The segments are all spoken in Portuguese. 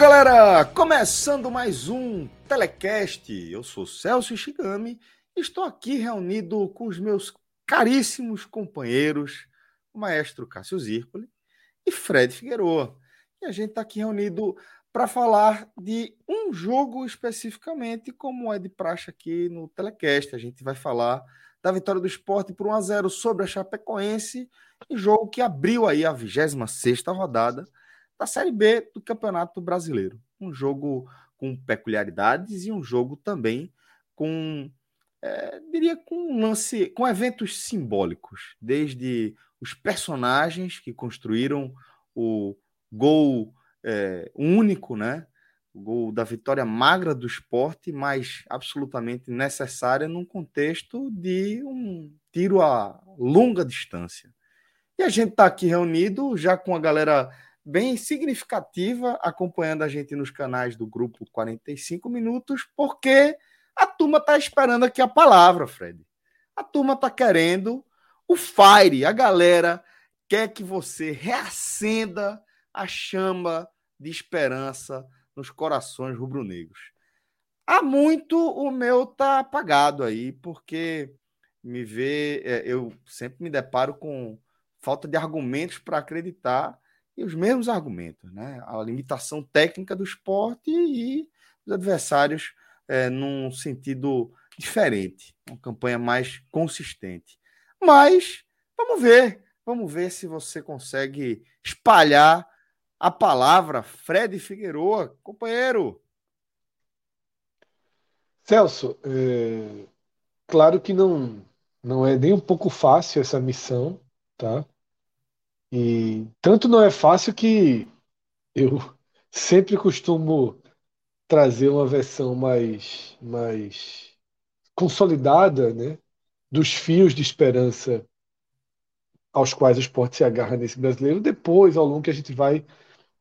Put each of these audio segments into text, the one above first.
Galera! Começando mais um Telecast. Eu sou Celso Shigami e estou aqui reunido com os meus caríssimos companheiros, o maestro Cássio Zirpoli e Fred Figueroa. E a gente está aqui reunido para falar de um jogo especificamente, como é de praxe aqui no Telecast. A gente vai falar da vitória do esporte por 1 a 0 sobre a Chapecoense, um jogo que abriu aí a 26 rodada da Série B do Campeonato Brasileiro. Um jogo com peculiaridades e um jogo também com, é, diria, com lance, com eventos simbólicos, desde os personagens que construíram o gol é, único, né? O gol da vitória magra do esporte, mas absolutamente necessária num contexto de um tiro a longa distância. E a gente está aqui reunido já com a galera bem significativa acompanhando a gente nos canais do grupo 45 minutos, porque a turma está esperando aqui a palavra, Fred. A turma está querendo o fire, a galera quer que você reacenda a chama de esperança nos corações rubro-negros. Há muito o meu tá apagado aí, porque me vê, é, eu sempre me deparo com falta de argumentos para acreditar e os mesmos argumentos, né? A limitação técnica do esporte e os adversários é, num sentido diferente, uma campanha mais consistente. Mas vamos ver, vamos ver se você consegue espalhar a palavra Fred Figueroa, companheiro. Celso, é, claro que não não é nem um pouco fácil essa missão, tá? E tanto não é fácil que eu sempre costumo trazer uma versão mais, mais consolidada, né, dos fios de esperança aos quais o esporte se agarra nesse brasileiro, depois, ao longo que a gente vai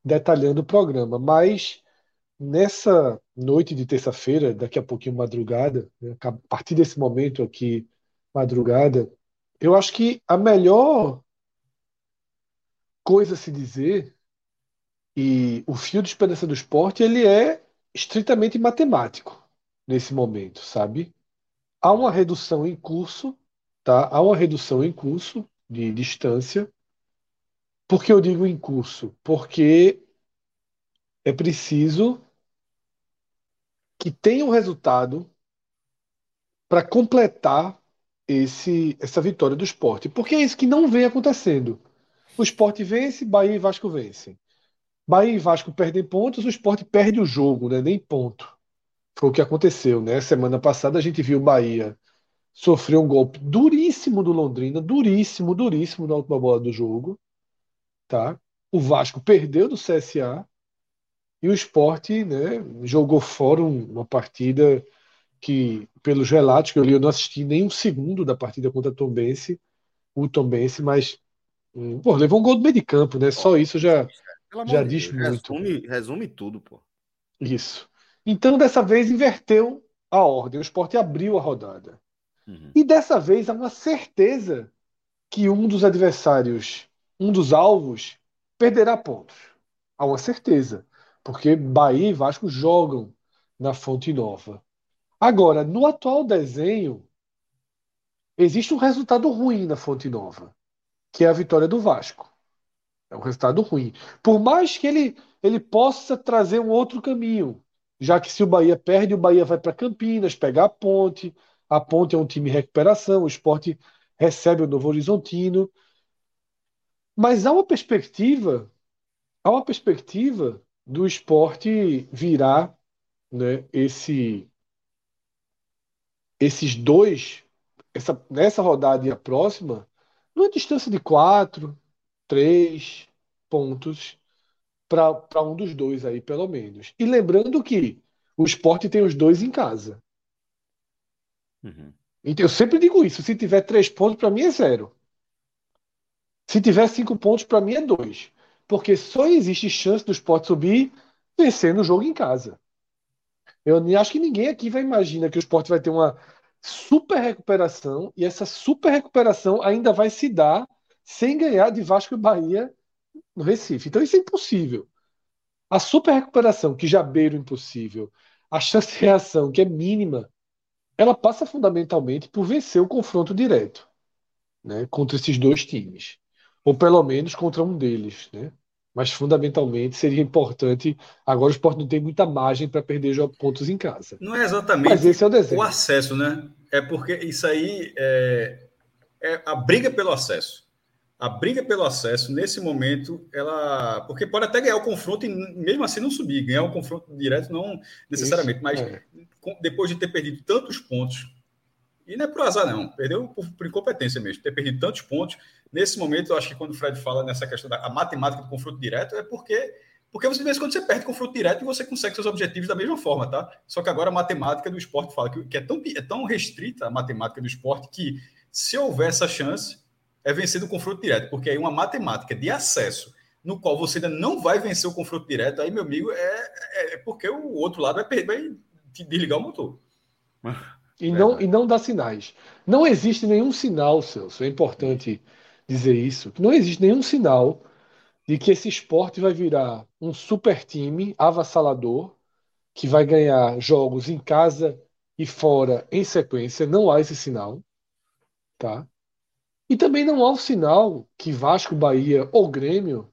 detalhando o programa. Mas nessa noite de terça-feira, daqui a pouquinho madrugada, né, a partir desse momento aqui, madrugada, eu acho que a melhor coisa a se dizer e o fio de esperança do esporte ele é estritamente matemático nesse momento, sabe? Há uma redução em curso, tá? Há uma redução em curso de distância. Por que eu digo em curso? Porque é preciso que tenha um resultado para completar esse, essa vitória do esporte. Porque é isso que não vem acontecendo. O esporte vence, Bahia e Vasco vencem. Bahia e Vasco perdem pontos, o esporte perde o jogo, né? nem ponto. Foi o que aconteceu. Né? Semana passada a gente viu o Bahia sofrer um golpe duríssimo do Londrina, duríssimo, duríssimo na última bola do jogo. Tá? O Vasco perdeu do CSA e o esporte né, jogou fora uma partida que, pelos relatos que eu li, eu não assisti nem um segundo da partida contra o Tombense, o Tombense, mas pô, levou um gol do meio de campo, né? Só isso já, já diz Deus, muito. Resume, resume tudo, pô. Isso. Então, dessa vez, inverteu a ordem. O esporte abriu a rodada. Uhum. E dessa vez há uma certeza que um dos adversários, um dos alvos, perderá pontos. Há uma certeza. Porque Bahia e Vasco jogam na Fonte Nova. Agora, no atual desenho, existe um resultado ruim na Fonte Nova que é a vitória do Vasco. É um resultado ruim. Por mais que ele, ele possa trazer um outro caminho, já que se o Bahia perde, o Bahia vai para Campinas pegar a ponte. A ponte é um time em recuperação, o esporte recebe o Novo Horizontino. Mas há uma perspectiva, há uma perspectiva do esporte virar né, esse, esses dois, essa, nessa rodada e a próxima, numa distância de quatro, três pontos para um dos dois aí, pelo menos. E lembrando que o esporte tem os dois em casa. Uhum. Então, eu sempre digo isso: se tiver três pontos, para mim é zero. Se tiver cinco pontos, para mim é dois. Porque só existe chance do esporte subir vencendo o jogo em casa. Eu acho que ninguém aqui vai imaginar que o esporte vai ter uma super recuperação e essa super recuperação ainda vai se dar sem ganhar de Vasco e Bahia no Recife. Então isso é impossível. A super recuperação, que já beira o impossível, a chance de reação, que é mínima, ela passa fundamentalmente por vencer o confronto direto né, contra esses dois times. Ou pelo menos contra um deles. Né? Mas fundamentalmente seria importante. Agora o esporte não tem muita margem para perder pontos em casa. Não é exatamente Mas esse é o, desenho. o acesso, né? É porque isso aí é, é a briga pelo acesso a briga pelo acesso, nesse momento, ela. Porque pode até ganhar o confronto e mesmo assim não subir, ganhar o confronto direto não necessariamente, Isso, mas é. depois de ter perdido tantos pontos, e não é por azar, não, perdeu por, por, incompetência mesmo, ter perdido tantos pontos. Nesse momento, eu acho que quando o Fred fala nessa questão da matemática do confronto direto, é porque. Porque você vê quando você perde confronto direto, você consegue seus objetivos da mesma forma, tá? Só que agora a matemática do esporte fala que, que é, tão, é tão restrita a matemática do esporte que se houver essa chance, é vencer no confronto direto, porque aí uma matemática de acesso no qual você ainda não vai vencer o confronto direto, aí, meu amigo, é, é, é porque o outro lado vai, vai desligar o motor. E não, e não dá sinais. Não existe nenhum sinal, Celso, é importante dizer isso, não existe nenhum sinal de que esse esporte vai virar um super time avassalador, que vai ganhar jogos em casa e fora em sequência. Não há esse sinal. Tá? E também não há o sinal que Vasco, Bahia ou Grêmio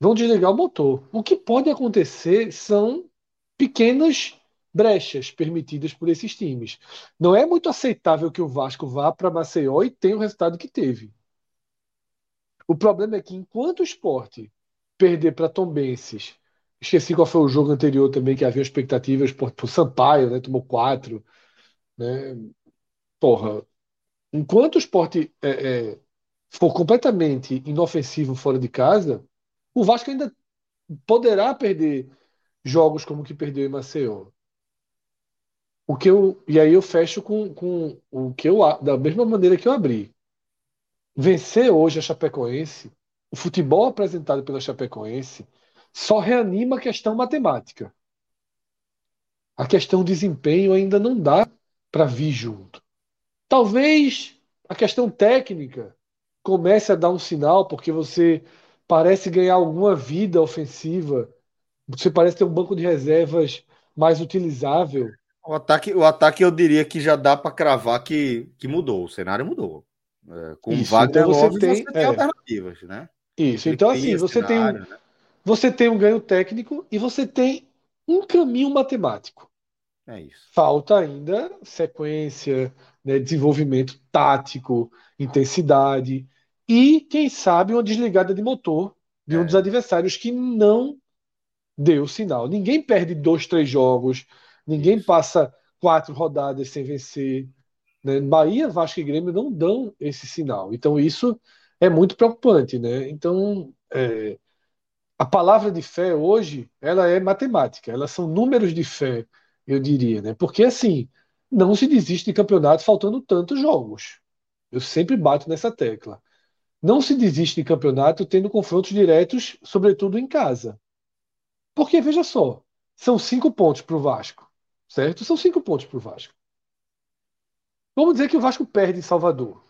vão desligar o motor. O que pode acontecer são pequenas brechas permitidas por esses times. Não é muito aceitável que o Vasco vá para Maceió e tenha o resultado que teve. O problema é que enquanto o esporte perder para Tombenses, esqueci qual foi o jogo anterior também que havia expectativas por Sampaio, né? Tomou quatro, né? Porra, Enquanto o esporte é, é, for completamente inofensivo fora de casa, o Vasco ainda poderá perder jogos como o que perdeu em Maceió. O que eu, e aí eu fecho com, com o que eu, da mesma maneira que eu abri. Vencer hoje a Chapecoense, o futebol apresentado pela Chapecoense, só reanima a questão matemática. A questão desempenho ainda não dá para vir junto. Talvez a questão técnica comece a dar um sinal, porque você parece ganhar alguma vida ofensiva, você parece ter um banco de reservas mais utilizável. O ataque, o ataque eu diria que já dá para cravar que, que mudou, o cenário mudou. É, com Isso, Wagner então você, tem, você tem é. alternativas, né? Isso, então assim, você cenário, tem um, né? você tem um ganho técnico e você tem um caminho matemático. É isso. Falta ainda sequência, né, desenvolvimento tático, intensidade e, quem sabe, uma desligada de motor de um é. dos adversários que não deu sinal. Ninguém perde dois, três jogos, ninguém passa quatro rodadas sem vencer. Né? Bahia, Vasco e Grêmio não dão esse sinal. Então, isso é muito preocupante. Né? Então, é, a palavra de fé hoje ela é matemática, elas são números de fé, eu diria. Né? Porque, assim, não se desiste de campeonato faltando tantos jogos. Eu sempre bato nessa tecla. Não se desiste de campeonato tendo confrontos diretos, sobretudo em casa. Porque, veja só, são cinco pontos para o Vasco, certo? São cinco pontos para o Vasco. Vamos dizer que o Vasco perde em Salvador.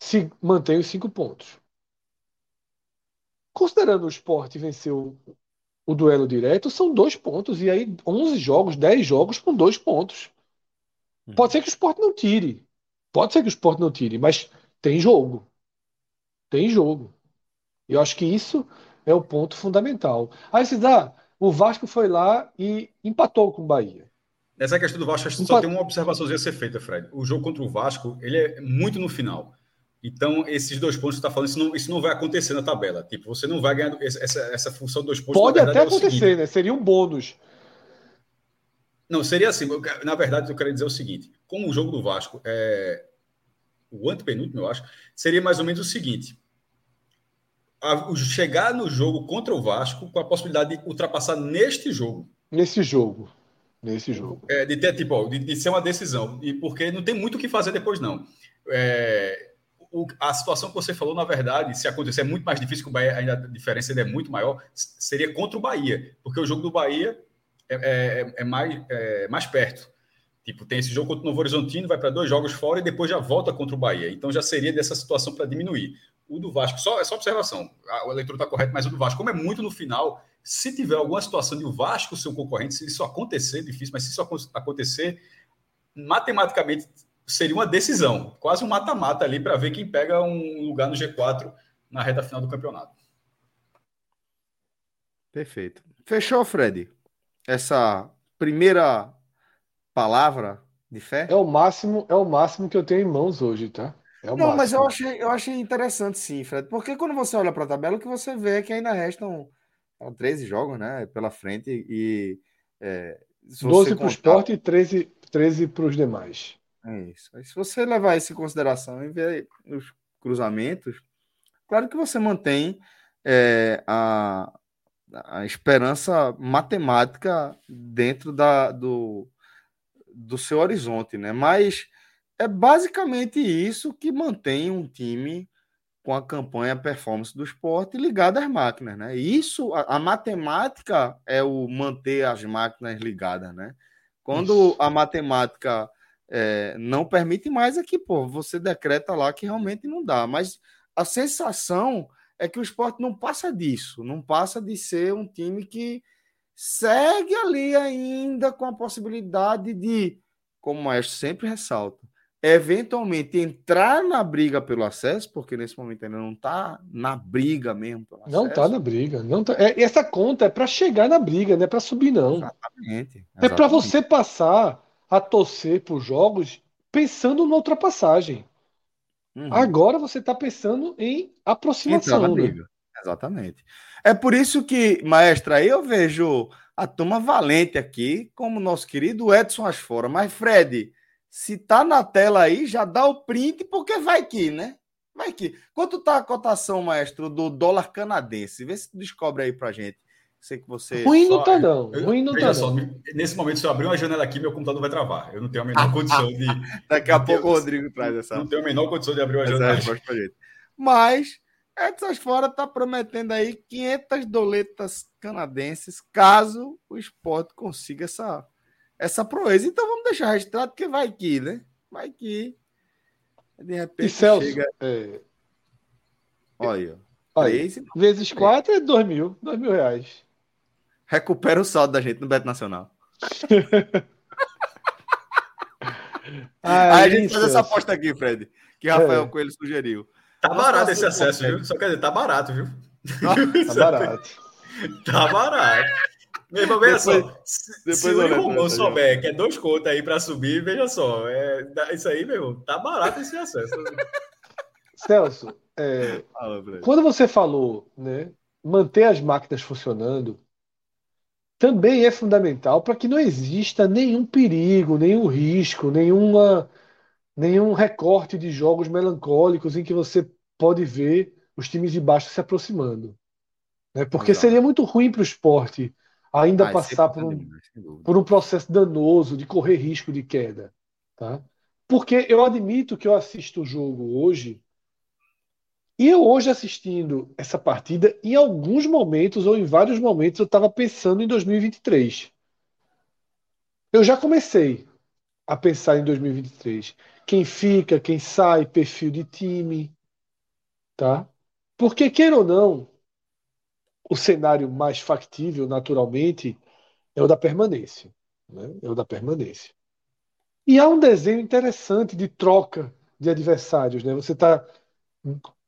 Se mantém os cinco pontos. Considerando o esporte venceu o duelo direto, são dois pontos. E aí, 11 jogos, 10 jogos com dois pontos. Pode ser que o esporte não tire. Pode ser que o esporte não tire, mas tem jogo. Tem jogo. Eu acho que isso é o ponto fundamental. Aí você dá, o Vasco foi lá e empatou com o Bahia. Nessa questão do Vasco, acho que só tem uma observaçãozinha a ser feita, Fred. O jogo contra o Vasco, ele é muito no final. Então, esses dois pontos que você está falando, isso não, isso não vai acontecer na tabela. Tipo, você não vai ganhar essa, essa função de dois pontos. Pode verdade, até é acontecer, né? Seria um bônus. Não, seria assim. Na verdade, eu quero dizer o seguinte: como o jogo do Vasco é o antepenúltimo, eu acho, seria mais ou menos o seguinte: a, chegar no jogo contra o Vasco com a possibilidade de ultrapassar neste jogo. Nesse jogo. Nesse jogo. É, de ter, tipo, de, de, ser uma decisão. E porque não tem muito o que fazer depois, não. É, o, a situação que você falou, na verdade, se acontecer é muito mais difícil, que o Bahia, ainda a diferença ainda é muito maior, seria contra o Bahia. Porque o jogo do Bahia é, é, é mais, é mais perto. Tipo, tem esse jogo contra o Novo Horizontino, vai para dois jogos fora e depois já volta contra o Bahia. Então já seria dessa situação para diminuir. O do Vasco, só, é só observação, o eleitor está correto, mas o do Vasco, como é muito no final, se tiver alguma situação de o Vasco ser um concorrente, se isso acontecer, difícil, mas se isso acontecer, matematicamente seria uma decisão, quase um mata-mata ali para ver quem pega um lugar no G4 na reta final do campeonato. Perfeito. Fechou, Fred? Essa primeira palavra de fé? É o máximo, é o máximo que eu tenho em mãos hoje, tá? É Não, máximo. mas eu achei, eu achei interessante sim, Fred, porque quando você olha para a tabela, o que você vê é que ainda restam 13 jogos, né, pela frente e é, 12 para o esporte e 13, 13 para os demais. É isso. Aí, se você levar isso em consideração e ver os cruzamentos, claro que você mantém é, a, a esperança matemática dentro da, do, do seu horizonte, né? Mas é basicamente isso que mantém um time com a campanha performance do esporte ligada às máquinas, né? Isso, a, a matemática é o manter as máquinas ligadas, né? Quando isso. a matemática é, não permite mais, é que, pô, você decreta lá que realmente não dá. Mas a sensação é que o esporte não passa disso, não passa de ser um time que segue ali ainda com a possibilidade de, como o Maestro sempre ressalta, eventualmente entrar na briga pelo acesso, porque nesse momento ainda não está na briga mesmo. não está na briga. Não tá, é, essa conta é para chegar na briga, não é para subir, não. Exatamente. exatamente. É para você passar a torcer por jogos pensando na ultrapassagem. Uhum. Agora você está pensando em aproximação. Né? Exatamente. É por isso que, maestra, eu vejo a turma valente aqui, como nosso querido Edson Asfora. Mas, Fred, se tá na tela aí, já dá o print, porque vai que, né? Vai que. Quanto tá a cotação, maestro, do dólar canadense? Vê se descobre aí pra gente. Sei que você. Ruim não tá, não. Ruim não tá, só, não. Nesse momento, se eu abrir uma janela aqui, meu computador vai travar. Eu não tenho a menor condição de. Daqui a pouco o Rodrigo traz essa. Não tenho a menor condição de abrir uma janela. Mas Edson Fora está prometendo aí 500 doletas canadenses caso o esporte consiga essa, essa proeza. Então vamos deixar registrado que vai que, né? Vai que. De repente e Celso, chega. É... Olha. Olha esse... Vezes 4 é 2 mil, 2 mil reais. Recupera o saldo da gente no Beto Nacional. Aí a gente faz essa aposta aqui, Fred, que Rafael é. Coelho sugeriu. Tá barato esse acesso, viu? Só quer dizer, tá barato, viu? tá barato. tá barato. Meu irmão, veja depois, só. Se, se o Romão souber que é dois contos aí para subir, veja só. É, isso aí, meu irmão, tá barato esse acesso. Celso, é, quando você falou, né, manter as máquinas funcionando, também é fundamental para que não exista nenhum perigo, nenhum risco, nenhuma nenhum recorte de jogos melancólicos em que você pode ver os times de baixo se aproximando. Né? Porque Exato. seria muito ruim para o esporte ainda ah, passar por um, por um processo danoso de correr risco de queda. Tá? Porque eu admito que eu assisto o jogo hoje, e eu hoje assistindo essa partida, em alguns momentos ou em vários momentos, eu estava pensando em 2023. Eu já comecei a pensar em 2023 quem fica, quem sai, perfil de time, tá? Porque queira ou não, o cenário mais factível, naturalmente, é o da permanência, né? É o da permanência. E há um desenho interessante de troca de adversários, né? Você está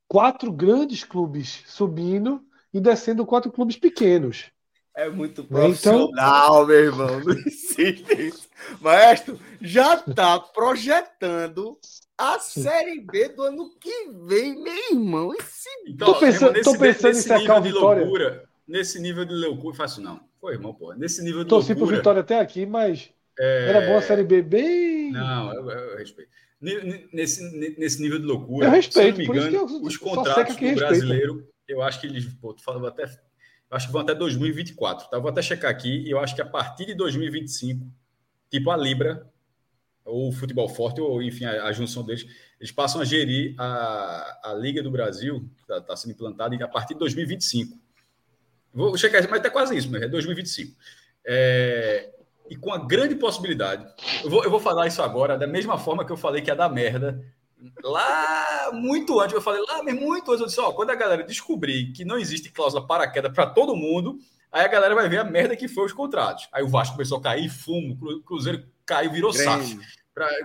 quatro grandes clubes subindo e descendo quatro clubes pequenos. É muito então- profissional, então... meu irmão. Não existe isso. Maestro, já tá projetando a Série B do ano que vem, meu irmão. Esse... Então, tô pensando, nesse, tô pensando nesse em secar o Vitória. Loucura, nesse nível de loucura, faço não. Pô, irmão, pô. Nesse nível de Torci loucura... pro Vitória até aqui, mas é... era boa a Série B bem... Não, eu, eu, respeito. Nesse, nesse nível de loucura, eu respeito, se não me engano, eu, os contratos do brasileiro, eu acho que eles, pô, tu falou até acho que vão até 2024. Tá? Vou até checar aqui e eu acho que a partir de 2025, tipo a Libra, ou o Futebol Forte, ou enfim, a, a junção deles, eles passam a gerir a, a Liga do Brasil, que está tá sendo implantada, a partir de 2025. Vou checar, mas até quase isso, é 2025. É, e com a grande possibilidade, eu vou, eu vou falar isso agora, da mesma forma que eu falei que ia dar merda Lá, muito antes, eu falei lá, mas muito antes, eu disse, ó, quando a galera descobrir que não existe cláusula para queda para todo mundo, aí a galera vai ver a merda que foi os contratos. Aí o Vasco começou a cair, fumo, o Cruzeiro caiu, virou SAF.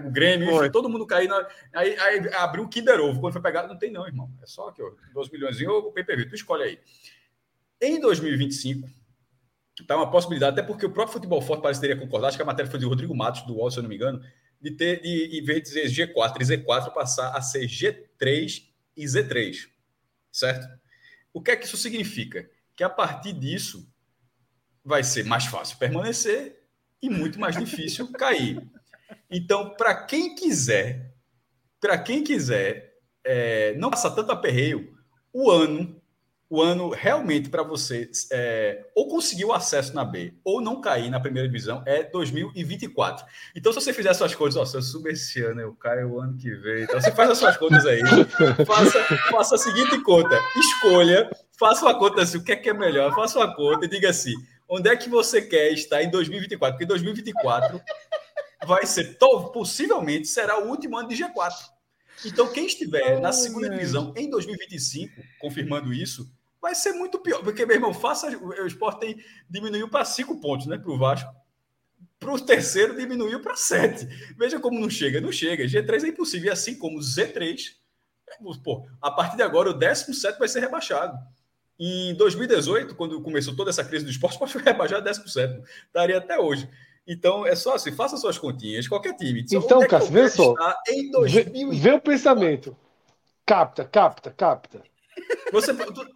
o Grêmio, enfim, todo mundo caiu. Na, aí, aí abriu o Kinder Ovo. Quando foi pegar, não tem não, irmão. É só ó, 12 milhões ou o PPV, tu escolhe aí. Em 2025, tá uma possibilidade, até porque o próprio Futebol Forte parece teria concordado, acho que a matéria foi de Rodrigo Matos, do UOL, se eu não me engano, de ter, de, em vez de dizer G4 e Z4, passar a ser G3 e Z3, certo? O que é que isso significa? Que a partir disso vai ser mais fácil permanecer e muito mais difícil cair. Então, para quem quiser, para quem quiser é, não passar tanto aperreio, o ano o ano realmente para você é, ou conseguir o acesso na B ou não cair na primeira divisão é 2024. Então, se você fizer suas contas, ó, se eu subir esse ano, eu caio o ano que vem. Então, você faz as suas contas aí, faça, faça a seguinte conta: escolha, faça uma conta assim, o que é que é melhor, faça uma conta e diga assim: onde é que você quer estar em 2024? Porque 2024 vai ser, possivelmente, será o último ano de G4. Então, quem estiver na segunda divisão em 2025, confirmando isso, vai ser muito pior. Porque, meu irmão, faça. O esporte tem, diminuiu para cinco pontos, né? Para o Vasco. Para o terceiro, diminuiu para sete. Veja como não chega. Não chega. G3 é impossível. E assim como Z3, pô, a partir de agora, o 17 vai ser rebaixado. Em 2018, quando começou toda essa crise do esporte, pode rebaixar 17. Estaria até hoje. Então, é só assim, faça suas continhas, qualquer time. Então, é Cássio, vê só. Em 2000... vê, vê o pensamento. Capta, capta, capta. Você,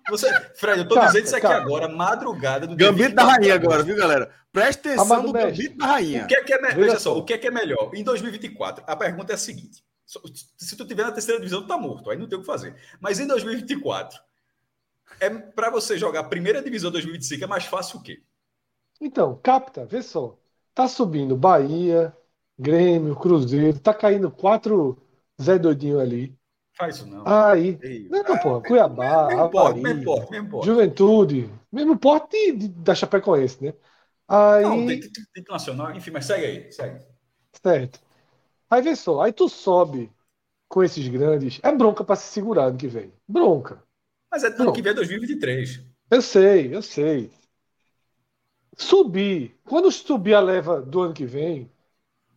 você, Fred, eu tô dizendo isso aqui agora, madrugada do Gambito da Rainha agora, viu, galera? Presta atenção Amado no Gambito da Rainha. O que é, que é me... Veja só, o que é, que é melhor? Em 2024, a pergunta é a seguinte: se tu tiver na terceira divisão, tu tá morto, aí não tem o que fazer. Mas em 2024, é para você jogar a primeira divisão 2025 é mais fácil o quê? Então, capta, vê só. Tá subindo Bahia, Grêmio, Cruzeiro, tá caindo quatro Zé Doidinho ali. Faz isso não. Aí. Ei, não, não, pô. Cuiabá, mesmo mesmo porte, mesmo porte. Juventude. Mesmo porte de, de, da Chapecoense, né? Aí... Não, tem, tem, tem nacional, enfim, mas segue aí, segue. Certo. Aí vê só, aí tu sobe com esses grandes. É bronca para se segurar ano que vem. Bronca. Mas é ano que vem é 2023. Eu sei, eu sei. Subir. Quando subir a leva do ano que vem,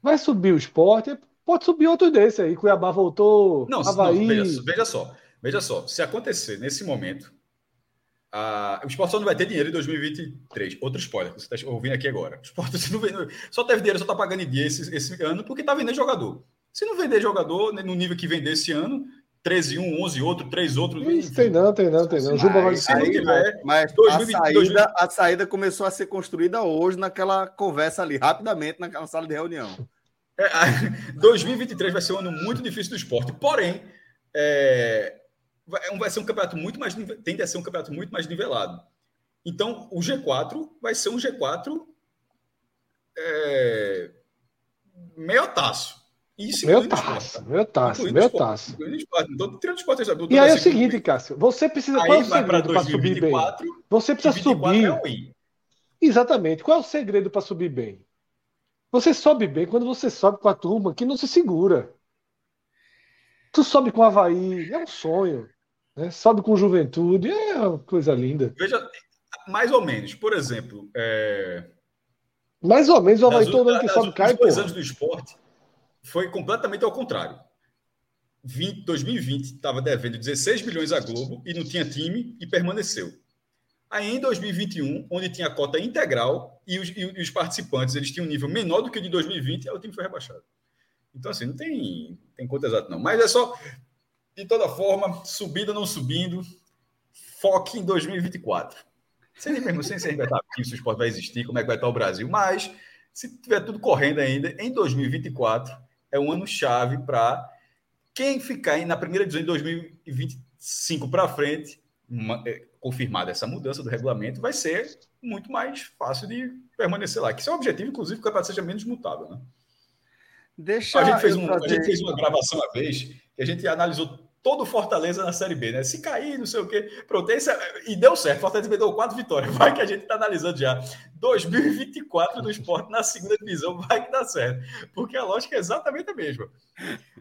vai subir o esporte, Pode subir outro desse aí. Cuiabá voltou. Não, Havaí... não veja, veja, só. Veja só. Se acontecer nesse momento, a... o esporte só não vai ter dinheiro em 2023. Outro spoiler, você está ouvindo aqui agora. O esporte não vende... só teve dinheiro, só está pagando em dia esse, esse ano porque está vendendo jogador. Se não vender jogador né, no nível que vender esse ano, 13 um, 11 outro, 3 outros. Isso, tem não, tem não, tem não. Juba vai se não tiver, mas 2020, a, saída, 2020... a saída começou a ser construída hoje naquela conversa ali, rapidamente, naquela sala de reunião. É, 2023 vai ser um ano muito difícil do esporte, porém, é, vai ser um campeonato muito mais tende a ser um campeonato muito mais nivelado. Então, o G4 vai ser um G4 é, meio taço. Isso meu taço, meu taço, meu taço. Então, tirando esporte, e aí é o seguinte, Cássio, você precisa. Aí qual é o segredo para subir bem? Você precisa subir. É Exatamente. Qual é o segredo para subir bem? Você sobe bem quando você sobe com a turma que não se segura. Tu sobe com o Havaí, é um sonho. Né? Sobe com juventude, é uma coisa linda. Veja, mais ou menos, por exemplo. É... Mais ou menos o Havaí todo ano que sobe cai. Os dois anos do esporte foi completamente ao contrário. 20, 2020 estava devendo 16 milhões à Globo e não tinha time e permaneceu. Aí em 2021, onde tinha cota integral e os, e os participantes eles tinham um nível menor do que o de 2020, aí o time foi rebaixado. Então, assim, não tem, tem conta exata, não. Mas é só, de toda forma, subindo ou não subindo, foque em 2024. Sem mesmo sem vai estar aqui, se o esporte vai existir, como é que vai estar o Brasil. Mas, se tiver tudo correndo ainda, em 2024 é um ano chave para quem ficar na primeira divisão em 2025 para frente, uma, é, confirmada essa mudança do regulamento, vai ser muito mais fácil de permanecer lá. Que é o objetivo, inclusive, que o campeonato seja menos mutável. Né? Deixa a, gente fez um, a gente fez uma gravação uma vez que a gente analisou todo o Fortaleza na Série B, né? Se cair, não sei o quê. Pronto, esse, é, e deu certo. Fortaleza deu quatro vitórias. Vai que a gente está analisando já. 2024 do esporte na segunda divisão, vai que dá certo. Porque a lógica é exatamente a mesma.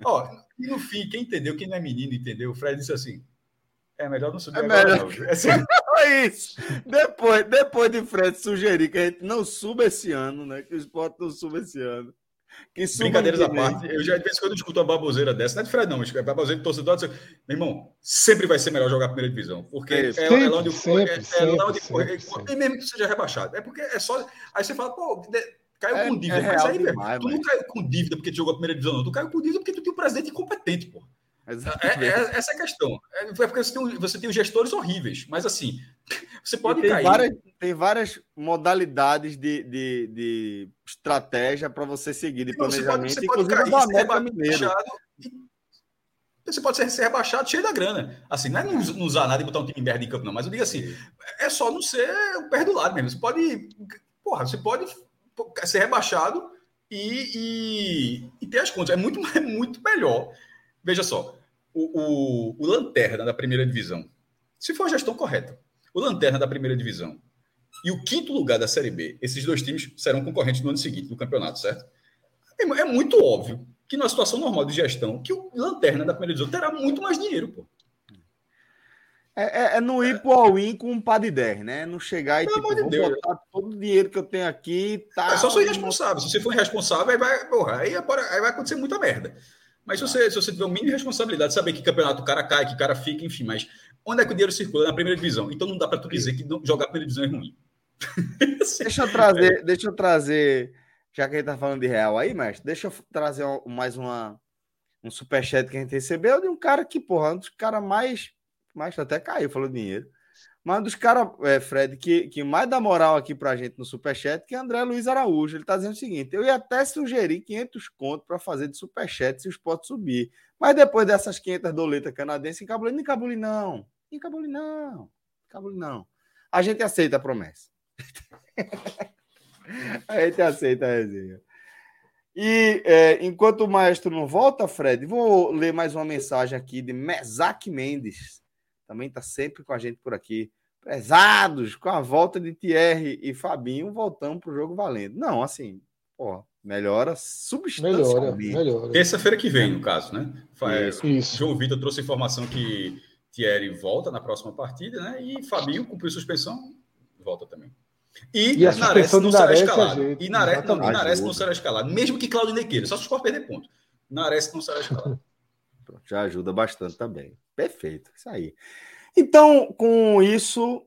Ó, e no fim, quem entendeu, quem não é menino, entendeu? O Fred disse assim: é melhor não subir é agora, melhor. não. É assim. isso. Depois, depois de Fred sugerir que a gente não suba esse ano, né? Que o esporte não suba esse ano. Que Brincadeiras à parte, eu já de vez em quando escuto uma baboseira dessa, não é de Fred, não, mas é baboseira de torcedor. Meu irmão, sempre vai ser melhor jogar a primeira divisão, porque é, sempre, é, lá onde sempre, é, é lá onde sempre, e mesmo que seja rebaixado. É porque é só. Aí você fala, pô, caiu é, com dívida. É mas aí, demais, tu não caiu com dívida porque tu jogou a primeira divisão, não. Tu caiu com dívida porque tu tinha um presidente incompetente, pô. É, é, essa é a questão. É, é porque você tem, você tem os gestores horríveis, mas assim, você pode tem cair. Várias, tem várias modalidades de, de, de estratégia para você seguir de planejamento, você pode, você inclusive pode cair, Mineiro. Você pode ser, ser, rebaixado cheio da grana. Assim, não é não, não usar nada e botar um time merda em campo, não. Mas eu digo assim, é só não ser o perdulário mesmo. Você pode. Porra, você pode ser rebaixado e, e, e ter as contas. É muito, é muito melhor. Veja só, o, o, o Lanterna da primeira divisão, se for a gestão correta, o Lanterna da primeira divisão e o quinto lugar da Série B, esses dois times serão concorrentes no ano seguinte, no campeonato, certo? É, é muito óbvio que numa situação normal de gestão, que o Lanterna da primeira divisão terá muito mais dinheiro, pô. É, é, é não ir pro all-in com um par de 10, né? Não chegar e Pelo tipo, vou Deus. botar todo o dinheiro que eu tenho aqui. Tá... É só ser irresponsável. Se você for irresponsável, aí vai, porra, aí, aí vai acontecer muita merda. Mas se você, se você tiver o mínimo de responsabilidade, saber que campeonato o cara cai, que o cara fica, enfim, mas onde é que o dinheiro circula? Na primeira divisão. Então não dá para tu dizer que jogar primeira divisão é ruim. deixa eu trazer, deixa eu trazer, já que a gente tá falando de real aí, mestre, deixa eu trazer mais uma um superchat que a gente recebeu de um cara que, porra, um dos caras mais, mais até caiu, falou dinheiro. Mas um dos caras, é, Fred, que, que mais dá moral aqui pra gente no Superchat, que é André Luiz Araújo. Ele tá dizendo o seguinte: eu ia até sugerir 500 contos para fazer de Superchat se o esporte subir. Mas depois dessas 500 doletas canadenses, encabule, não encabule não. Encabule não. Encabule não. A gente aceita a promessa. a gente aceita a resenha. E é, enquanto o maestro não volta, Fred, vou ler mais uma mensagem aqui de Mesaque Mendes também está sempre com a gente por aqui. Pesados, com a volta de Thierry e Fabinho, voltamos para o jogo valendo. Não, assim, pô, melhora substancialmente. Melhora, melhora. Terça-feira que vem, no caso, né? Isso, isso. João Vitor trouxe a informação que Thierry volta na próxima partida, né? E Fabinho cumpriu suspensão, volta também. E, e a Nares não será escalado. e Nares, não, e Nares não será escalado. Mesmo que Claudinei queira, só se for perder ponto. Nares não será escalado. Já ajuda bastante também. Perfeito, isso aí. Então, com isso.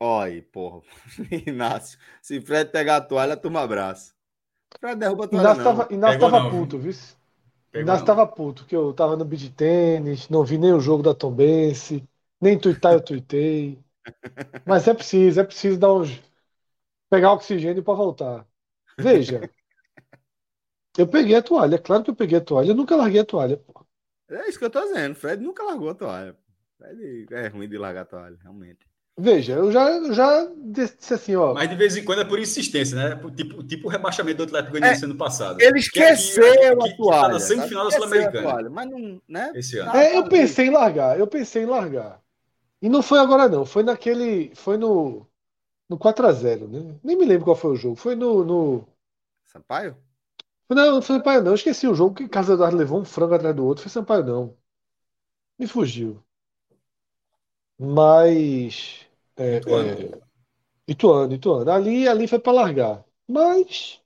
Olha, porra. Inácio, se Fred pegar a toalha, toma abraço. Fred derruba a toalha. Inácio não. Tava, Inácio tava não, puto, viu? Inácio tava puto, que eu tava no beat tênis, não vi nem o jogo da Tombense, nem tuitar eu tuitei. Mas é preciso, é preciso dar uns. pegar oxigênio para voltar. Veja. Eu peguei a toalha, é claro que eu peguei a toalha, eu nunca larguei a toalha. Porra. É isso que eu tô dizendo. Fred nunca largou a toalha. Fred é ruim de largar a toalha, realmente. Veja, eu já, eu já disse assim, ó. Mas de vez em quando é por insistência, né? Tipo, tipo o rebaixamento do Atlético Goianiense é, ano passado. Ele esqueceu aqui, aqui, a toalha. Tá na semifinal da Sul-Americana. Mas não, né? Esse ano. É, eu pensei em largar, eu pensei em largar. E não foi agora, não. Foi naquele. Foi no. No 4x0, né? Nem me lembro qual foi o jogo. Foi no. no... Sampaio? Não, não foi Sampaio, não. Eu esqueci o jogo que Casa Eduardo levou um frango atrás do outro. Foi Sampaio, não. Me fugiu. Mas. É, Ituano. É, Ituano, Ituano. Ali, ali foi para largar. Mas.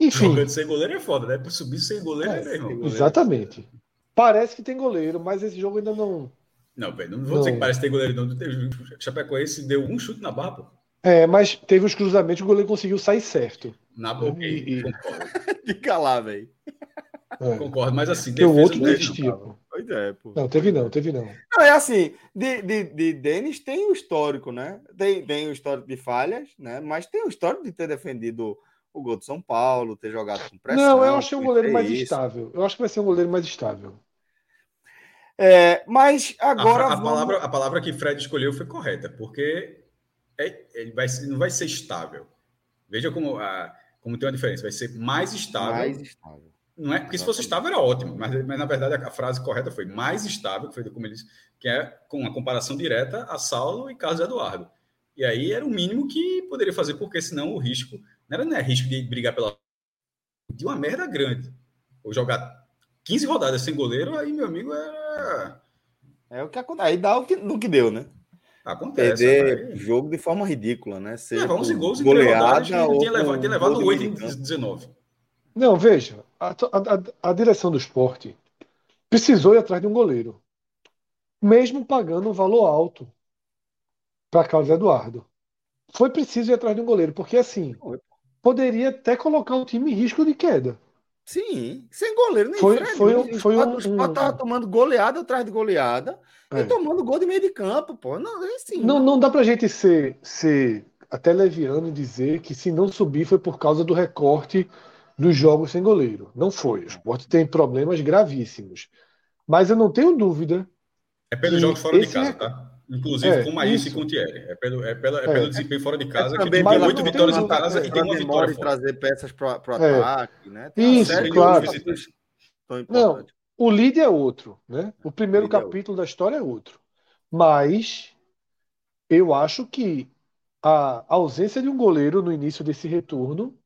Enfim. Jogando sem goleiro é foda, né? Para subir sem goleiro é, é mesmo. Exatamente. Parece que tem goleiro, mas esse jogo ainda não. Não, velho, não vou dizer que parece ter goleiro, não. Chapecoense deu um chute na barra, pô. É, mas teve os cruzamentos, o goleiro conseguiu sair certo. Na boca. E... Fica lá, velho. É. Concordo, mas assim, o outro existia, pô. Pois é, pô. Não, teve não, teve não. Não, é assim, de, de, de Denis tem o histórico, né? Tem, tem o histórico de falhas, né? Mas tem o histórico de ter defendido o gol de São Paulo, ter jogado com pressão. Não, eu achei um goleiro mais isso. estável. Eu acho que vai ser um goleiro mais estável. É, mas agora. A, a vamos... palavra, a palavra que Fred escolheu foi correta, porque é, ele vai, não vai ser estável. Veja como, a, como tem uma diferença. Vai ser mais estável. Mais estável. Não é, porque se fosse estável era ótimo, mas, mas na verdade a, a frase correta foi mais estável, que foi como ele disse, que é com uma comparação direta a Saulo e Carlos Eduardo. E aí era o mínimo que poderia fazer, porque senão o risco não era, não é risco de brigar pela. de uma merda grande. Ou jogar 15 rodadas sem goleiro, aí, meu amigo, era. É o que acontece. Aí dá o que, no que deu, né? Acontece. Perder jogo de forma ridícula, né? Ser levar 11 gols em goleada, tinha, levado, levado 8 em 19. Não, veja, a, a, a direção do esporte precisou ir atrás de um goleiro. Mesmo pagando um valor alto para Carlos Eduardo. Foi preciso ir atrás de um goleiro, porque assim, poderia até colocar o time em risco de queda. Sim, sem goleiro nem foi, Fred. Foi, um, foi um, o Sport tava tomando goleada atrás de goleada é. e tomando gol de meio de campo, pô. Não, é assim, não, não dá pra gente ser, ser até leviano e dizer que se não subir foi por causa do recorte dos jogos sem goleiro. Não foi. O Sport tem problemas gravíssimos. Mas eu não tenho dúvida. É pelos jogos fora de casa, tá? Inclusive é, com o Maílson e com o Thierry. É pelo, é pela, é, é pelo desempenho fora de casa, é que tem oito vitórias em casa e tem uma vitória. Fora. trazer peças para o é. ataque, né? Tem isso, claro. Não, o líder é outro, né? O primeiro o capítulo da história é outro. Mas eu acho que a ausência de um goleiro no início desse retorno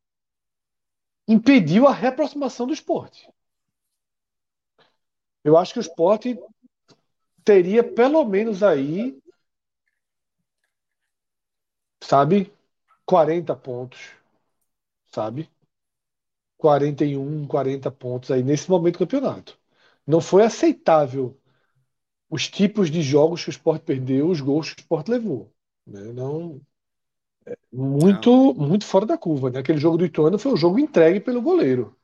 impediu a reaproximação do esporte. Eu acho que o esporte teria pelo menos aí, sabe, 40 pontos, sabe? 41, 40 pontos aí nesse momento do campeonato. Não foi aceitável os tipos de jogos que o Sport perdeu, os gols que o Sport levou. Né? Não, é muito, não. muito fora da curva. Né? Aquele jogo do Ituano foi um jogo entregue pelo goleiro.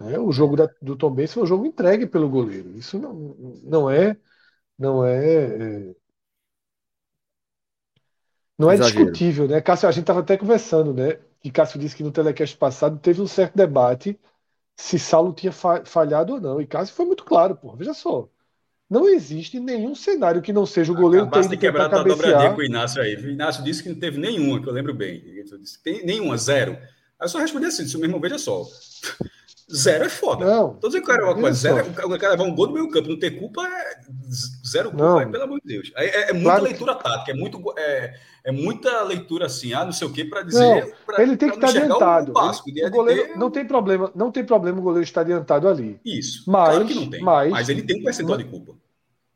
Né? O jogo da, do Tom Benz foi um jogo entregue pelo goleiro. Isso não, não é não é, é não é discutível, né? Cássio, a gente estava até conversando, né? Que Cássio disse que no telecast passado teve um certo debate se Saulo tinha falhado ou não. E Cássio foi muito claro, pô. Veja só. Não existe nenhum cenário que não seja o goleiro ter ido quebrar a dobradinha com o Inácio aí. O Inácio disse que não teve nenhuma, que eu lembro bem. Tem nenhuma, zero. Aí eu só respondi assim, se o meu irmão veja só. Zero é foda. Não. Tô dizendo que o cara, uma coisa, zero, o cara levar um gol do meio campo, não ter culpa é zero culpa, não. É, pelo amor de Deus. É, é, é muita claro. leitura tática, é, muito, é, é muita leitura assim, ah, não sei o que, para dizer. Pra, ele tem que estar adiantado. O, básico, ele, o goleiro ter... não tem problema, não tem problema o goleiro estar adiantado ali. Isso. Mas, claro que não tem. Mas, mas ele tem um percentual de culpa.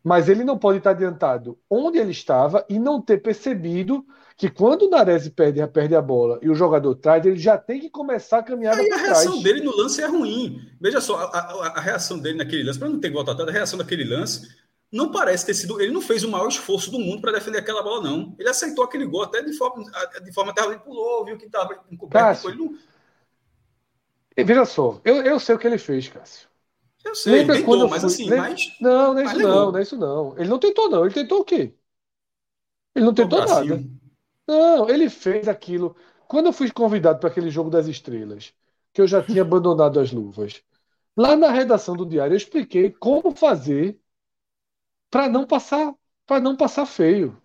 Mas ele não pode estar adiantado onde ele estava e não ter percebido que quando o Nares perde, perde a bola e o jogador traz, ele já tem que começar a caminhada Aí a reação dele no lance é ruim. Veja só, a, a, a reação dele naquele lance, para não ter que voltar atrás, a reação daquele lance não parece ter sido. Ele não fez o maior esforço do mundo para defender aquela bola, não. Ele aceitou aquele gol até de forma, de forma até ele pulou, viu que estava encoberto. Ele não... Veja só, eu, eu sei o que ele fez, Cássio. Eu sei, Lembra tentou, quando mas fui... assim, Lembra... mas... Não, não é isso não, não é isso não. Ele não tentou, não. Ele tentou o quê? Ele não tentou nada. Não, ele fez aquilo. Quando eu fui convidado para aquele jogo das estrelas, que eu já tinha abandonado as luvas, lá na redação do diário eu expliquei como fazer para não passar, para não passar feio.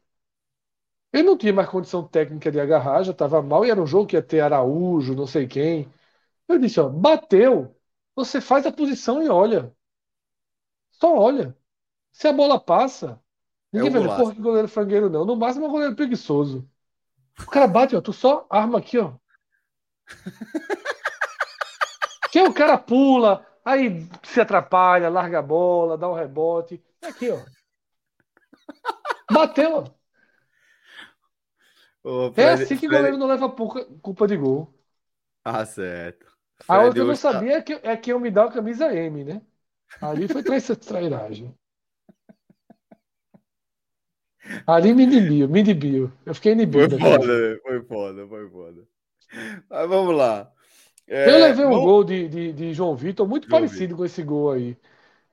Eu não tinha mais condição técnica de agarrar, já estava mal e era um jogo que ia ter Araújo, não sei quem. Eu disse, ó, bateu, você faz a posição e olha. Só olha. Se a bola passa, ninguém é vai ver, porra, que goleiro frangueiro não. No máximo é um goleiro preguiçoso. O cara bate, ó, tu só arma aqui, ó. que o cara pula, aí se atrapalha, larga a bola, dá um rebote. É aqui, ó. Bateu. Fred, é assim que o goleiro não leva culpa de gol. Ah, certo. A outra que eu não sabia é que, é que eu me dá a camisa M, né? Ali foi trairagem. Ali me inibiu, me inibiu. Eu fiquei inibido. Foi foda, foi foda, foi foda. Mas vamos lá. É, eu levei um vamos... gol de, de, de, João Vitor muito João parecido Vitor. com esse gol aí.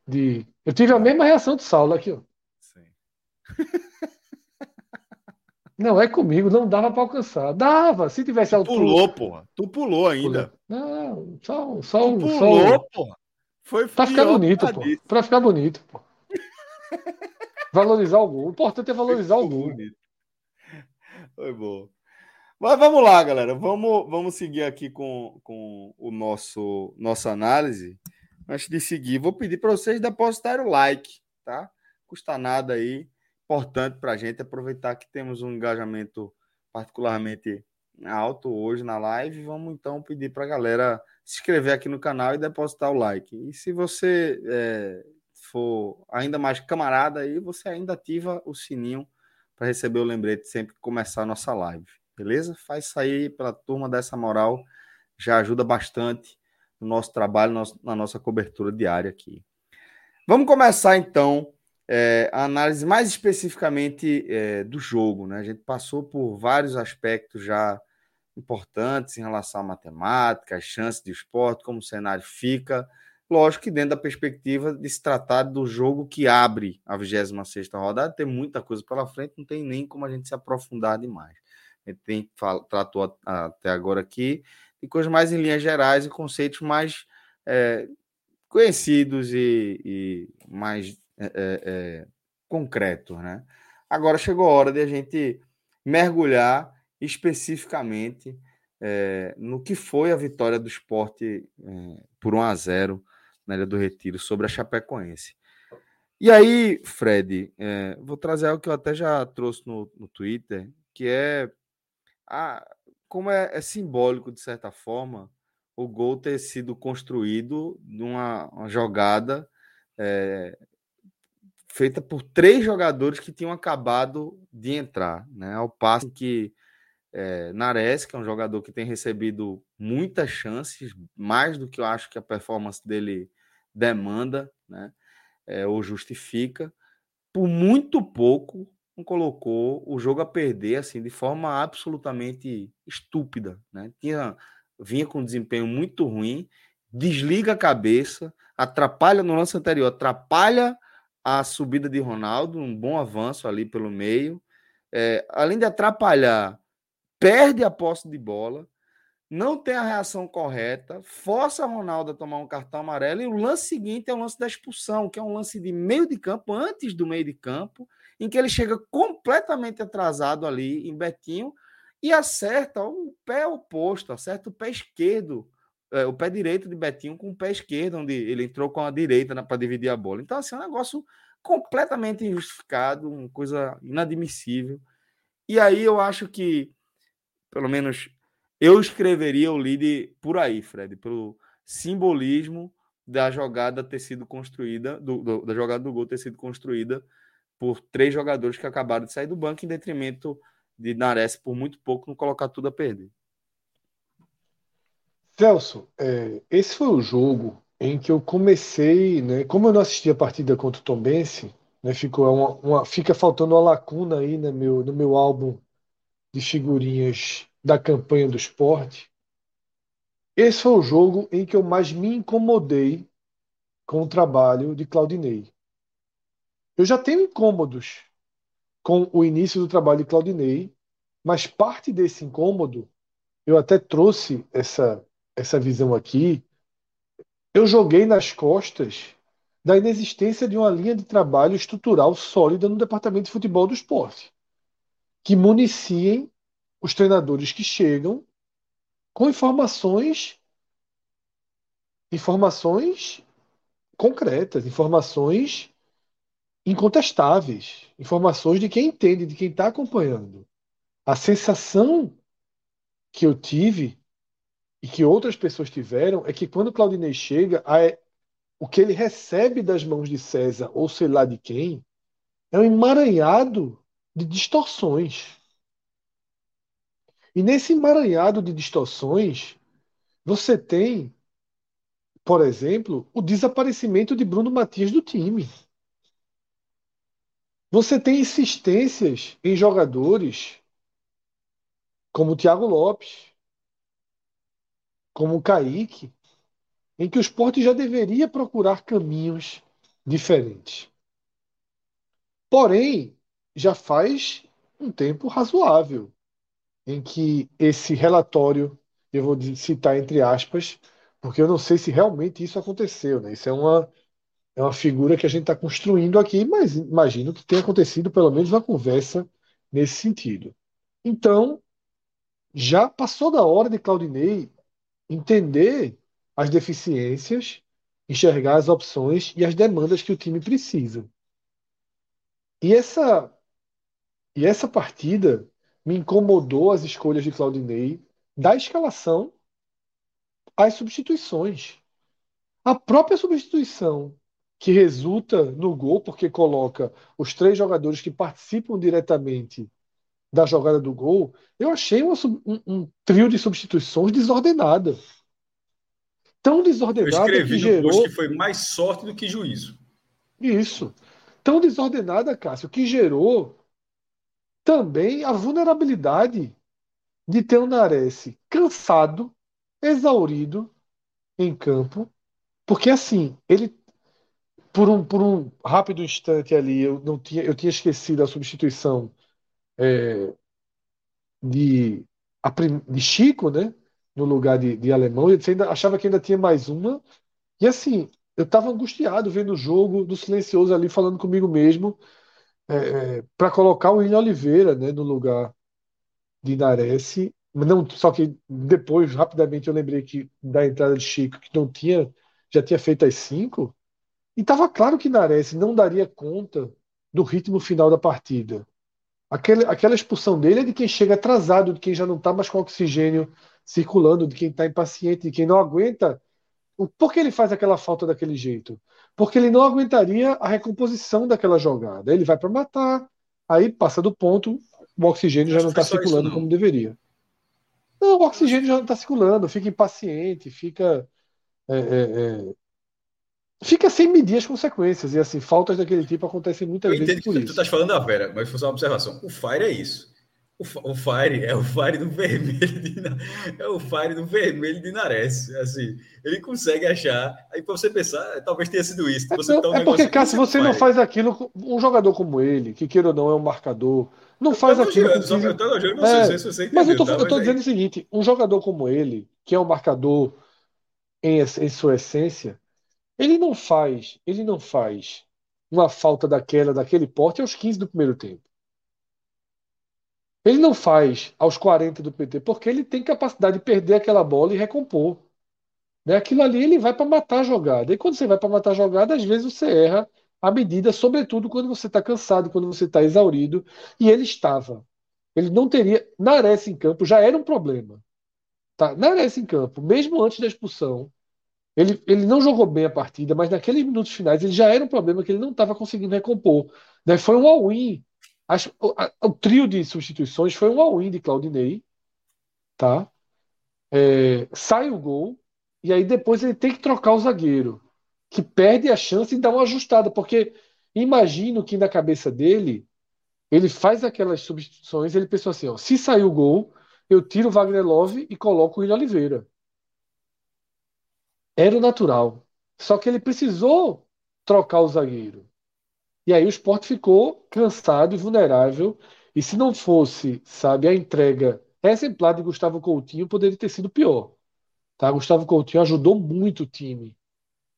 De... Eu tive a mesma reação de Saulo aqui, ó. Sim. Não, é comigo, não dava para alcançar. Dava, se tivesse tu altura. Pulou, porra. Tu pulou ainda. Não, só, só, tu pulou, só... porra. Foi pra ficar bonito, pô. Pra ficar bonito, pô. Valorizar o gol. O importante é valorizar o gol. Foi bom. Mas vamos lá, galera. Vamos, vamos seguir aqui com, com o nosso nossa análise. Antes de seguir, vou pedir para vocês depositarem o like, tá? Custa nada aí. Importante para a gente aproveitar que temos um engajamento particularmente alto hoje na live. Vamos então pedir para a galera se inscrever aqui no canal e depositar o like. E se você é, for ainda mais camarada aí, você ainda ativa o sininho para receber o lembrete sempre que começar a nossa live. Beleza? Faz aí pela turma dessa moral, já ajuda bastante no nosso trabalho, na nossa cobertura diária aqui. Vamos começar então é, a análise mais especificamente é, do jogo. Né? A gente passou por vários aspectos já importantes em relação à matemática, as chances de esporte, como o cenário fica. Lógico que dentro da perspectiva de se tratar do jogo que abre a 26 rodada, tem muita coisa pela frente, não tem nem como a gente se aprofundar demais. A gente tem, tratou até agora aqui de coisas mais em linhas gerais e conceitos mais é, conhecidos e, e mais é, é, é concretos. Né? Agora chegou a hora de a gente mergulhar especificamente é, no que foi a vitória do esporte é, por 1 a 0 na Ilha do Retiro sobre a Chapecoense. E aí, Fred, é, vou trazer algo que eu até já trouxe no, no Twitter, que é a, como é, é, simbólico, de certa forma, o gol ter sido construído numa jogada é, feita por três jogadores que tinham acabado de entrar, né? Ao passo que é, Nares, que é um jogador que tem recebido muitas chances, mais do que eu acho que a performance dele demanda, né? É, ou justifica, por muito pouco não colocou o jogo a perder assim de forma absolutamente estúpida, né? Tinha vinha com um desempenho muito ruim, desliga a cabeça, atrapalha no lance anterior, atrapalha a subida de Ronaldo, um bom avanço ali pelo meio, é, além de atrapalhar, perde a posse de bola, não tem a reação correta, força Ronaldo a tomar um cartão amarelo e o lance seguinte é o lance da expulsão, que é um lance de meio de campo, antes do meio de campo, em que ele chega completamente atrasado ali em Betinho e acerta o pé oposto, acerta o pé esquerdo, é, o pé direito de Betinho com o pé esquerdo, onde ele entrou com a direita né, para dividir a bola. Então, assim, é um negócio completamente injustificado, uma coisa inadmissível. E aí eu acho que, pelo menos eu escreveria o lead por aí, Fred, pelo simbolismo da jogada ter sido construída, do, do, da jogada do gol ter sido construída por três jogadores que acabaram de sair do banco em detrimento de Nares por muito pouco não colocar tudo a perder. Celso, é, esse foi o jogo em que eu comecei, né? Como eu não assisti a partida contra o Tombense, né? Ficou uma, uma, fica faltando uma lacuna aí no meu, no meu álbum de figurinhas da campanha do esporte, esse foi o jogo em que eu mais me incomodei com o trabalho de Claudinei. Eu já tenho incômodos com o início do trabalho de Claudinei, mas parte desse incômodo, eu até trouxe essa, essa visão aqui, eu joguei nas costas da inexistência de uma linha de trabalho estrutural sólida no departamento de futebol do esporte, que municiem os treinadores que chegam com informações informações concretas, informações incontestáveis, informações de quem entende, de quem está acompanhando. A sensação que eu tive e que outras pessoas tiveram é que quando Claudinei chega, o que ele recebe das mãos de César, ou sei lá de quem, é um emaranhado de distorções. E nesse emaranhado de distorções, você tem, por exemplo, o desaparecimento de Bruno Matias do time. Você tem insistências em jogadores como o Thiago Lopes, como o Kaique, em que o esporte já deveria procurar caminhos diferentes. Porém, já faz um tempo razoável em que esse relatório, eu vou citar entre aspas, porque eu não sei se realmente isso aconteceu, né? Isso é uma, é uma figura que a gente está construindo aqui, mas imagino que tenha acontecido pelo menos uma conversa nesse sentido. Então, já passou da hora de Claudinei entender as deficiências, enxergar as opções e as demandas que o time precisa. E essa e essa partida me incomodou as escolhas de Claudinei da escalação às substituições. A própria substituição que resulta no gol, porque coloca os três jogadores que participam diretamente da jogada do gol, eu achei um, um trio de substituições desordenada. Tão desordenada eu escrevi que gerou. que foi mais sorte do que juízo. Isso. Tão desordenada, Cássio, que gerou também a vulnerabilidade de ter um Nares cansado, exaurido em campo, porque assim, ele por um, por um rápido instante ali, eu não tinha, eu tinha esquecido a substituição é, de, de Chico, né? No lugar de, de Alemão. Eu ainda, achava que ainda tinha mais uma. E assim, eu estava angustiado vendo o jogo, do silencioso ali, falando comigo mesmo, é, é, para colocar o William Oliveira né, no lugar de Nares. Não, só que depois, rapidamente, eu lembrei que da entrada de Chico, que não tinha, já tinha feito as cinco. E estava claro que Nares não daria conta do ritmo final da partida. Aquele, aquela expulsão dele é de quem chega atrasado, de quem já não está mais com oxigênio circulando, de quem está impaciente, de quem não aguenta. Por que ele faz aquela falta daquele jeito? Porque ele não aguentaria a recomposição daquela jogada. Ele vai para matar, aí passa do ponto, o oxigênio já não está circulando como deveria. Não, o oxigênio já não está circulando, fica impaciente, fica. É, é, é fica sem medir as consequências. E assim, faltas daquele tipo acontecem muitas eu vezes. Por tu, isso. tu estás falando da Vera, mas foi só uma observação. O Fire é isso. O, Fire é o Fire do vermelho de, é o Fire do vermelho de Nares. Assim, ele consegue achar. Aí para você pensar, talvez tenha sido isso. É, não, tá um é porque, Cássio, você não faz aquilo. Um jogador como ele, que queira ou não, é um marcador. Não eu faz aquilo. Só, eu tô elogiando você, é, você, você mas eu tô, tá, eu tô dizendo aí... o seguinte: um jogador como ele, que é um marcador em, em sua essência, ele não faz, ele não faz uma falta daquela, daquele porte aos 15 do primeiro tempo. Ele não faz aos 40 do PT, porque ele tem capacidade de perder aquela bola e recompor. Né? Aquilo ali ele vai para matar a jogada. E quando você vai para matar a jogada, às vezes você erra a medida, sobretudo quando você está cansado, quando você está exaurido. E ele estava. Ele não teria. Nares em campo já era um problema. Tá? Nares em campo, mesmo antes da expulsão, ele, ele não jogou bem a partida, mas naqueles minutos finais ele já era um problema que ele não estava conseguindo recompor. Né? Foi um all-in. O, o, trio de substituições foi um all-in de Claudinei. Tá? É, sai o gol, e aí depois ele tem que trocar o zagueiro, que perde a chance de dar uma ajustada, porque imagino que na cabeça dele ele faz aquelas substituições, ele pensou assim: ó, se sair o gol, eu tiro o Wagner Love e coloco o William Oliveira. Era o natural. Só que ele precisou trocar o zagueiro. E aí o esporte ficou cansado e vulnerável. E se não fosse, sabe, a entrega exemplar de Gustavo Coutinho, poderia ter sido pior. Tá? Gustavo Coutinho ajudou muito o time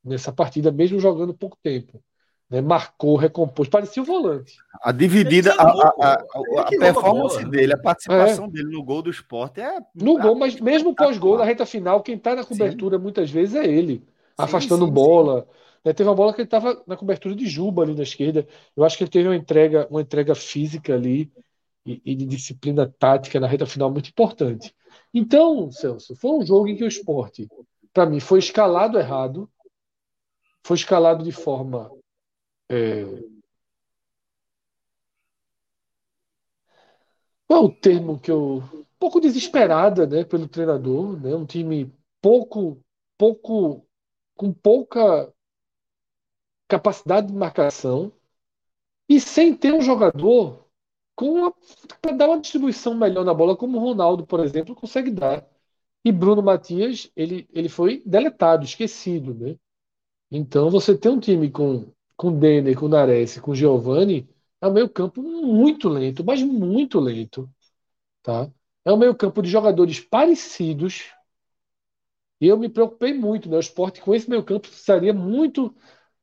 nessa partida, mesmo jogando pouco tempo. Né? Marcou, recompôs, parecia o volante. A dividida, a, a, a, a performance dele, a participação é. dele no gol do esporte é. No gol, mas mesmo pós-gol, na reta final, quem está na cobertura sim. muitas vezes é ele, sim, afastando sim, bola. Né? Teve uma bola que ele estava na cobertura de Juba ali na esquerda. Eu acho que ele teve uma entrega, uma entrega física ali e, e de disciplina tática na reta final muito importante. Então, Celso, foi um jogo em que o esporte, para mim, foi escalado errado, foi escalado de forma é... Qual é o termo que eu. Um pouco desesperada né, pelo treinador, né? um time pouco, pouco, com pouca capacidade de marcação. E sem ter um jogador para dar uma distribuição melhor na bola, como o Ronaldo, por exemplo, consegue dar. E Bruno Matias, ele, ele foi deletado, esquecido, né? Então, você tem um time com, com Denner, com Nares, com Giovani, é um meio campo muito lento, mas muito lento, tá? É um meio campo de jogadores parecidos, e eu me preocupei muito, né? O esporte com esse meio campo precisaria muito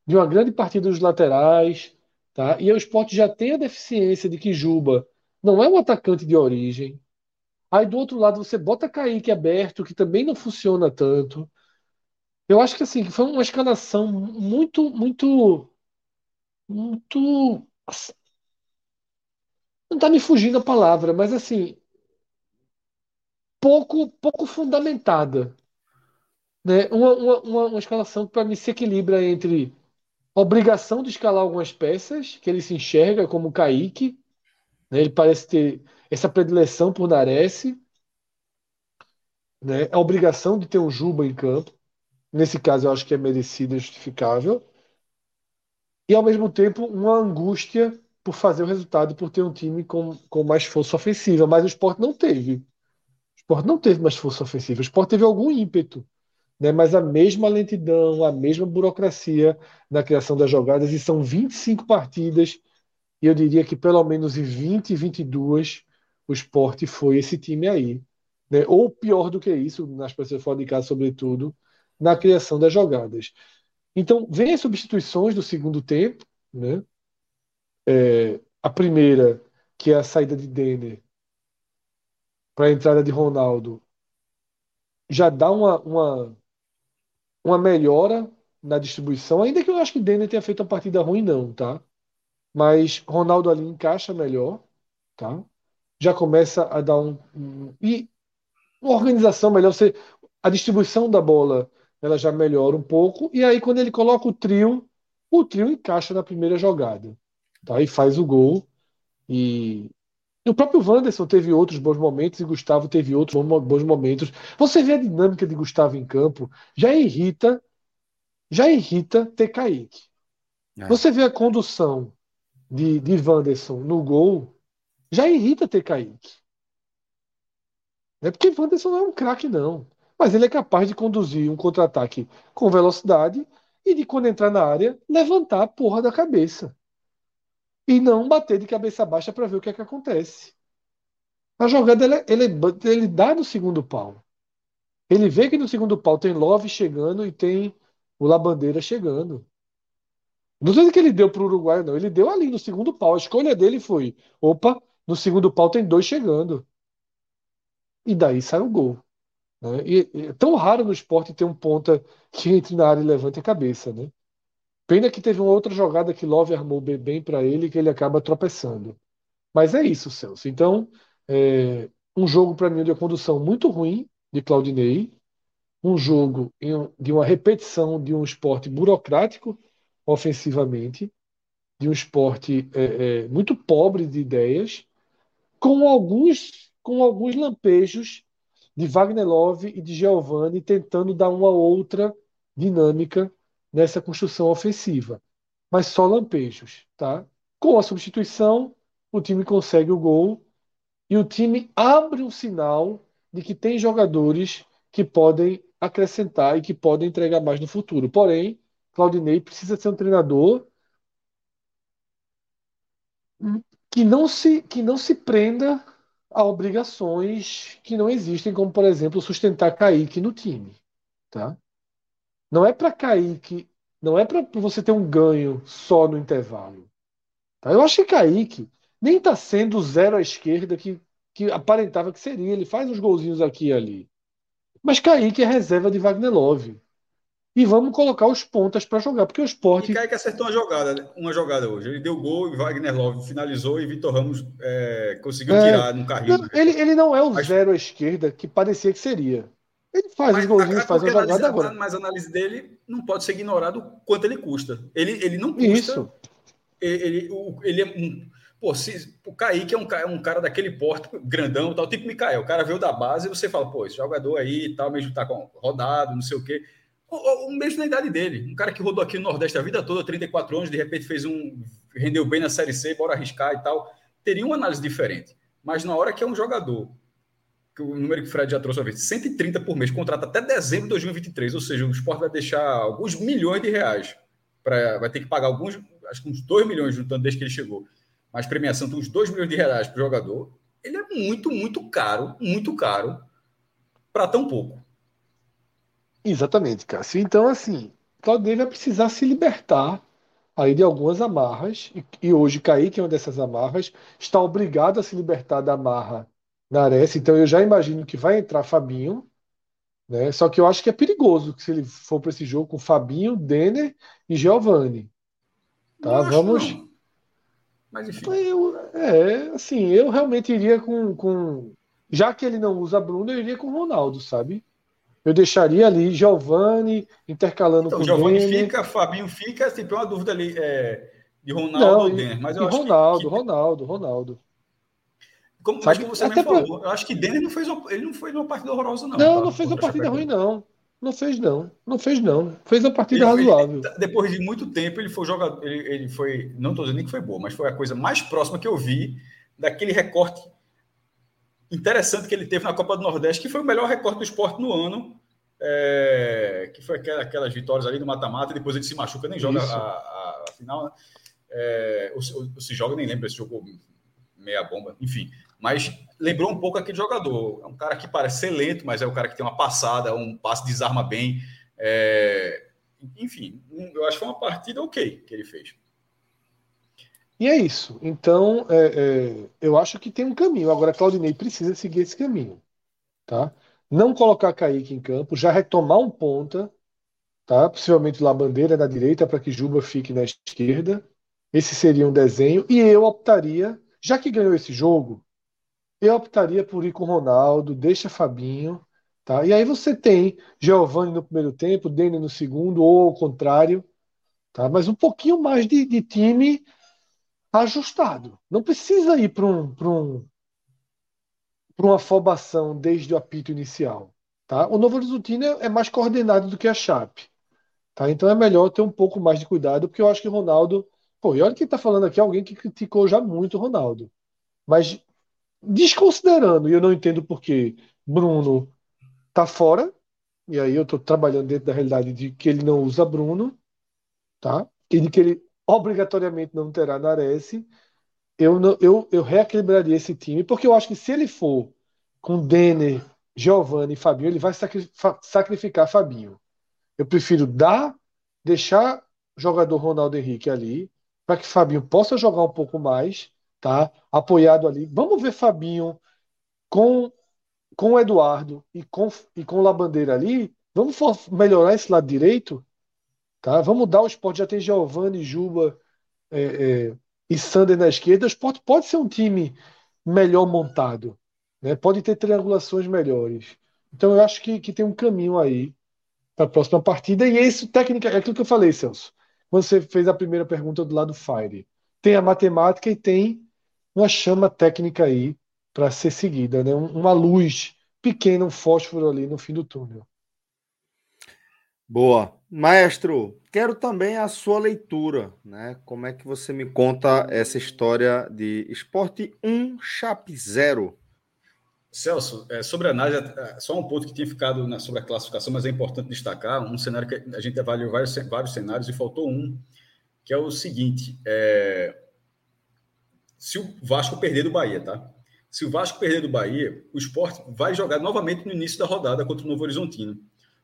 de uma grande partida dos laterais, tá? E o esporte já tem a deficiência de que Juba não é um atacante de origem. Aí do outro lado você bota Kaique aberto, que também não funciona tanto. Eu acho que assim, foi uma escalação muito, muito, muito. Não está me fugindo a palavra, mas assim, pouco, pouco fundamentada. Né? Uma, uma, uma, uma escalação que para mim se equilibra entre obrigação de escalar algumas peças, que ele se enxerga como Kaique, né? ele parece ter essa predileção por Nares, né? a obrigação de ter um Juba em campo, nesse caso eu acho que é merecido e justificável, e ao mesmo tempo uma angústia por fazer o resultado, por ter um time com, com mais força ofensiva, mas o Sport não teve. O Sport não teve mais força ofensiva, o Sport teve algum ímpeto né? mas a mesma lentidão, a mesma burocracia na criação das jogadas, e são 25 partidas, e eu diria que pelo menos em 20, 22, o esporte foi esse time aí. Né? Ou pior do que isso, nas pessoas fora de casa, sobretudo, na criação das jogadas. Então, vem as substituições do segundo tempo, né? É, a primeira, que é a saída de Denner para a entrada de Ronaldo, já dá uma, uma, uma melhora na distribuição, ainda que eu acho que Denner tenha feito uma partida ruim, não, tá? Mas Ronaldo ali encaixa melhor, tá? Já começa a dar um, e uma organização melhor, você, a distribuição da bola ela já melhora um pouco, e aí quando ele coloca o trio, o trio encaixa na primeira jogada, tá? E faz o gol. E o próprio Wanderson teve outros bons momentos e Gustavo teve outros bons momentos. Você vê a dinâmica de Gustavo em campo, já irrita, já irrita ter Kaique. É. Você vê a condução de, de Wanderson no gol, já irrita ter Kaique. Não é porque Wanderson não é um craque, não. Mas ele é capaz de conduzir um contra-ataque com velocidade e de, quando entrar na área, levantar a porra da cabeça e não bater de cabeça baixa para ver o que é que acontece. A jogada ele, ele, ele dá no segundo pau. Ele vê que no segundo pau tem Love chegando e tem o Labandeira chegando. Não sei que ele deu para o Uruguai, não. Ele deu ali no segundo pau. A escolha dele foi: opa, no segundo pau tem dois chegando. E daí sai o gol. Né? E é tão raro no esporte ter um ponta que entre na área e levante a cabeça. Né? Pena que teve uma outra jogada que Love armou bem para ele que ele acaba tropeçando. Mas é isso, Celso. Então, é, um jogo para mim de uma condução muito ruim de Claudinei, um jogo de uma repetição de um esporte burocrático ofensivamente, de um esporte é, é, muito pobre de ideias, com alguns, com alguns lampejos de Wagner Love e de Giovanni tentando dar uma outra dinâmica nessa construção ofensiva. Mas só lampejos, tá? Com a substituição, o time consegue o gol e o time abre um sinal de que tem jogadores que podem acrescentar e que podem entregar mais no futuro. Porém, Claudinei precisa ser um treinador que não se, que não se prenda a obrigações que não existem, como, por exemplo, sustentar Kaique no time. Tá? Não é para Kaique, não é para você ter um ganho só no intervalo. Tá? Eu acho que Kaique nem está sendo zero à esquerda que, que aparentava que seria. Ele faz uns golzinhos aqui e ali. Mas Kaique é reserva de Wagner Love. E vamos colocar os pontas para jogar, porque o esporte. E Kaique acertou uma jogada, uma jogada hoje. Ele deu gol e Wagner Love finalizou e Vitor Ramos é, conseguiu é, tirar no carrinho. Ele, ele não é o Mas... zero à esquerda que parecia que seria. Ele faz mas, os golzinhos, faz a jogada agora. Mas a análise dele não pode ser ignorado o quanto ele custa. Ele, ele não custa. Isso. Ele, ele, ele é um. Pô, se, o Kaique é um, é um cara daquele porte grandão, tal, tipo Mikael. O cara veio da base e você fala, pô, esse jogador aí tal, mesmo tá com, rodado, não sei o quê. O, o, mesmo na idade dele. Um cara que rodou aqui no Nordeste a vida toda, 34 anos, de repente fez um. rendeu bem na Série C, bora arriscar e tal. Teria uma análise diferente. Mas na hora que é um jogador, o número que o Fred já trouxe uma vez, 130 por mês, contrato até dezembro de 2023, ou seja, o esporte vai deixar alguns milhões de reais. Pra, vai ter que pagar alguns, acho que uns 2 milhões juntando desde que ele chegou. Mas premiação de uns 2 milhões de reais para o jogador, ele é muito, muito caro, muito caro para tão pouco. Exatamente, Cássio. Então, assim, Claudinei vai precisar se libertar aí de algumas amarras, e, e hoje Kaique é uma dessas amarras, está obrigado a se libertar da amarra na Ares, então eu já imagino que vai entrar Fabinho, né? Só que eu acho que é perigoso que se ele for para esse jogo com Fabinho, Denner e Giovani. Tá? Vamos. Não. Mas enfim. Eu, é, assim, eu realmente iria com, com. Já que ele não usa Bruno, eu iria com Ronaldo, sabe? Eu deixaria ali Giovanni intercalando então, com Giovanni fica, Fabinho fica, sempre uma dúvida ali é, de Ronaldo não, ou Denner. Mas eu acho Ronaldo, que, Ronaldo, Ronaldo. Como, mas como você me falou, eu acho que Denner não fez uma, ele não fez uma partida horrorosa, não. Não, tá? não fez uma partida ruim, não. Não fez, não. Não fez, não. Fez uma partida ele, razoável. Ele, depois de muito tempo, ele foi jogador. Ele, ele foi. Não estou dizendo que foi boa, mas foi a coisa mais próxima que eu vi daquele recorte interessante que ele teve na Copa do Nordeste, que foi o melhor recorte do esporte no ano, é, que foi aquelas vitórias ali no mata-mata, depois ele se machuca, nem joga a, a, a, final, né? é, ou, ou, se joga, nem lembra se jogou meia bomba, enfim. Mas lembrou um pouco aquele jogador. É um cara que parece ser lento, mas é o cara que tem uma passada, um passe desarma bem. É... Enfim, eu acho que foi uma partida ok que ele fez. E é isso. Então, é, é, eu acho que tem um caminho. Agora, Claudinei precisa seguir esse caminho. Tá? Não colocar Kaique em campo, já retomar um ponta, tá? possivelmente lá bandeira na direita para que Juba fique na esquerda. Esse seria um desenho. E eu optaria, já que ganhou esse jogo, eu optaria por ir com Ronaldo, deixa Fabinho. Tá? E aí você tem Giovanni no primeiro tempo, Dene no segundo, ou ao contrário. Tá? Mas um pouquinho mais de, de time ajustado. Não precisa ir para um, um, uma afobação desde o apito inicial. Tá? O Novo Horizontino é mais coordenado do que a Chape. Tá? Então é melhor ter um pouco mais de cuidado, porque eu acho que o Ronaldo. Pô, e olha quem está falando aqui, alguém que criticou já muito o Ronaldo. Mas desconsiderando, e eu não entendo porque Bruno tá fora, e aí eu estou trabalhando dentro da realidade de que ele não usa Bruno, tá? E de que ele obrigatoriamente não terá Nares, eu, não, eu, eu reequilibraria esse time, porque eu acho que se ele for com Denner, Giovanni e Fabinho, ele vai sacrificar Fabinho. Eu prefiro dar, deixar o jogador Ronaldo Henrique ali, para que Fabinho possa jogar um pouco mais, tá? Apoiado ali. Vamos ver Fabinho com com o Eduardo e com e com Labandeira ali. Vamos melhorar esse lado direito, tá? Vamos dar o esporte já tem Giovanni, Juba é, é, e Sander na esquerda. O esporte pode ser um time melhor montado, né? Pode ter triangulações melhores. Então eu acho que, que tem um caminho aí para a próxima partida e isso técnica é aquilo que eu falei, Celso. Você fez a primeira pergunta do lado Fire. Tem a matemática e tem uma chama técnica aí para ser seguida, né? uma luz pequena, um fósforo ali no fim do túnel. Boa. Maestro, quero também a sua leitura, né? Como é que você me conta essa história de Esporte 1, Chape 0? Celso, é, sobre a análise, é, só um ponto que tinha ficado na, sobre a classificação, mas é importante destacar, um cenário que a gente avaliou vários, vários cenários e faltou um, que é o seguinte, é, se o Vasco perder do Bahia, tá? Se o Vasco perder do Bahia, o esporte vai jogar novamente no início da rodada contra o Novo Horizontino.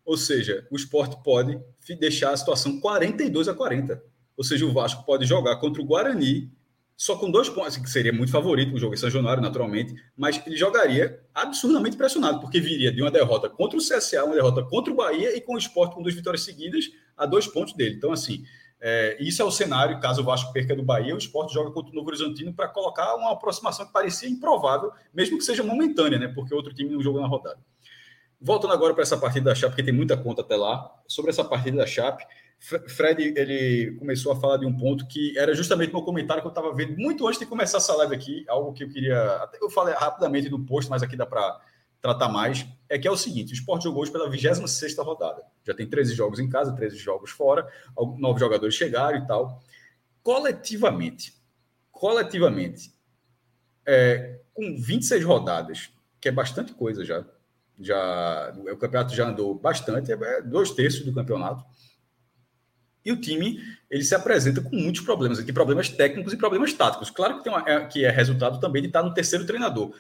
Ou seja, o esporte pode deixar a situação 42 a 40. Ou seja, o Vasco pode jogar contra o Guarani só com dois pontos, que seria muito favorito o jogo em São Januário, naturalmente, mas ele jogaria absurdamente pressionado, porque viria de uma derrota contra o CSA, uma derrota contra o Bahia e com o esporte com duas vitórias seguidas a dois pontos dele. Então, assim, é, isso é o cenário, caso o Vasco perca do Bahia, o esporte joga contra o Novo Horizontino para colocar uma aproximação que parecia improvável, mesmo que seja momentânea, né? Porque outro time não jogou na rodada. Voltando agora para essa partida da Chape, porque tem muita conta até lá, sobre essa partida da Chape, Fred ele começou a falar de um ponto que era justamente meu comentário que eu estava vendo muito antes de começar essa live aqui, algo que eu queria. Eu falei rapidamente no post, mas aqui dá para tratar mais, é que é o seguinte: o esporte jogou hoje pela 26 rodada. Já tem 13 jogos em casa, 13 jogos fora, novos jogadores chegaram e tal. coletivamente, coletivamente, é, com 26 rodadas, que é bastante coisa já, já o campeonato já andou bastante, é dois terços do campeonato. E o time ele se apresenta com muitos problemas aqui, problemas técnicos e problemas táticos. Claro que, tem uma, é, que é resultado também de estar no terceiro treinador.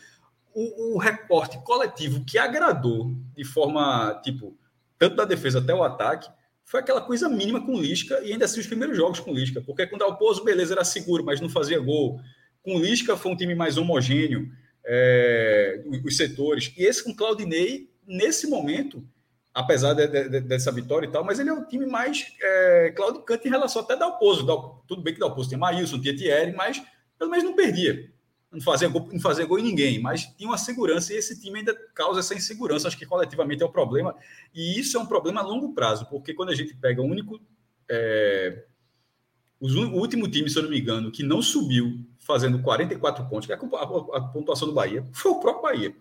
O, o recorte coletivo que agradou de forma, tipo, tanto da defesa até o ataque, foi aquela coisa mínima com Lisca e ainda assim os primeiros jogos com Lisca, porque com Dalpozo, beleza, era seguro, mas não fazia gol. Com Lisca foi um time mais homogêneo, é, os setores. E esse com Claudinei, nesse momento, apesar de, de, dessa vitória e tal, mas ele é um time mais é, claudicante em relação até Dalpozo. Tudo bem que Dalpozo tem Maílson, Thierry, mas pelo menos não perdia não fazia, gol, não fazia gol em ninguém, mas tinha uma segurança e esse time ainda causa essa insegurança. Acho que coletivamente é o um problema, e isso é um problema a longo prazo, porque quando a gente pega o único. É, o último time, se eu não me engano, que não subiu fazendo 44 pontos, que é a, a, a pontuação do Bahia, foi o próprio Bahia.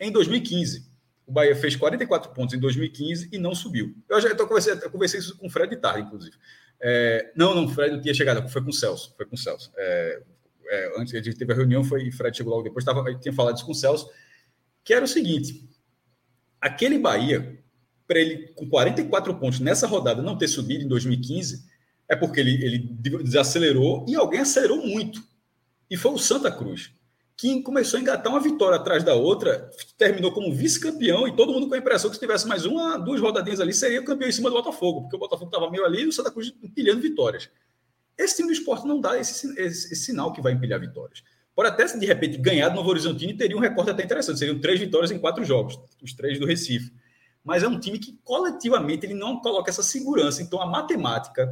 Em 2015, o Bahia fez 44 pontos em 2015 e não subiu. Eu já eu conversei, eu conversei isso com o Fred de tarde, inclusive. É, não, não, o Fred não tinha chegado, foi com o Celso. Foi com o Celso. É, é, antes a gente teve a reunião, foi Fred chegou logo depois, tava, tinha falado isso com o Celso, que era o seguinte: aquele Bahia, para ele com 44 pontos nessa rodada não ter subido em 2015, é porque ele, ele desacelerou e alguém acelerou muito. E foi o Santa Cruz, que começou a engatar uma vitória atrás da outra, terminou como vice-campeão e todo mundo com a impressão que se tivesse mais uma, duas rodadinhas ali, seria campeão em cima do Botafogo, porque o Botafogo estava meio ali e o Santa Cruz empilhando vitórias. Esse time do esporte não dá esse, esse, esse sinal que vai empilhar vitórias. Pode até, de repente, ganhar do Novo Horizontino e teria um recorde até interessante. Seriam três vitórias em quatro jogos, os três do Recife. Mas é um time que, coletivamente, ele não coloca essa segurança. Então, a matemática,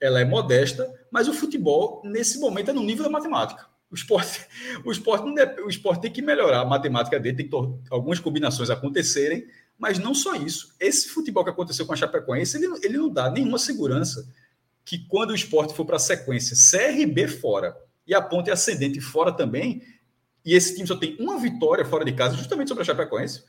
ela é modesta, mas o futebol, nesse momento, é no nível da matemática. O esporte, o esporte, o esporte tem que melhorar a matemática dele, tem que algumas combinações acontecerem, mas não só isso. Esse futebol que aconteceu com a Chapecoense, ele, ele não dá nenhuma segurança que quando o esporte for para a sequência CRB fora e a ponte ascendente fora também, e esse time só tem uma vitória fora de casa, justamente sobre a Chapecoense,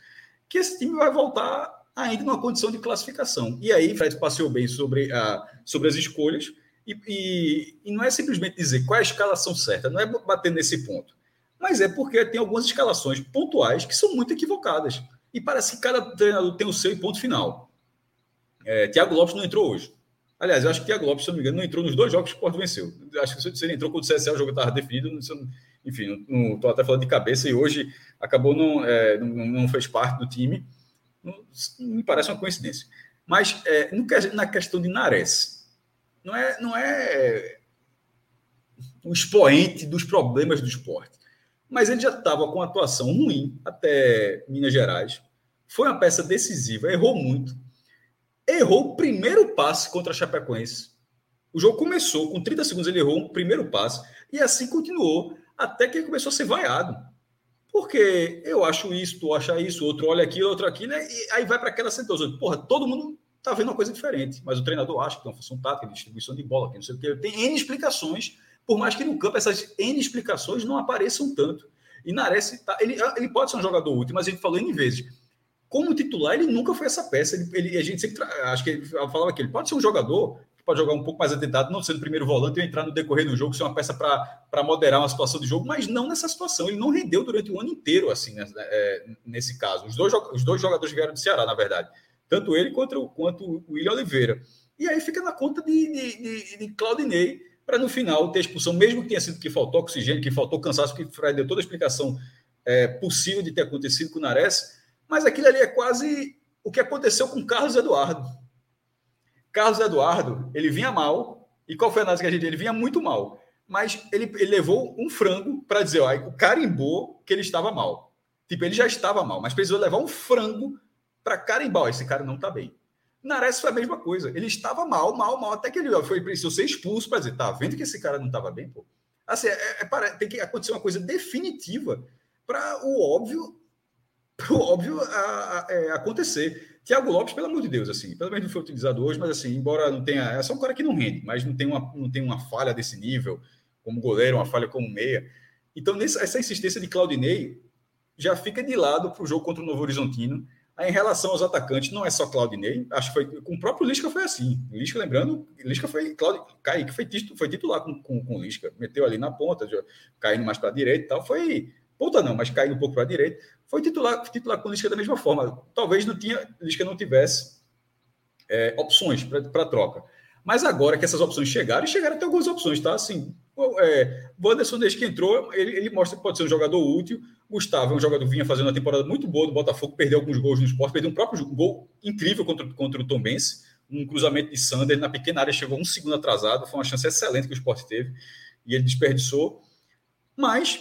que esse time vai voltar ainda numa condição de classificação. E aí, Fred passeou bem sobre, a, sobre as escolhas, e, e, e, não é simplesmente dizer qual é a escalação certa, não é bater nesse ponto, mas é porque tem algumas escalações pontuais que são muito equivocadas. E parece que cada treinador tem o seu ponto final. É, Tiago Lopes não entrou hoje. Aliás, eu acho que o Thiago Lopes, se não me engano, não entrou nos dois jogos que o Sport venceu. Acho que se ele entrou contra o CSL, o jogo estava definido. Enfim, não estou até falando de cabeça e hoje acabou não, é, não, não, fez parte do time. Não, me parece uma coincidência. Mas é, na questão de Nares, não é, não é o expoente dos problemas do esporte. Mas ele já estava com atuação ruim até Minas Gerais. Foi uma peça decisiva, errou muito errou o primeiro passe contra a Chapecoense. O jogo começou, com 30 segundos ele errou o primeiro passe, e assim continuou, até que ele começou a ser vaiado. Porque eu acho isso, tu acha isso, outro olha aqui, outro aqui, né? E aí vai para aquela sentosa. Porra, todo mundo tá vendo uma coisa diferente, mas o treinador acha que tem uma função tática, distribuição de bola, que não sei o que. Tem N explicações, por mais que no campo essas N explicações não apareçam tanto. E Nares, tá, ele, ele pode ser um jogador útil, mas ele falou N vezes como titular, ele nunca foi essa peça. Ele, ele a gente sempre acho que ele falava que ele pode ser um jogador que pode jogar um pouco mais atentado, não sendo primeiro volante e entrar no decorrer do jogo, ser uma peça para moderar uma situação de jogo, mas não nessa situação. Ele não rendeu durante o ano inteiro, assim, né, é, nesse caso. Os dois, os dois jogadores vieram do Ceará, na verdade. Tanto ele quanto, quanto o William Oliveira. E aí fica na conta de, de, de, de Claudinei para no final ter expulsão, mesmo que tenha sido que faltou oxigênio, que faltou cansaço, que Fred deu toda a explicação é, possível de ter acontecido com o Nares mas aquilo ali é quase o que aconteceu com Carlos Eduardo. Carlos Eduardo, ele vinha mal. E qual foi a análise que a gente Ele vinha muito mal. Mas ele, ele levou um frango para dizer, ó, o carimbou que ele estava mal. Tipo, ele já estava mal, mas precisou levar um frango para carimbar. Esse cara não está bem. Nares foi a mesma coisa. Ele estava mal, mal, mal, até que ele foi preciso ser expulso para dizer, tá vendo que esse cara não estava bem, pô? Assim, é, é, tem que acontecer uma coisa definitiva para o óbvio óbvio a, a, é, acontecer. Tiago Lopes, pelo amor de Deus, assim, pelo menos não foi utilizado hoje, mas assim, embora não tenha, é só um cara que não rende, mas não tem uma, não tem uma falha desse nível, como goleiro, uma falha como meia. Então, nessa, essa insistência de Claudinei já fica de lado para o jogo contra o Novo Horizontino, Aí, em relação aos atacantes, não é só Claudinei, acho que foi com o próprio Lisca foi assim. Lisca, lembrando, Lisca foi Claudio, Kaique foi, foi titular com, com, com Lisca, meteu ali na ponta, caindo mais para a direita e tal. Foi ponta não, mas caindo um pouco para a direita. Foi titular, titular com Lisca da mesma forma. Talvez não tinha, Lisca não tivesse é, opções para troca. Mas agora que essas opções chegaram, e chegaram até algumas opções, tá? Assim, é, desde que entrou, ele, ele, mostra que pode ser um jogador útil. Gustavo é um jogador que vinha fazendo uma temporada muito boa do Botafogo, perdeu alguns gols no esporte, perdeu um próprio gol incrível contra, contra o Tom Benz, um cruzamento de Sander na pequena área, chegou um segundo atrasado, foi uma chance excelente que o esporte teve, e ele desperdiçou. Mas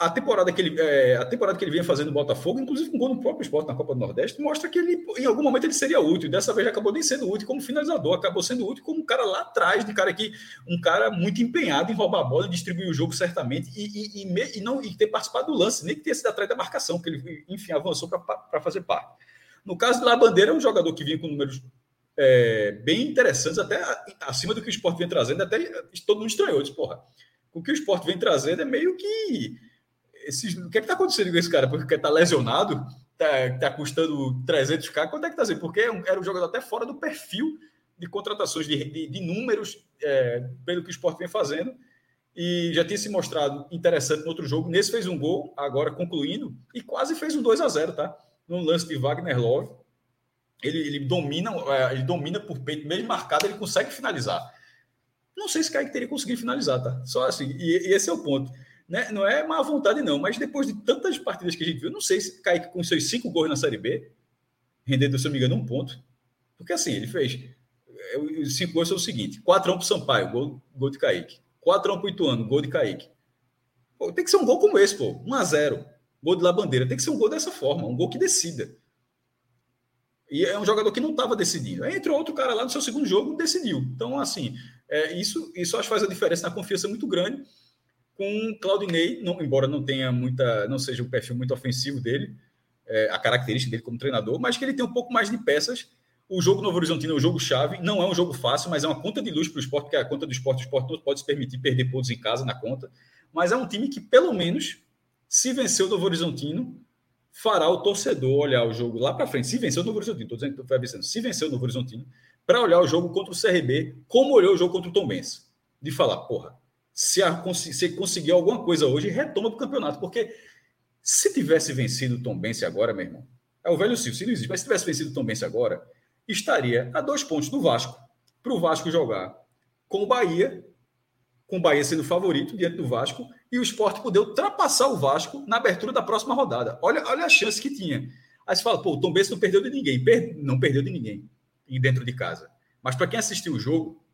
a temporada que ele é, a temporada que ele vinha fazendo no Botafogo, inclusive com gol no próprio esporte na Copa do Nordeste, mostra que ele em algum momento ele seria útil. Dessa vez acabou nem sendo útil como finalizador, acabou sendo útil como um cara lá atrás, de cara que um cara muito empenhado em roubar a bola, distribuir o jogo certamente e, e, e, e não e ter participado do lance, nem que tenha sido atrás da marcação, que ele enfim avançou para fazer parte. No caso do La Bandeira, é um jogador que vinha com números é, bem interessantes, até acima do que o esporte vem trazendo, até todo mundo estranhou, disse, porra, o que o esporte vem trazendo é meio que esses, o que é que está acontecendo com esse cara? Porque está lesionado, está tá custando 300k. Quanto é que está sendo? Porque era um jogador até fora do perfil de contratações, de, de, de números, é, pelo que o esporte vem fazendo. E já tinha se mostrado interessante no outro jogo. Nesse fez um gol, agora concluindo, e quase fez um 2 a 0 tá? No lance de Wagner Love. Ele, ele domina, é, ele domina por peito, mesmo marcado, ele consegue finalizar. Não sei se Kaique teria conseguido finalizar, tá? Só assim, e, e esse é o ponto né? Não é má vontade, não, mas depois de tantas partidas que a gente viu, não sei se Kaique com seus cinco gols na Série B, rendendo, se não me engano, um ponto. Porque assim, ele fez. É, os cinco gols são o seguinte: 4x1 para o Sampaio, gol, gol de Kaique. 4x1 para o Ituano, gol de Kaique. Pô, tem que ser um gol como esse, pô. 1x0. Gol de La Bandeira. Tem que ser um gol dessa forma, um gol que decida. E é um jogador que não estava decidindo. Aí entrou outro cara lá no seu segundo jogo decidiu. Então, assim, é, isso, isso acho que faz a diferença na confiança muito grande com Claudinei, não, embora não tenha muita, não seja o perfil muito ofensivo dele, é, a característica dele como treinador, mas que ele tem um pouco mais de peças. O jogo Novo Horizontino é um jogo chave, não é um jogo fácil, mas é uma conta de luz para o esporte, porque a conta do esporte, o esporte não pode se permitir perder pontos em casa na conta, mas é um time que, pelo menos, se vencer o Novo Horizontino, fará o torcedor olhar o jogo lá para frente. Se vencer o Novo Horizontino, estou dizendo que vencendo, se vencer o Novo Horizontino, para olhar o jogo contra o CRB, como olhou o jogo contra o Tom Benz. De falar, porra, se, a, se conseguir alguma coisa hoje, retoma para o campeonato. Porque se tivesse vencido o Tom Bense agora, meu irmão, é o velho Silvio, se não existe, mas se tivesse vencido o Tom Bense agora, estaria a dois pontos do Vasco, para o Vasco jogar com o Bahia, com o Bahia sendo favorito diante do Vasco, e o esporte poder ultrapassar o Vasco na abertura da próxima rodada. Olha, olha a chance que tinha. Aí você fala, pô, o Tom Bense não perdeu de ninguém. Per... Não perdeu de ninguém dentro de casa. Mas para quem assistiu o jogo,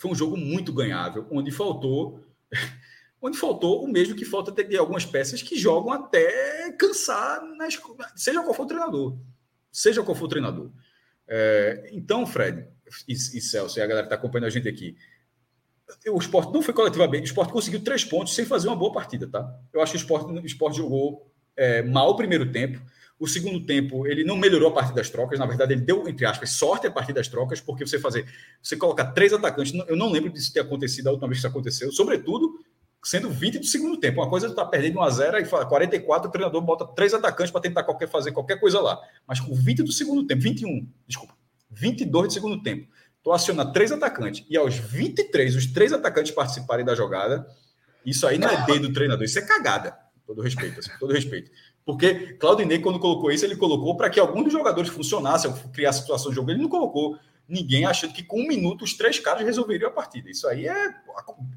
foi um jogo muito ganhável, onde faltou onde faltou o mesmo que falta de algumas peças que jogam até cansar, nas, seja qual for o treinador. Seja qual for o treinador. É, então, Fred e, e Celso, e a galera que está acompanhando a gente aqui, o esporte não foi coletivamente, o esporte conseguiu três pontos sem fazer uma boa partida, tá? Eu acho que o esporte, o esporte jogou é, mal o primeiro tempo. O segundo tempo, ele não melhorou a partir das trocas. Na verdade, ele deu, entre aspas, sorte a partir das trocas, porque você fazer, você colocar três atacantes, eu não lembro disso ter acontecido a última vez que isso aconteceu, sobretudo sendo 20 do segundo tempo. Uma coisa é tu tá perdendo 1 a 0 e 44, o treinador bota três atacantes para tentar qualquer, fazer qualquer coisa lá. Mas com 20 do segundo tempo, 21, desculpa, 22 do segundo tempo, tu aciona três atacantes e aos 23 os três atacantes participarem da jogada, isso aí não é dedo do treinador, isso é cagada. Todo respeito, assim, todo respeito. Porque Claudinei, quando colocou isso, ele colocou para que algum dos jogadores funcionasse, criar situação de jogo. Ele não colocou ninguém achando que com um minuto os três caras resolveriam a partida. Isso aí é.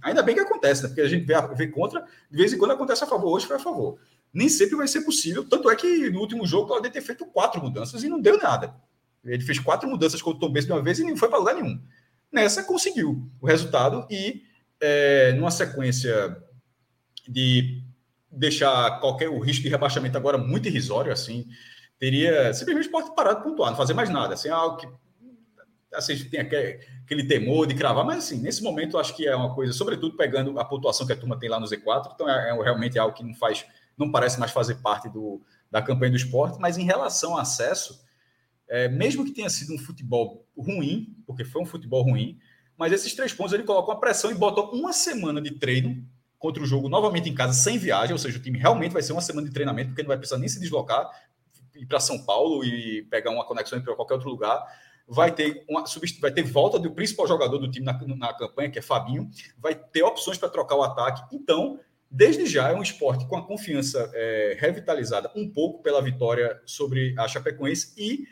Ainda bem que acontece, né? Porque a gente vê, vê contra, de vez em quando acontece a favor, hoje foi a favor. Nem sempre vai ser possível. Tanto é que no último jogo Claudinei ter feito quatro mudanças e não deu nada. Ele fez quatro mudanças com o Tom Benz de uma vez e não foi para lugar nenhum. Nessa conseguiu o resultado e é, numa sequência de deixar qualquer o risco de rebaixamento agora muito irrisório, assim, teria simplesmente pode parar de pontuar, não fazer mais nada, assim, algo que assim, tem aquele, aquele temor de cravar, mas assim, nesse momento acho que é uma coisa, sobretudo pegando a pontuação que a turma tem lá no Z4, então é, é realmente algo que não faz, não parece mais fazer parte do, da campanha do esporte, mas em relação ao acesso, é, mesmo que tenha sido um futebol ruim, porque foi um futebol ruim, mas esses três pontos ele colocou a pressão e botou uma semana de treino contra o jogo novamente em casa, sem viagem, ou seja, o time realmente vai ser uma semana de treinamento, porque não vai precisar nem se deslocar, ir para São Paulo e pegar uma conexão para qualquer outro lugar. Vai ter, uma, vai ter volta do principal jogador do time na, na campanha, que é Fabinho. Vai ter opções para trocar o ataque. Então, desde já é um esporte com a confiança é, revitalizada um pouco pela vitória sobre a Chapecoense e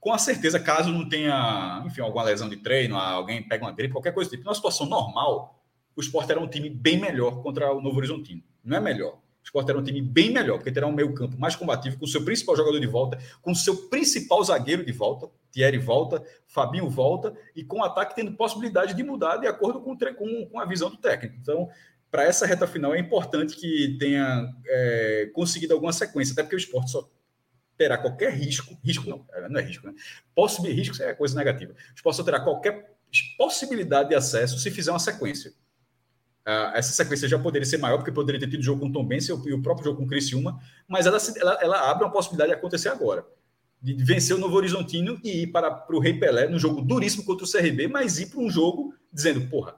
com a certeza, caso não tenha, enfim, alguma lesão de treino, alguém pega uma gripe, qualquer coisa do tipo, numa situação normal, o esporte era um time bem melhor contra o Novo Horizontino. Não é melhor. O esporte era um time bem melhor, porque terá um meio campo mais combativo, com o seu principal jogador de volta, com o seu principal zagueiro de volta, Thierry volta, Fabinho volta, e com o ataque tendo possibilidade de mudar de acordo com, com, com a visão do técnico. Então, para essa reta final, é importante que tenha é, conseguido alguma sequência, até porque o esporte só terá qualquer risco, risco não, é, não é risco, né? Possível risco é coisa negativa. O esporte só terá qualquer possibilidade de acesso se fizer uma sequência. Uh, essa sequência já poderia ser maior, porque poderia ter tido jogo com Tom Benson e o próprio jogo com Criciúma, mas ela, ela, ela, abre uma possibilidade de acontecer agora. De vencer o Novo Horizontino e ir para, para o Rei Pelé, num jogo duríssimo contra o CRB, mas ir para um jogo dizendo, porra,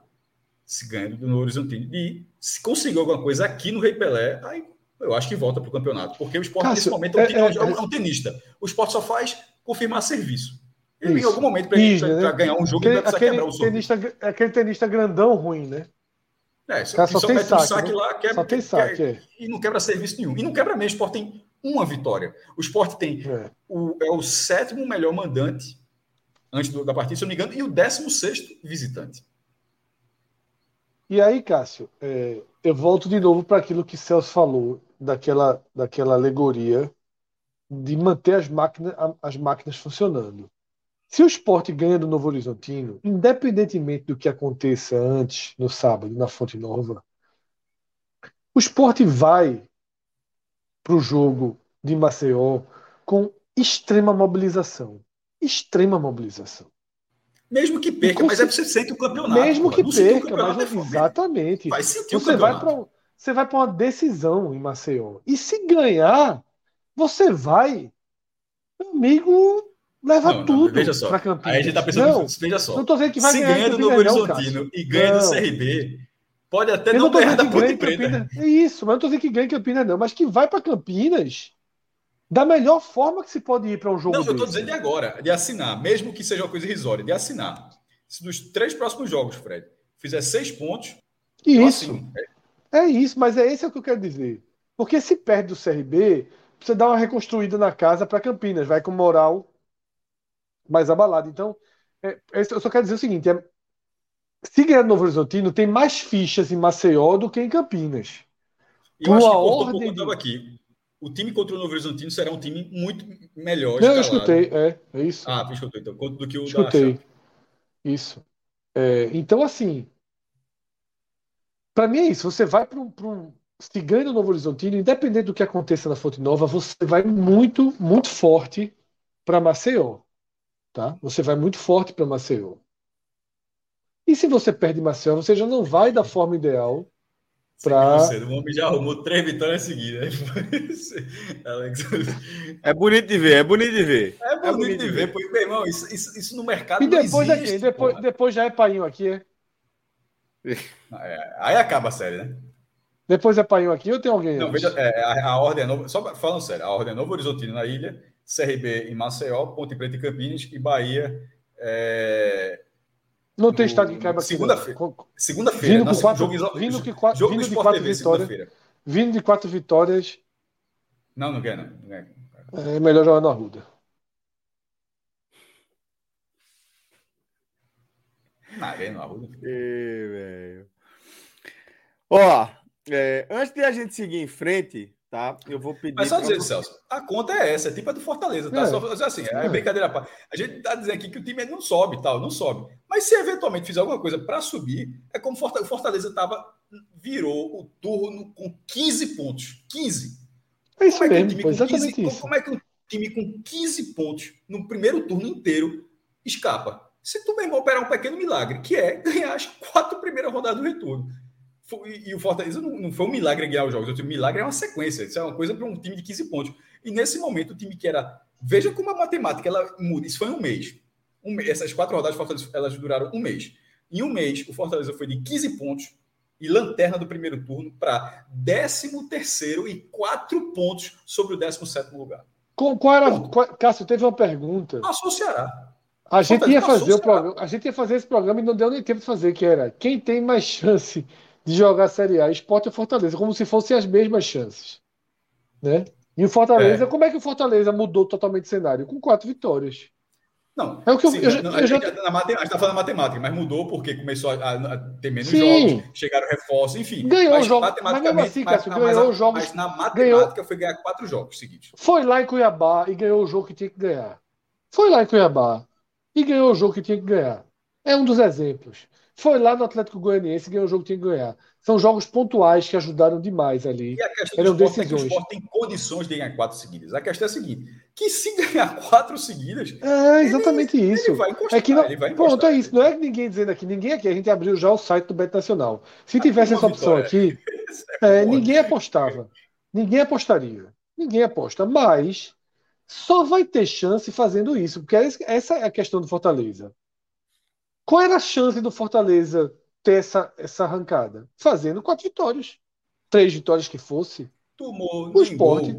se ganha do Novo Horizontino, e se conseguir alguma coisa aqui no Rei Pelé, aí eu acho que volta para o campeonato. Porque o esporte, Cássio, nesse momento, é, um, é, é, é, um tenista. O esporte só faz confirmar serviço. Ele, em algum momento, para né? ganhar um jogo, aquele, ele vai precisar quebrar o tenista, Aquele tenista grandão ruim, né? É, só, só, só tem saque, um saque né? lá, quebra, só tem saque, quebra, é. e não quebra serviço nenhum. E não quebra mesmo, o esporte tem uma vitória. O esporte tem é. O, é o sétimo melhor mandante antes do, da partida, se eu não me engano, e o décimo sexto visitante. E aí, Cássio, é, eu volto de novo para aquilo que Celso falou daquela, daquela alegoria de manter as máquinas, as máquinas funcionando. Se o esporte ganha do Novo Horizontino, independentemente do que aconteça antes, no sábado, na Fonte Nova, o esporte vai para o jogo de Maceió com extrema mobilização. Extrema mobilização. Mesmo que perca, mas é você sente o campeonato. Mesmo que perca, mas é exatamente. Vai sentir você o campeonato. Vai pra, você vai para uma decisão em Maceió. E se ganhar, você vai, meu amigo, leva não, tudo para Campinas. Aí a gente tá pensando, não, veja só. Não tô dizendo que vai se ganhar ganha do Novo Horizontino e ganha não. do CRB, pode até eu não, ganhar da Ponte Preta. É isso, mas não tô dizendo que ganha Campinas não, mas que vai para Campinas da melhor forma que se pode ir para um jogo Não, desse. eu tô dizendo de agora, de assinar, mesmo que seja uma coisa irrisória, de assinar. Se dos três próximos jogos, Fred, fizer seis pontos, isso. É isso, mas é esse é o que eu quero dizer. Porque se perde do CRB, você dá uma reconstruída na casa para Campinas, vai com moral mais abalado. Então, é, é eu só quero dizer o seguinte: é, se ganhar no Novo Horizontino, tem mais fichas em Maceió do que em Campinas. Eu acho que ordem de... aqui. O time contra o Novo Horizontino será um time muito melhor. Não, eu escutei, é, é isso. Ah, escutei, então, do que o escutei. da Isso. É, então, assim, para mim é isso. Você vai para um, um. Se ganha no Novo Horizontino, independente do que aconteça na Fonte Nova, você vai muito, muito forte para Maceió. Tá? Você vai muito forte para Maceió. E se você perde Maceió, você já não vai da forma ideal para. O homem já arrumou três vitórias seguidas. é bonito de ver, é bonito de ver. É bonito, é bonito de ver, ver. porque, meu irmão, isso, isso, isso no mercado e depois não existe. Aqui, depois, depois já é painho aqui, é? É, aí acaba a série, né? Depois é Painho aqui ou tem alguém? Não, veja, é, a, a, ordem é nova. Só falando sério, a ordem é Novo Horizontino na ilha, CRB em Maceió, Ponte Preta e Campinas e Bahia. É, não tem estado que caiba Segunda-feira. Segunda-feira. Vindo, com quatro, jogo, vindo, que, jogo vindo de quatro TV, vitórias. Vindo de quatro vitórias. Não, não ganha, não. ganha. É melhor jogar no Arruda. Maré Arruda. velho. Ó, é, antes de a gente seguir em frente, tá? Eu vou pedir. Mas só dizer, você... Celso, a conta é essa, é tipo a do Fortaleza, tá? É. Só assim, é, é. brincadeira. A gente tá dizendo aqui que o time não sobe, tal, não sobe. Mas se eventualmente fizer alguma coisa para subir, é como o Fortaleza tava virou o turno com 15 pontos. 15. É isso como é mesmo, exatamente 15, isso. Como é que um time com 15 pontos no primeiro turno inteiro escapa? se tu mesmo operar um pequeno milagre, que é ganhar as quatro primeiras rodadas do retorno. E, o Fortaleza não, não, foi um milagre ganhar os jogos, o milagre é uma sequência, isso é uma coisa para um time de 15 pontos. E nesse momento, o time que era. Veja como a matemática ela muda, isso foi um mês. Um, essas quatro rodadas Fortaleza, elas duraram um mês. Em um mês, o Fortaleza foi de 15 pontos e lanterna do primeiro turno para 13 terceiro e quatro pontos sobre o 17 lugar. qual, qual era. Qual, Cássio, teve uma pergunta. Passou o Ceará. A gente ia fazer o programa, a gente ia fazer esse programa e não deu nem tempo de fazer, que era quem tem mais chance de jogar a Série A, Esporte ou Fortaleza, como se fossem as mesmas chances. Né? E o Fortaleza, é. como é que o Fortaleza mudou totalmente o cenário? Com quatro vitórias. Não, é o que sim, eu, não, eu já... na a gente está falando matemática, mas mudou porque começou a, a ter menos sim. jogos, chegaram reforços, enfim. Ganhou jogos, mas mesmo assim, Cássio, ganhou mas, jogos. Mas na matemática ganhou, foi ganhar quatro jogos seguidos. Foi lá em Cuiabá e ganhou o jogo que tinha que ganhar. Foi lá em Cuiabá e ganhou o jogo que tinha que ganhar. É um dos exemplos. Foi lá no Atlético Goianiense e ganhou o jogo que tinha que ganhar. São jogos pontuais que ajudaram demais ali. E a questão Eram do esporte decisões. é que o esporte tem condições de ganhar quatro seguidas. A questão é a seguinte: que se ganhar quatro seguidas. É exatamente ele, isso. Ele vai encostar, é que não, ele vai encostar, pronto, é isso. Não é ninguém dizendo aqui, ninguém aqui. A gente abriu já o site do Beto Nacional. Se tivesse essa opção aqui, é, é ninguém apostava. Ninguém apostaria. Ninguém aposta. Mas só vai ter chance fazendo isso, porque essa é a questão do Fortaleza. Qual era a chance do Fortaleza ter essa, essa arrancada? Fazendo quatro vitórias. Três vitórias que fosse. Tomou o esporte.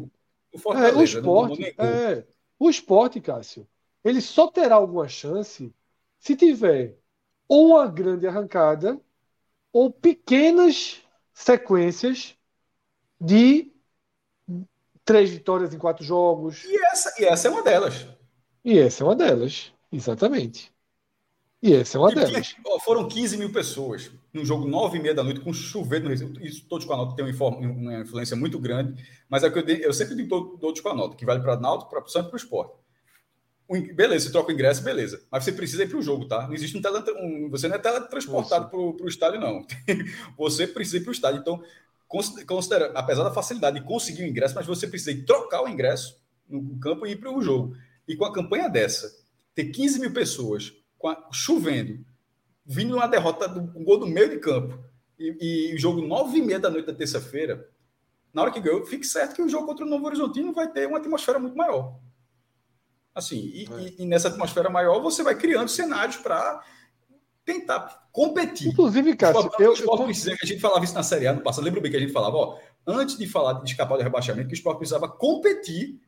O, é, o esporte. É, o esporte, Cássio. Ele só terá alguma chance se tiver ou uma grande arrancada ou pequenas sequências de três vitórias em quatro jogos. E essa, e essa é uma delas. E essa é uma delas, exatamente. E essa é uma delas. Foram 15 mil pessoas num jogo 9 e meia da noite com chuveiro no Recife. Isso todos com a nota tem uma influência muito grande, mas é que eu, eu sempre digo todos com a nota, que vale para a Náutico, para o Santos e para o esporte. Beleza, você troca o ingresso, beleza. Mas você precisa ir para o jogo, tá? Não existe um, tele, um Você não é teletransportado para o estádio, não. você precisa ir para o estádio. Então, considera, apesar da facilidade de conseguir o ingresso, mas você precisa ir trocar o ingresso no campo e ir para o jogo. E com a campanha dessa, ter 15 mil pessoas a, chovendo, vindo uma derrota, do, um gol do meio de campo, e, e o jogo nove e meia da noite da terça-feira, na hora que ganhou, fique certo que o jogo contra o Novo Horizontino vai ter uma atmosfera muito maior. Assim, e, é. e, e nessa atmosfera maior, você vai criando cenários para tentar competir. Inclusive, Cássio, o eu, eu, precisa, a gente falava isso na Série A no passado, lembra bem que a gente falava, ó, antes de falar de escapar do rebaixamento, que o esporte precisava competir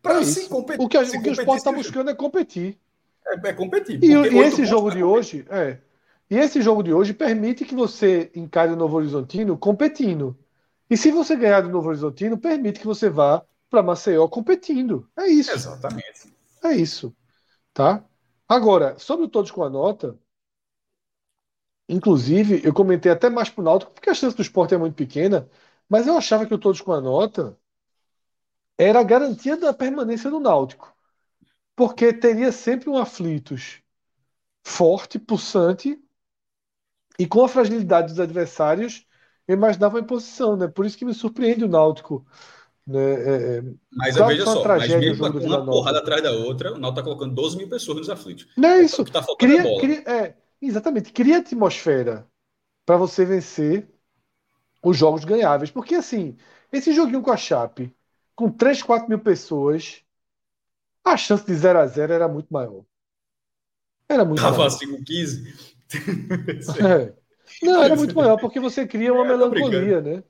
para é se competir. O que, a, o que o esporte está buscando é competir. É, é competir. E, e esse jogo de hoje, é. E esse jogo de hoje permite que você encare o Novo Horizontino competindo. E se você ganhar do Novo Horizontino, permite que você vá para Maceió competindo. É isso. Exatamente. É isso. Tá? Agora, sobre o todos com a nota, inclusive, eu comentei até mais pro Náutico, porque a chance do esporte é muito pequena, mas eu achava que o todos com a nota era a garantia da permanência do Náutico porque teria sempre um aflitos forte, pulsante e com a fragilidade dos adversários, eu imaginava em posição, né? Por isso que me surpreende o Náutico. Né? É, é mas claro veja só, mas mesmo com uma porrada atrás da outra, o Náutico está colocando 12 mil pessoas nos aflitos. Não é isso. Tá cria, cria, é, exatamente, cria atmosfera para você vencer os jogos ganháveis. Porque assim, esse joguinho com a Chape, com 3, 4 mil pessoas, a chance de 0 a 0 era muito maior. Era muito Tava maior. assim com 15. é. Não, era muito maior, porque você cria uma é, melancolia, né?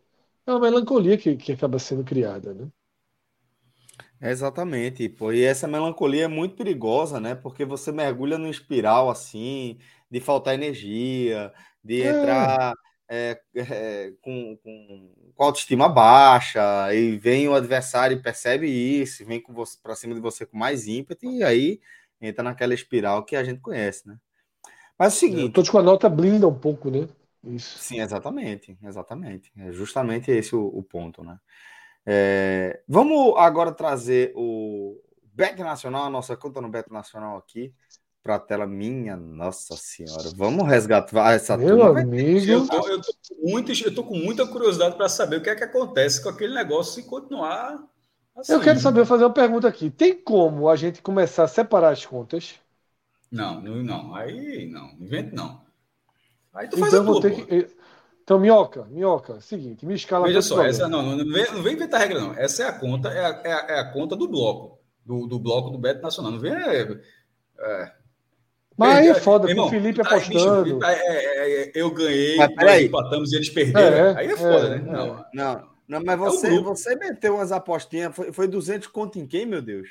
É uma melancolia que, que acaba sendo criada, né? Exatamente, pô. E essa melancolia é muito perigosa, né? Porque você mergulha num espiral assim, de faltar energia, de é. entrar é, é, com, com, com, autoestima baixa, e vem o adversário e percebe isso, vem para cima de você com mais ímpeto, e aí entra naquela espiral que a gente conhece, né? Mas é o seguinte. Todos com a nota blinda um pouco, né? Isso. Sim, exatamente, exatamente. É justamente esse o, o ponto, né? É, vamos agora trazer o Bet Nacional, a nossa conta no Bet Nacional aqui para a tela minha, nossa senhora. Vamos resgatar essa Meu turma. amigo. Eu tô, eu, tô muito, eu tô com muita curiosidade para saber o que é que acontece com aquele negócio se continuar assim. Eu quero saber, fazer uma pergunta aqui. Tem como a gente começar a separar as contas? Não, não, não. Aí não, invento não. Aí tu então, faz a tua, que... Então, Minhoca, Minhoca, seguinte, me escala Veja só, essa, não, não, não, vem, não vem inventar regra, não. Essa é a conta, é a, é a, é a conta do bloco, do, do bloco do Beto Nacional. Não vem. É, é, mas aí é foda, com o Felipe apostando. É, é, é, eu ganhei, nós empatamos e eles perderam. aí é foda, né? Não, não. Não, mas você, é você meteu umas apostinhas. Foi, foi 200 conto em quem, meu Deus?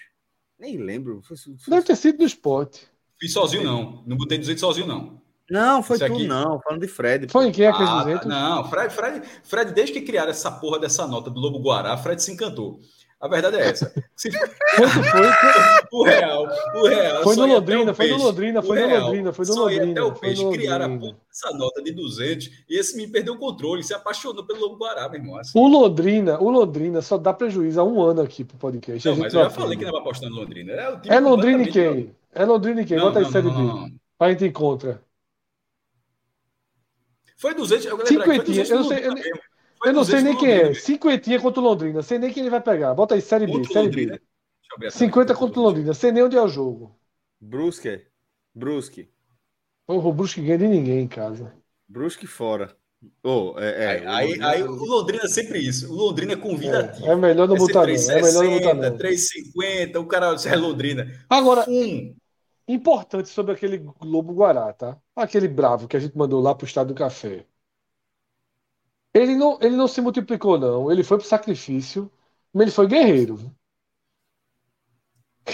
Nem lembro. Foi, foi... Deve ter sido do esporte. Fiz sozinho, não. Não botei 200 sozinho, não. Não, foi Isso tu aqui... não, falando de Fred. Foi em quem é aqueles ah, 200? Não, Fred, Fred, Fred, desde que criaram essa porra dessa nota do Lobo Guará, Fred se encantou. A verdade é essa. Se... Quanto foi? o real, o real. Foi no Londrina, foi no Londrina, foi no Londrina, foi no Londrina. Até o peixe criaram essa nota de 200 e esse me perdeu o controle, se apaixonou pelo Lobo Guará, meu irmão. Assim. O Londrina, o Londrina só dá prejuízo há um ano aqui pro podcast. Não, mas eu já falei que não vai apostar no Londrina. É, é Londrina e quem? É Londrina e quem? Bota aí Série B. Pra gente encontra. Foi 200, eu lembro, Cinquentinha, eu não sei, eu, eu não sei nem quem é. Cinquentinha contra o Londrina, sei nem quem ele vai pegar. Bota aí, Série B, Série B. 50 contra o Londrina, sei nem onde é o jogo. Brusque. Brusque. O Brusque ganha de ninguém em casa. Brusque fora. Oh, é, é, aí, aí, o Londrina é sempre isso. O Londrina é convidativo. É, é melhor não é botar não. É melhor não botar não. 3,50, o cara é Londrina. Agora, um. importante sobre aquele Globo Guará, tá? Aquele bravo que a gente mandou lá pro Estado do Café. Ele não, ele não se multiplicou, não. Ele foi pro sacrifício, mas ele foi guerreiro.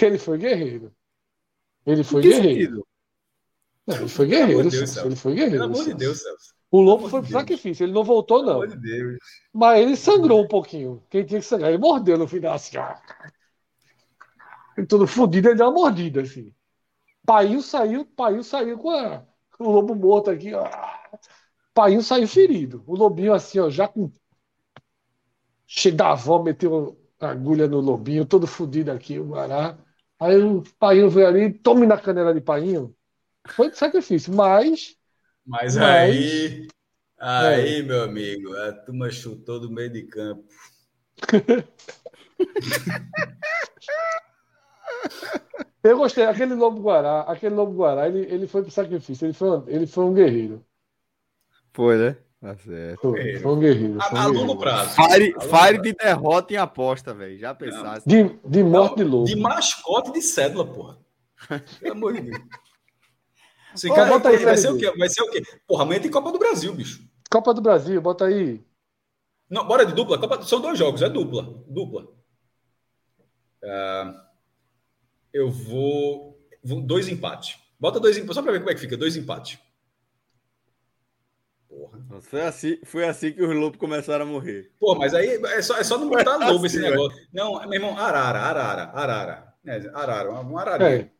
Ele foi guerreiro. Ele foi guerreiro. Não, ele foi guerreiro. Deus, ele foi guerreiro. Pelo amor de Deus, Celso. O lobo foi pro sacrifício, ele não voltou, não. Pelo amor de Deus. Mas ele sangrou um pouquinho. Quem tinha que sangrar? Ele mordeu no final, assim. Ele todo fodido, ele deu uma mordida, assim. Paiu saiu, Paiu saiu com, a, com o lobo morto aqui, ó. Paiu saiu ferido. O lobinho, assim, ó, já com. Cheio da avó, meteu agulha no lobinho, todo fodido aqui, o Guará. Aí o Painho veio ali, tome na canela de Painho. Foi de sacrifício, mas. Mas, mas aí. Aí, é. meu amigo, a turma chutou do meio de campo. Eu gostei, aquele Lobo Guará, aquele Lobo Guará, ele, ele foi pro sacrifício, ele foi, ele foi um guerreiro. Foi, né? Tá certo. Foi, foi um guerreiro. Foi um a, longo prazo. Fire, fire de derrota em aposta, velho. Já pensasse. De, de morte de louco. De mascote de cédula, porra. Pelo amor de Deus. Esse cara, bota aí, vai, ser o quê? vai ser o quê? Porra, amanhã tem Copa do Brasil, bicho. Copa do Brasil, bota aí. Não, bora de dupla. Copa... São dois jogos, é dupla. Dupla. Uh, eu vou... vou. Dois empates. Bota dois empates, só pra ver como é que fica. Dois empates. Foi assim, foi assim que os lobos começaram a morrer. Pô, mas aí é só, é só não botar assim, lobo esse negócio. Não, meu irmão, arara, arara, arara. É, arara, um ararinha. É.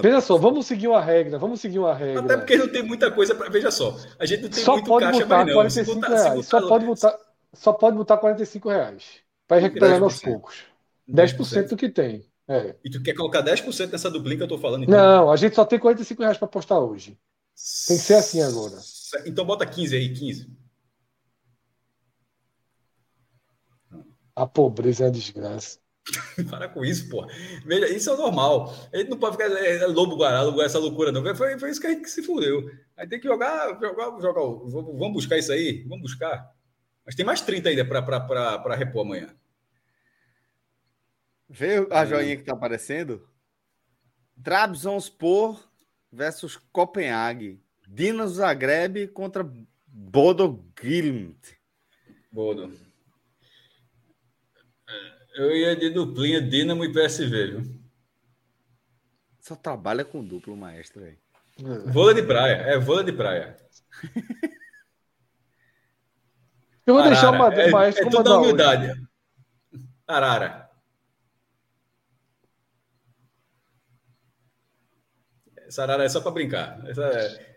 Veja só, vamos seguir uma regra, vamos seguir uma regra. Até porque não tem muita coisa para. Veja só, a gente não tem só muito pode caixa botar mais, não. 45 botar, reais. Botar, só, pode botar, só pode botar 45 reais. Para recuperar aos poucos. 10%, 10% do que tem. É. E tu quer colocar 10% nessa duplinha que eu tô falando? Então? Não, a gente só tem 45 reais para apostar hoje. Tem que ser assim agora. Então bota 15 aí, 15. A pobreza é a desgraça. Para com isso, pô. Veja, isso é normal. Ele não pode ficar é, é lobo guará, essa loucura, não. Foi, foi isso que a gente se fudeu. Aí tem que jogar, jogar, jogar. Vamos buscar isso aí? Vamos buscar. Mas tem mais 30 ainda para repor amanhã. Vê a joinha que tá aparecendo? Trabzonspor versus Copenhague. Dinamo Zagreb contra Bodo Glimt. Bodo. Eu ia de duplinha Dinamo e PSV, viu? Só trabalha com duplo, maestro, velho. Vôlei de praia, é vôlei de praia. Eu vou Arara. deixar é, maestro é toda humildade. Hoje. Arara. Essa arara é só para brincar. Essa é...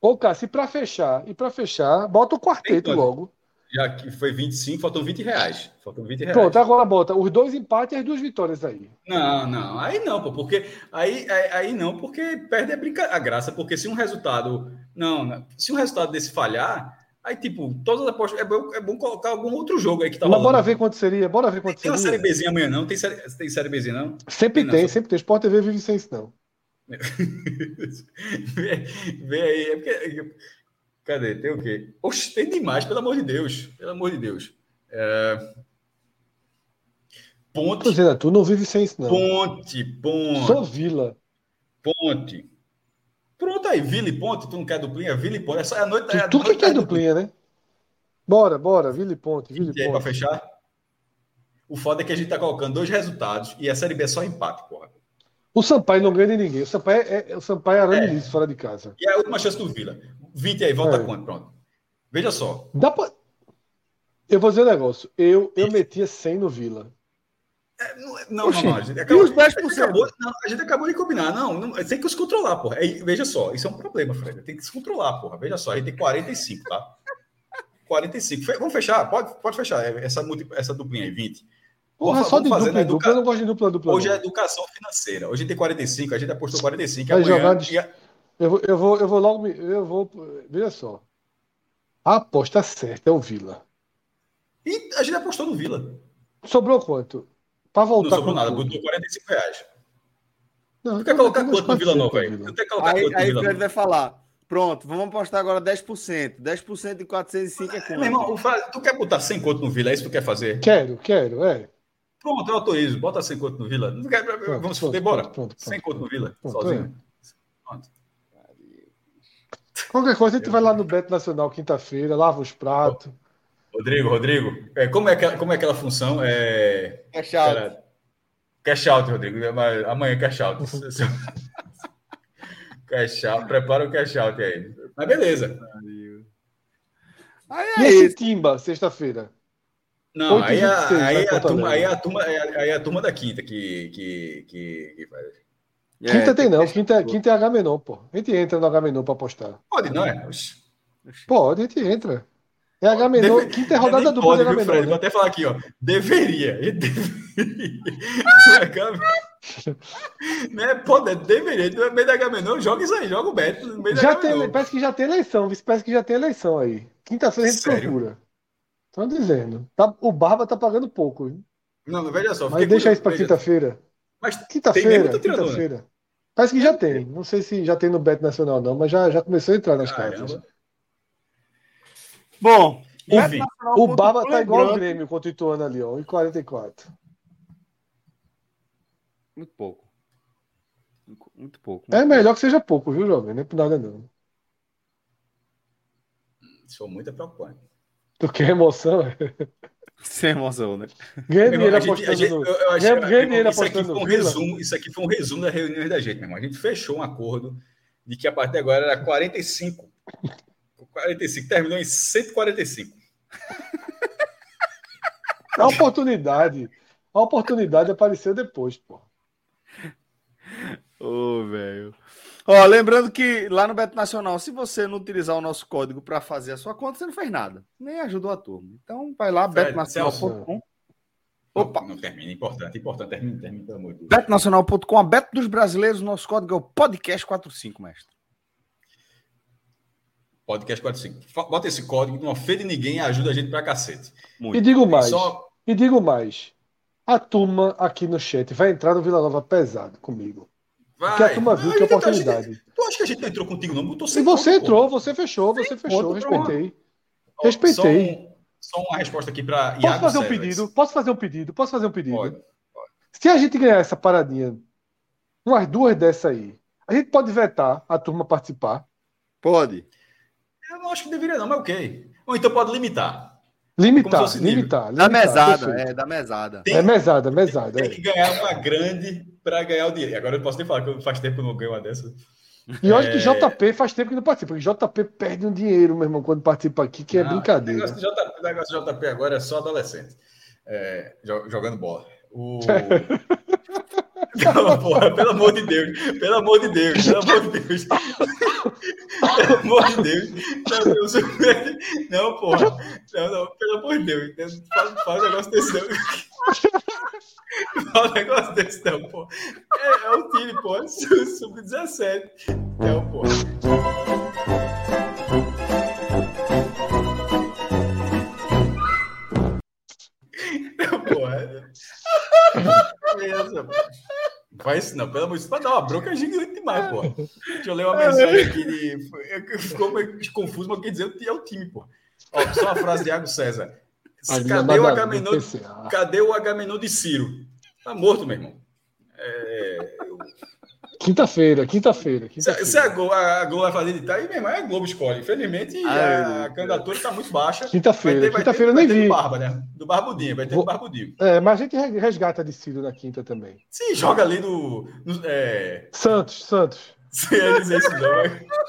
Ô, Cássio, e para fechar, e para fechar, bota o quarteto logo. Já que foi 25, faltam 20 reais. Faltam 20 reais. Pronto, agora bota os dois empates e as duas vitórias aí. Não, não, aí não, pô, porque aí, aí, aí não, porque perde a, brinca... a graça, porque se um resultado. Não, não, se um resultado desse falhar, aí, tipo, todas as apostas. É bom, é bom colocar algum outro jogo aí que tá Mas rolando. bora ver quanto seria, bora ver quanto tem seria. Tem uma série Bzinha amanhã, não? Tem série, tem série Bzinha, não? Sempre tem, tem sempre tem. Sport TV vive sem isso, não. Vê, aí, é porque. Cadê? Tem o quê? Oxe, tem demais, pelo amor de Deus. Pelo amor de Deus. É... Ponte. Dizendo, tu não vive sem isso, não. Ponte, ponte. Sou Vila. Ponte. Pronto aí, Vila e Ponte, tu não quer duplinha? Vila e Ponte. É só é a noite. Tu, é a tu noite, que quer duplinha, né? Bora, bora, Vila e Ponte, Vila E aí, para fechar? O foda é que a gente tá colocando dois resultados e a Série B é só empate, porra. O Sampaio não ganha de ninguém. O Sampaio é, é, o Sampaio é arame é. fora de casa. E a última chance do Vila. 20 aí, volta é. quanto? Pronto. Veja só. Dá pra... Eu vou dizer um negócio. Eu, eu metia 100 no Vila. É, não, não, não, A gente acabou, e os 10%? A gente acabou, não, a gente acabou de combinar. Não, não tem que se controlar, porra. veja só, isso é um problema, Fred. Tem que se controlar, porra. Veja só, a gente tem 45, tá? 45. Vamos fechar? Pode, pode fechar. Essa, essa duplinha aí, 20. Porra, só de dupla, educa... dupla, eu não gosto de dupla, dupla. Hoje é educação financeira. Hoje tem 45, a gente apostou 45. Vai amanhã... jogar... eu, vou, eu, vou, eu vou logo. Eu vou. Veja só. A aposta certa é o Vila. E a gente apostou no Vila. Sobrou quanto? Para voltar. Não sobrou nada, botou 45 reais. Não, tu quer colocar quanto no Vila Nova aí? Tu quer colocar aí, quanto aí no Vila vai falar. Pronto, vamos apostar agora 10%. 10% de 405 é quanto? Meu irmão, tu quer botar 100 conto no Vila? É isso que tu quer fazer? Quero, quero, é. Pronto, eu autorizo. Bota 100 conto no Vila. Pronto, vamos pronto, fuder, bora. Pronto, pronto, 100 conto no Vila, sozinho. É. Qualquer coisa, a gente vai lá no Beto Nacional quinta-feira, lava os pratos. Rodrigo, Rodrigo, é, como, é aquela, como é aquela função? É... Cash out. Cara, cash out, Rodrigo. Amanhã cash out. cash out. Prepara o cash out aí. Mas beleza. Aí, aí. E esse Timba, sexta-feira? Não, aí, a, aí, a turma, aí, a turma, aí a turma da quinta que, que, que, que faz. É, quinta tem não, quinta, quinta é H menor, pô. A gente entra no H menor pra apostar. Pode, não é? Pode, a gente entra. É H menor, Deve... quinta é rodada dupla de H menor. Fred, né? Vou até falar aqui, ó. Deveria. deveria. né? Pode, deveria. No meio da H menor, joga isso aí, joga o Beto. No meio já tem, parece que já tem eleição, parece que já tem eleição aí. Quinta-feira a gente Sério? procura. Tô dizendo. Tá, o Barba tá pagando pouco. Hein? Não, veja só. Mas deixa isso para quinta-feira. Mas quinta-feira, quinta-feira. Parece que já tem. Não sei se já tem no Bet Nacional, não, mas já, já começou a entrar nas cartas. Bom, enfim, o Barba tá igual o Grêmio contra o Ituano ali, ó, em 44. Muito pouco. Muito pouco. Muito é melhor que seja pouco, viu, jovem? Não é por nada, não. Sou muito preocupante. Tu quer emoção? Sem emoção, né? Ganha dinheiro apostando Ganha dinheiro apostando um resumo, Isso aqui foi um resumo das reuniões da gente, meu irmão. A gente fechou um acordo de que a partir de agora era 45. 45, terminou em 145. A oportunidade. A oportunidade apareceu depois, pô. Ô, oh, velho. Ó, lembrando que lá no Beto Nacional, se você não utilizar o nosso código para fazer a sua conta, você não fez nada. Nem ajudou a turma. Então, vai lá, betonacional.com. Opa! Não, não termina, importante, importante, termina, termina, pelo amor de Deus. Betonacional.com, a Beto dos Brasileiros, nosso código é o podcast45, mestre. Podcast 45. Bota esse código, não ofende ninguém ajuda a gente pra cacete. Muito. E digo mais, Só... e digo mais. A turma aqui no chat vai entrar no Vila Nova pesado comigo. Vai. Porque a turma viu que é oportunidade. Gente, tu acha que a gente não entrou contigo, não? Botou e você entrou, você fechou, você fechou, respeitei. Respeitei. Só, só, uma resposta aqui para Posso fazer um pedido? Posso fazer um pedido? Posso fazer um pedido? Pode, pode. Se a gente ganhar essa paradinha, umas duas dessa aí, a gente pode vetar a turma participar? Pode. Eu não acho que deveria, não, mas ok. Ou então pode limitar. Limitar, limitar, limitar. Da mesada, é, da mesada. Tem, é mesada, mesada. Tem, é. que ganhar uma grande para ganhar o dinheiro. Agora eu posso nem falar que faz tempo que eu não ganho uma dessa. E olha é... que JP faz tempo que não participa, porque JP perde um dinheiro, meu irmão, quando participa aqui, que é não, brincadeira. O negócio, JP, o negócio de JP agora é só adolescente. É, jogando bola. O... Não, porra, pelo amor de Deus. Pelo amor de Deus. Pelo amor de Deus. pelo amor de Deus. Não, Deus. não porra. Não, não, pelo amor de Deus. Faz, faz um negócio desse não. Faz um negócio desse não, pô. É, é o time, pô. Sub-17. Não, porra. Não, porra. Beleza. Faz isso não, pelo amor de Deus. Vai dar uma bronca gigante demais, pô. Deixa eu ler uma mensagem aqui de. Ficou meio confuso, mas quer dizer é o time, pô. Ó, só uma frase de Iago César. Cadê o, Agamenon, cadê o Agamenon de Ciro? Tá morto, meu irmão. É. Quinta-feira, quinta-feira. Quinta se, se a, Globo, a Globo vai fazer de tal, mesmo, é a Globo escolhe. Infelizmente, ah, a, candidatura está muito baixa. Quinta-feira. Quinta-feira nem vi. Do Barba, né? Do Barbudinho, vai ter Vou... do Barbudinho. É, mas a gente resgata de Ciro na quinta também. Sim, joga ali no. no é... Santos, Santos. Você ia dizer isso, não.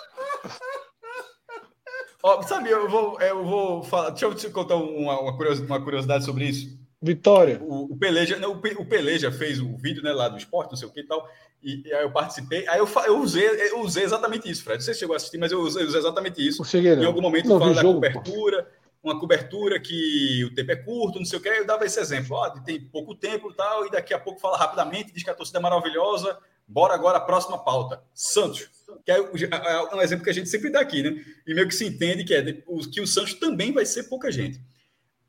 Ó, sabe, eu vou, eu vou falar. Deixa eu te contar uma, uma curiosidade sobre isso. Vitória. O, o, Peleja, não, o Peleja fez o vídeo né, lá do esporte, não sei o que e tal. E, e aí eu participei. Aí eu, eu, usei, eu usei exatamente isso, Fred. Não sei se chegou a assistir, mas eu usei, eu usei exatamente isso. Cheguei, em algum momento, falando da jogo, cobertura, pô. uma cobertura que o tempo é curto, não sei o que. Eu dava esse exemplo. Ó, tem pouco tempo e tal, e daqui a pouco fala rapidamente, diz que a torcida é maravilhosa. Bora agora a próxima pauta. Santos. Que é, é um exemplo que a gente sempre dá aqui, né? E meio que se entende que é que o Santos também vai ser pouca gente.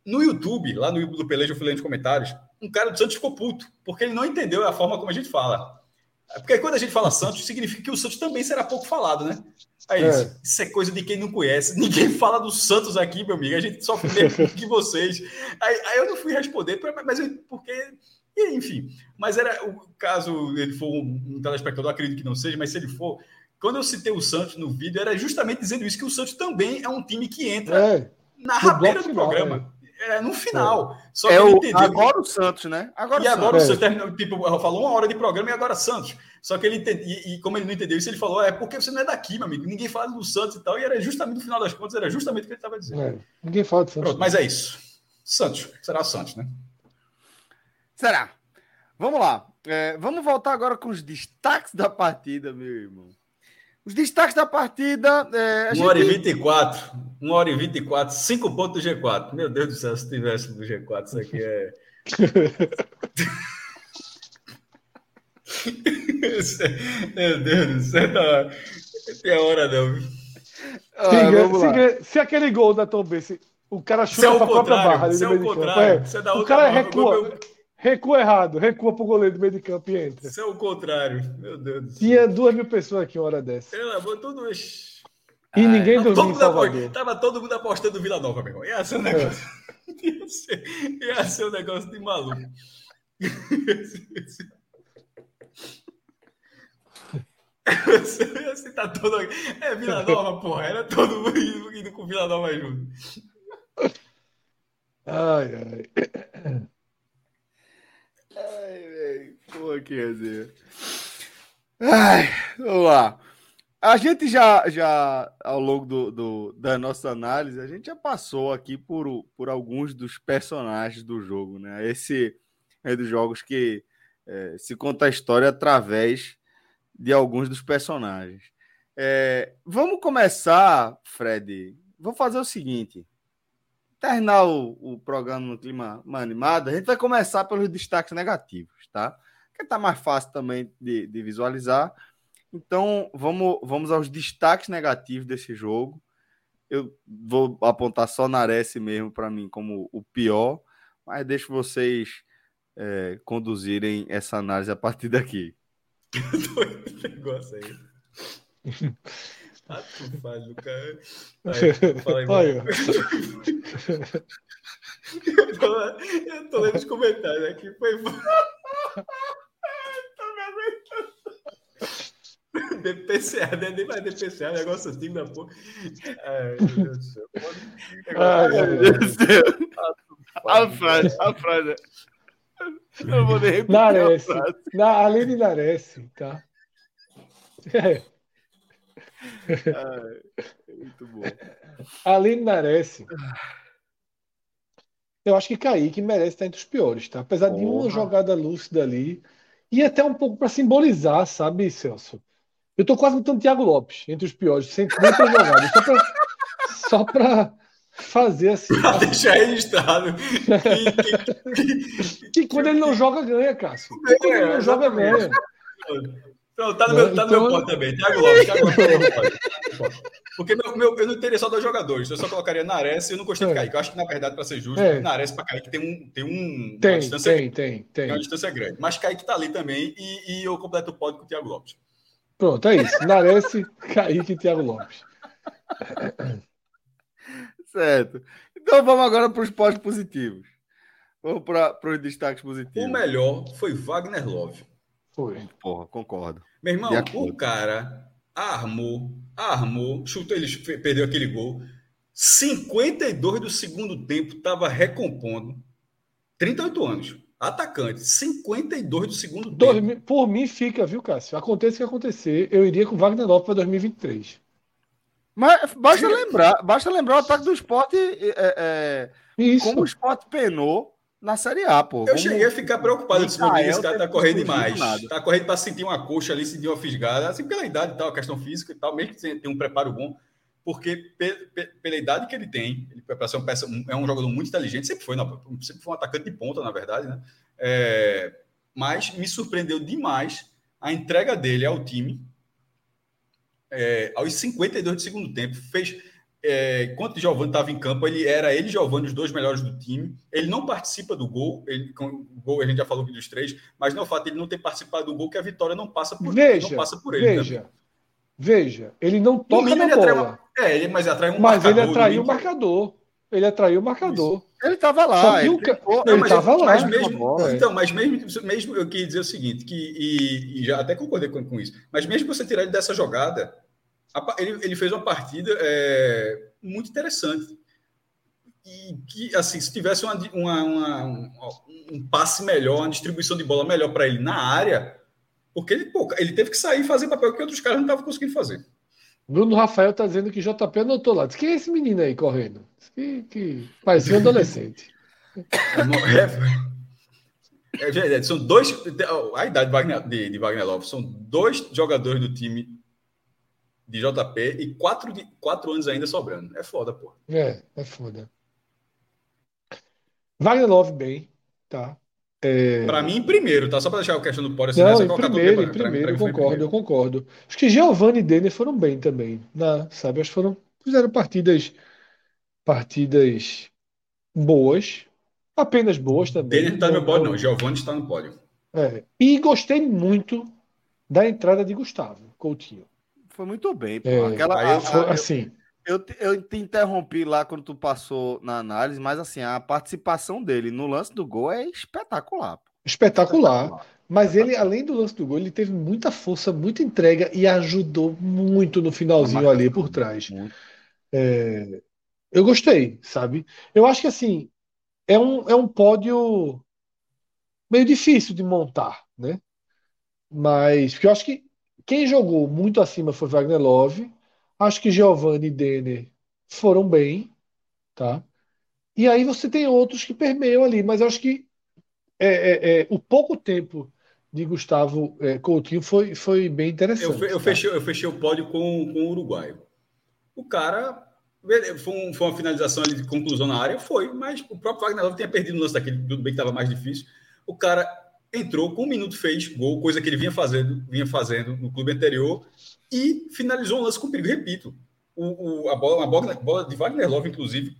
No YouTube, lá no YouTube do fui lendo nos comentários, um cara do Santos ficou puto, porque ele não entendeu a forma como a gente fala. Porque quando a gente fala Santos, significa que o Santos também será pouco falado, né? Aí, é. isso é coisa de quem não conhece. Ninguém fala do Santos aqui, meu amigo. A gente sofre menos que vocês. Aí, aí, eu não fui responder, mas eu, porque. Enfim, mas era o caso ele for um, um telespectador, acredito que não seja, mas se ele for, quando eu citei o Santos no vídeo, era justamente dizendo isso, que o Santos também é um time que entra é. na rabeira do final, programa. É. É, no final. É. Só que é o, entendeu. Agora o Santos, né? Agora e o agora Santos. o Santos terminou, tipo, falou uma hora de programa e agora Santos. Só que ele entendeu, e, e, como ele não entendeu isso, ele falou: é porque você não é daqui, meu amigo. Ninguém fala do Santos e tal. E era justamente no final das contas, era justamente o que ele estava dizendo. É, ninguém fala do Santos. Pronto, mas é isso. Santos. Será Santos, né? Será? Vamos lá. É, vamos voltar agora com os destaques da partida, meu irmão. Os destaques da partida. É, 1 gente... hora e 24. 1 hora e 24. 5 pontos do G4. Meu Deus do céu, se tivesse do G4, isso aqui é. Meu Deus do céu. Tá... Tem a hora não. Ah, se, se, aquele gol da Tom Bense, o cara chuta é para a própria barra. Se é o contrário. É. O cara recua. Recua errado, recua pro goleiro do meio de campo e entra. Isso é o contrário, meu Deus do céu. Tinha duas mil pessoas aqui uma hora dessa. Ela tudo. E ninguém dormiu em Salvador. Tava todo mundo apostando Vila Nova, meu irmão. Ia ser um negócio, é. ia, ser, ia ser um negócio de maluco. Você tá todo. É Vila Nova, porra. Era todo mundo indo, com Vila Nova junto. Ai, ai. Pô, que resenha. Ai, vamos lá. A gente já, já ao longo do, do, da nossa análise, a gente já passou aqui por, por alguns dos personagens do jogo, né? Esse é dos jogos que é, se conta a história através de alguns dos personagens. É, vamos começar, Fred. Vou fazer o seguinte: terminar o, o programa no clima animado, a gente vai começar pelos destaques negativos, tá? Que tá mais fácil também de, de visualizar. Então, vamos, vamos aos destaques negativos desse jogo. Eu vou apontar só Nares mesmo para mim como o pior, mas deixo vocês é, conduzirem essa análise a partir daqui. negócio aí. Ah, tu faz, aí, Olha. eu, tô, eu tô lendo os comentários aqui. Foi. DPCA, né? nem mais DPCA, negócio assim da porra. Ai, meu Deus do céu. Ai, meu Deus do céu. A frase, a frase. Eu vou nem repetir Nares, na, além de Nares, tá? É. Ah, muito bom. Aline merece. Eu acho que Kaique merece estar entre os piores, tá? Apesar Porra. de uma jogada lúcida ali. E até um pouco para simbolizar, sabe, Celso? Eu tô quase botando Thiago Lopes entre os piores, sem nem ter jogado. Só para só pra fazer assim. Pra deixar registrado. Que, quando ele não joga, ganha, Cássio. Quando ele não joga, ganha. Pronto, tá no meu, tá no meu então... ponto também. Thiago Lopes, Thiago Lopes. Porque meu, meu, eu não teria só dois jogadores, eu só colocaria Nares e eu não gostei de é. Kaique. Eu acho que, na verdade, para ser justo, é. Nares para Kaique tem, um, tem, um, tem, uma distância tem, tem, tem, tem. uma distância grande. Mas Kaique tá ali também e, e eu completo o pódio com o Thiago Lopes. Pronto, é isso. Nares, Kaique e Thiago Lopes. certo. Então vamos agora para os pódios positivos. Vamos para os destaques positivos. O melhor foi Wagner Love. Foi. Porra, concordo. Meu irmão, o cara armou, armou, chutou, ele perdeu aquele gol. 52 do segundo tempo, estava recompondo. 38 anos. Atacante. 52 do segundo tempo. Por mim fica, viu, Cássio? Aconteça o que acontecer, eu iria com Wagner Lopes para 2023. Mas basta lembrar, basta lembrar o ataque do esporte é, é, como o esporte penou na Série A, pô. Eu cheguei a ficar preocupado desse momento, esse cara tá correndo demais. Tá correndo para sentir uma coxa ali, sentir uma fisgada, assim, pela idade e tal, a questão física e tal, mesmo que tenha um preparo bom, porque pela idade que ele tem, ele ser uma peça, é um jogador muito inteligente, sempre foi, não, sempre foi um atacante de ponta, na verdade, né? É, mas me surpreendeu demais a entrega dele ao time é, aos 52 do segundo tempo. Fez é, enquanto o Giovanni estava em campo, ele era ele e Giovanni os dois melhores do time. Ele não participa do gol. Ele, com o gol a gente já falou dos três, mas não é o fato de ele não ter participado do gol que a vitória não passa por, veja, não passa por ele. Veja, veja, ele não toca na bola. Uma, é, ele, mas atrai um mas marcador. Mas ele atraiu o marcador. Ele atraiu o marcador. Isso. Ele estava lá. Ele estava lá. Mas mesmo, então, mas mesmo, mesmo eu queria dizer o seguinte, que, e, e já até concordei com, com isso, mas mesmo você tirar ele dessa jogada, ele, ele fez uma partida é, muito interessante. E que, assim, se tivesse uma, uma, uma, um passe melhor, uma distribuição de bola melhor para ele na área, porque ele, pô, ele teve que sair e fazer papel que outros caras não estavam conseguindo fazer. Bruno Rafael está dizendo que JP anotou lá. Diz, quem é esse menino aí correndo? Que, que... Parecia um adolescente. É, é, é, são dois. A idade de Wagner, de, de Wagner Love são dois jogadores do time de JP e quatro, de, quatro anos ainda sobrando. É foda, pô. É, é foda. Wagner Love bem, tá? É... Para mim, primeiro, tá? Só para deixar a questão do pódio. Assim, Não, em primeiro, em primeiro, eu concordo, eu concordo. Acho que Giovanni e Denner foram bem também, né? sabe? Acho que foram, fizeram partidas, partidas boas, apenas boas também. Denner está no pódio, não. Giovanni está no pódio. É. E gostei muito da entrada de Gustavo Coutinho foi muito bem. Pô. É, Aquela, a, foi, a, assim. Eu, eu, eu te interrompi lá quando tu passou na análise, mas assim, a participação dele no lance do gol é espetacular. Espetacular. espetacular. Mas ele, além do lance do gol, ele teve muita força, muita entrega e ajudou muito no finalzinho ali por trás. É, eu gostei, sabe? Eu acho que assim, é um, é um pódio meio difícil de montar, né? Mas, porque eu acho que quem jogou muito acima foi Wagner Love. Acho que Giovanni e Denner foram bem, tá? E aí você tem outros que permeiam ali, mas acho que é, é, é, o pouco tempo de Gustavo é, Coutinho foi, foi bem interessante. Eu, eu tá? fechei, eu fechei o pódio com, com o uruguaio. O cara foi, um, foi, uma finalização ali de conclusão na área, foi, mas o próprio Wagner Love tinha perdido o lance daquele, tudo bem que estava mais difícil. O cara entrou com um minuto, fez gol, coisa que ele vinha fazendo, vinha fazendo no clube anterior, e finalizou um lance com perigo. Repito, o, o, a bola, uma bola, bola de Wagner Love, inclusive,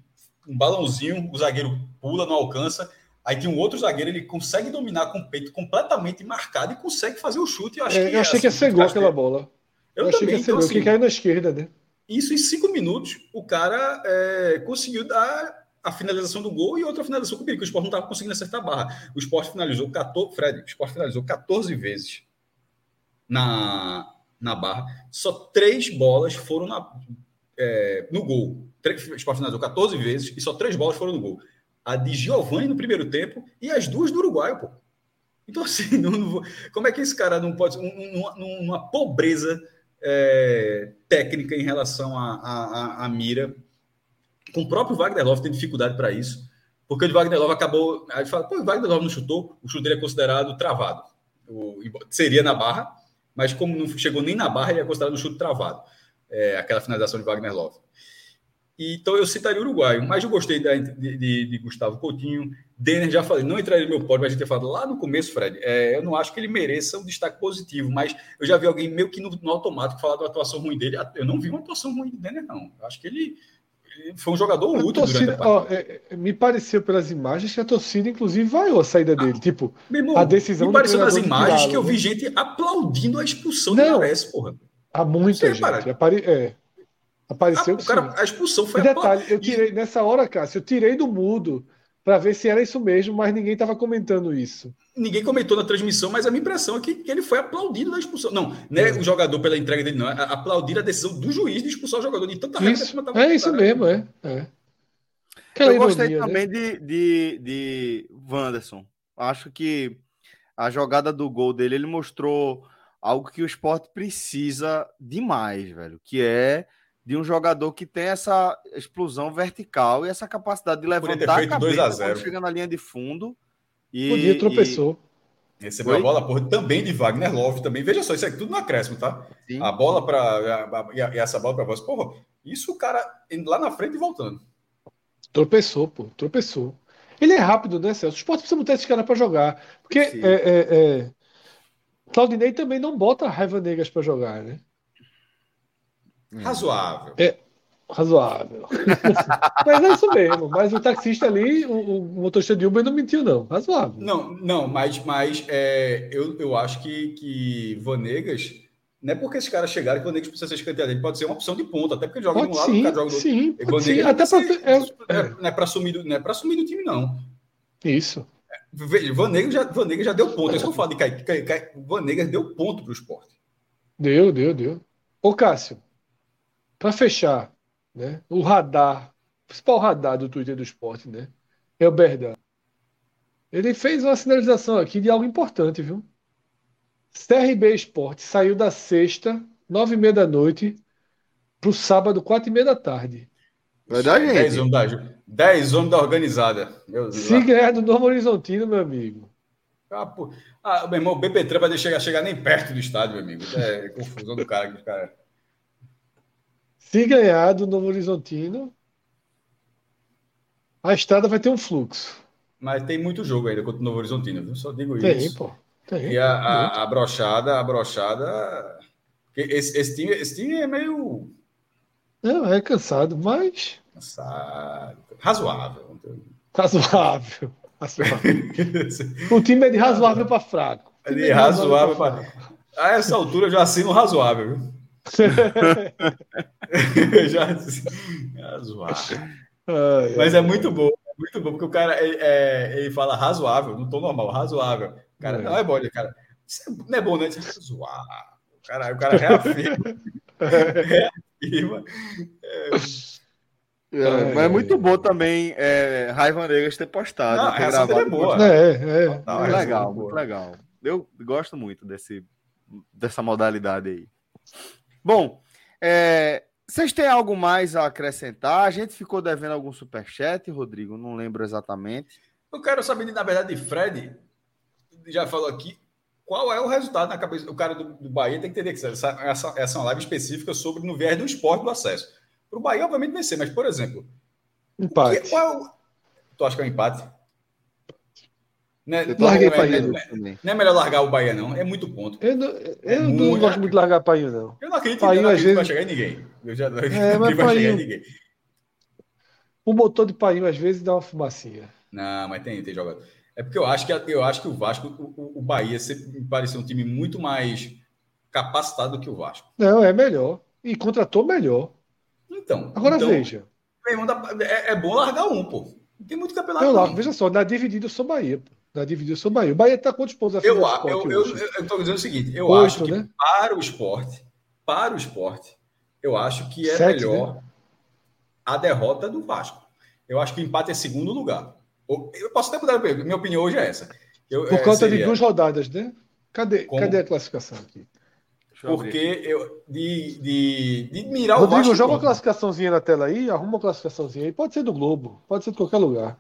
um balãozinho, o zagueiro pula, não alcança. Aí tem um outro zagueiro, ele consegue dominar com o peito completamente marcado e consegue fazer o chute. Eu, acho é, que, eu achei que ia ser gol aquela bola. Eu, eu achei também, que ia ser então, gol, assim, que caiu na esquerda, né? Isso em cinco minutos, o cara é, conseguiu dar a finalização do gol e outra finalização com o perigo. O Sport não estava conseguindo acertar a barra. O Sport finalizou 14, Fred, o Sport finalizou 14 vezes na, na barra. Só três bolas foram na, é, no gol. O Sport finalizou 14 vezes e só três bolas foram no gol. A de Giovanni no primeiro tempo e as duas do Uruguai, pô. Então, assim, não, não, como é que esse cara não pode. Uma, uma pobreza é, técnica em relação à mira com o próprio Wagner Love tem dificuldade para isso, porque o Wagner Love acabou. A gente fala, pô, o Wagner Love não chutou, o chute dele é considerado travado. O, seria na barra, mas como não chegou nem na barra, ele é considerado um chute travado. É, aquela finalização de Wagner Love. Então eu citaria o uruguaio, mas eu gostei da, de, de, de, Gustavo Coutinho. Denner, já falei, não entraria no meu pódio, mas a gente tinha falado lá no começo, Fred. É, eu não acho que ele mereça um destaque positivo, mas eu já vi alguém meio que no, no automático falar da atuação ruim dele. Eu não vi uma atuação ruim de Denner, não. Eu acho que ele foi um jogador útil torcida, ó, é, é, me pareceu pelas imagens que a torcida, inclusive, vaiou a saída dele. Ah, tipo, irmão, a decisão me pareceu nas imagens que eu vi né? gente aplaudindo a expulsão Não, do Nares, porra. Há muita gente. Apare... É. Apareceu a, ah, o cara, a expulsão foi e detalhe, eu tirei, nessa hora, Cássio, eu tirei do mudo para ver se era isso mesmo, mas ninguém estava comentando isso. Ninguém comentou na transmissão, mas a minha impressão é que, que ele foi aplaudido na expulsão. Não, não é, o jogador pela entrega dele, não. É aplaudir a decisão do juiz de expulsar o jogador de tanta isso. É isso mesmo, é. é. Eu gostei ironia, também né? de, de, de Wanderson. Acho que a jogada do gol dele, ele mostrou algo que o esporte precisa demais, velho, que é de um jogador que tem essa explosão vertical e essa capacidade de levantar a cabeça a quando chega na linha de fundo. E, Podia tropeçou. E... Recebeu Foi? a bola por, também de Wagner Love também. Veja só, isso aqui tudo no acréscimo, tá? Sim. A bola para e, e essa bola para você. Porra, isso o cara indo lá na frente e voltando. Tropeçou, pô, tropeçou. Ele é rápido, né, Celso? O esporte precisa botar esse cara para jogar. Porque é, é, é... Claudinei também não bota raiva negas para jogar, né? Razoável. É, razoável. mas é isso mesmo. Mas o taxista ali, o, o motorista de Uber não mentiu, não. Razoável. Não, não, mas, mas é, eu, eu acho que, que Vanegas. Não é porque esses caras chegaram que o Vanegas precisa ser escanteado. Ele pode ser uma opção de ponta, até porque ele joga pode de um lado, sim, o cara joga do outro. Sim, pode sim. Até pra, é, é, não é para assumir, não é para assumir do time, não. Isso. Vanegas já, Vanegas já deu ponto. É isso que eu falo de Caio. Vanegas deu ponto para o esporte. Deu, deu, deu. Ô, Cássio, para fechar, né, o radar, o principal radar do Twitter do esporte, né, é o Berdan. Ele fez uma sinalização aqui de algo importante, viu? CRB Esporte saiu da sexta, nove e meia da noite, para o sábado, quatro e meia da tarde. Verdade, gente. Dez homens da, dez homens da organizada. Se ganhar do Novo Horizontino, meu amigo. Ah, pô. ah, meu irmão, o BP vai deixar chegar nem perto do estádio, meu amigo. É confusão do cara. Do cara. Se ganhar do Novo Horizontino, a estrada vai ter um fluxo. Mas tem muito jogo ainda contra o Novo Horizontino, viu? Só digo tem, isso. Pô, tem, e a, a, a brochada, a brochada. Esse, esse, time, esse time é meio. Não, é cansado, mas. Cansado. Razoável. Razoável. razoável. o time é de razoável para fraco. É de razoável para. A essa altura eu já assino razoável, viu? já é zoado. Mas é muito bom, é muito bom, porque o cara é, é, ele fala razoável, não tô normal, razoável. Cara, é. não é bom, cara. Isso não é bom, né? Zoar. O cara, o cara reafirma. reafirma. É. É, mas é muito bom também é, Raiva Negas ter postado. Não, ter essa é boa. É, é. Não, é legal, muito legal. Eu gosto muito desse, dessa modalidade aí. Bom, é, vocês têm algo mais a acrescentar? A gente ficou devendo algum superchat, Rodrigo? Não lembro exatamente. Eu quero saber, na verdade, Fred já falou aqui, qual é o resultado na cabeça do cara do, do Bahia? Tem que entender que essa, essa, essa é uma live específica sobre no viés do esporte do acesso. Para o Bahia, obviamente, vencer, mas, por exemplo, empate. Que, qual é o... Tu acha que é um empate? Não é, larguei não, é, não melhor largar o Bahia, não. É muito ponto. Eu não, eu é não muito, gosto muito de largar Painho, não. Eu não acredito, Painho, eu não acredito vezes... vai chegar em ninguém. Eu já não é, mas vai chegar em ninguém. O motor de Painho, às vezes, dá uma fumacinha. Não, mas tem, tem jogador. É porque eu acho que, eu acho que o Vasco, o, o Bahia, sempre me pareceu um time muito mais capacitado do que o Vasco. Não, é melhor. E contratou melhor. Então. Agora então, veja. É, é, bom largar um, pô. Tem muito campeonato. Eu largo, veja só, na dividida eu sou Bahia, pô da divisão do Bahia. O Bahia está quantos pontos eu, eu, eu, eu estou dizendo o seguinte: eu Oito, acho que né? para o esporte, para o esporte, eu acho que é Sete, melhor né? a derrota do Vasco. Eu acho que o empate é segundo lugar. Eu posso até mudar, minha opinião hoje é essa. Eu, Por conta é, seria... de duas rodadas, né? Cadê, cadê a classificação aqui? Porque eu, de, de, de mirar Rodrigo, o Vasco. joga uma classificaçãozinha na tela aí, arruma uma classificaçãozinha aí. Pode ser do Globo, pode ser de qualquer lugar.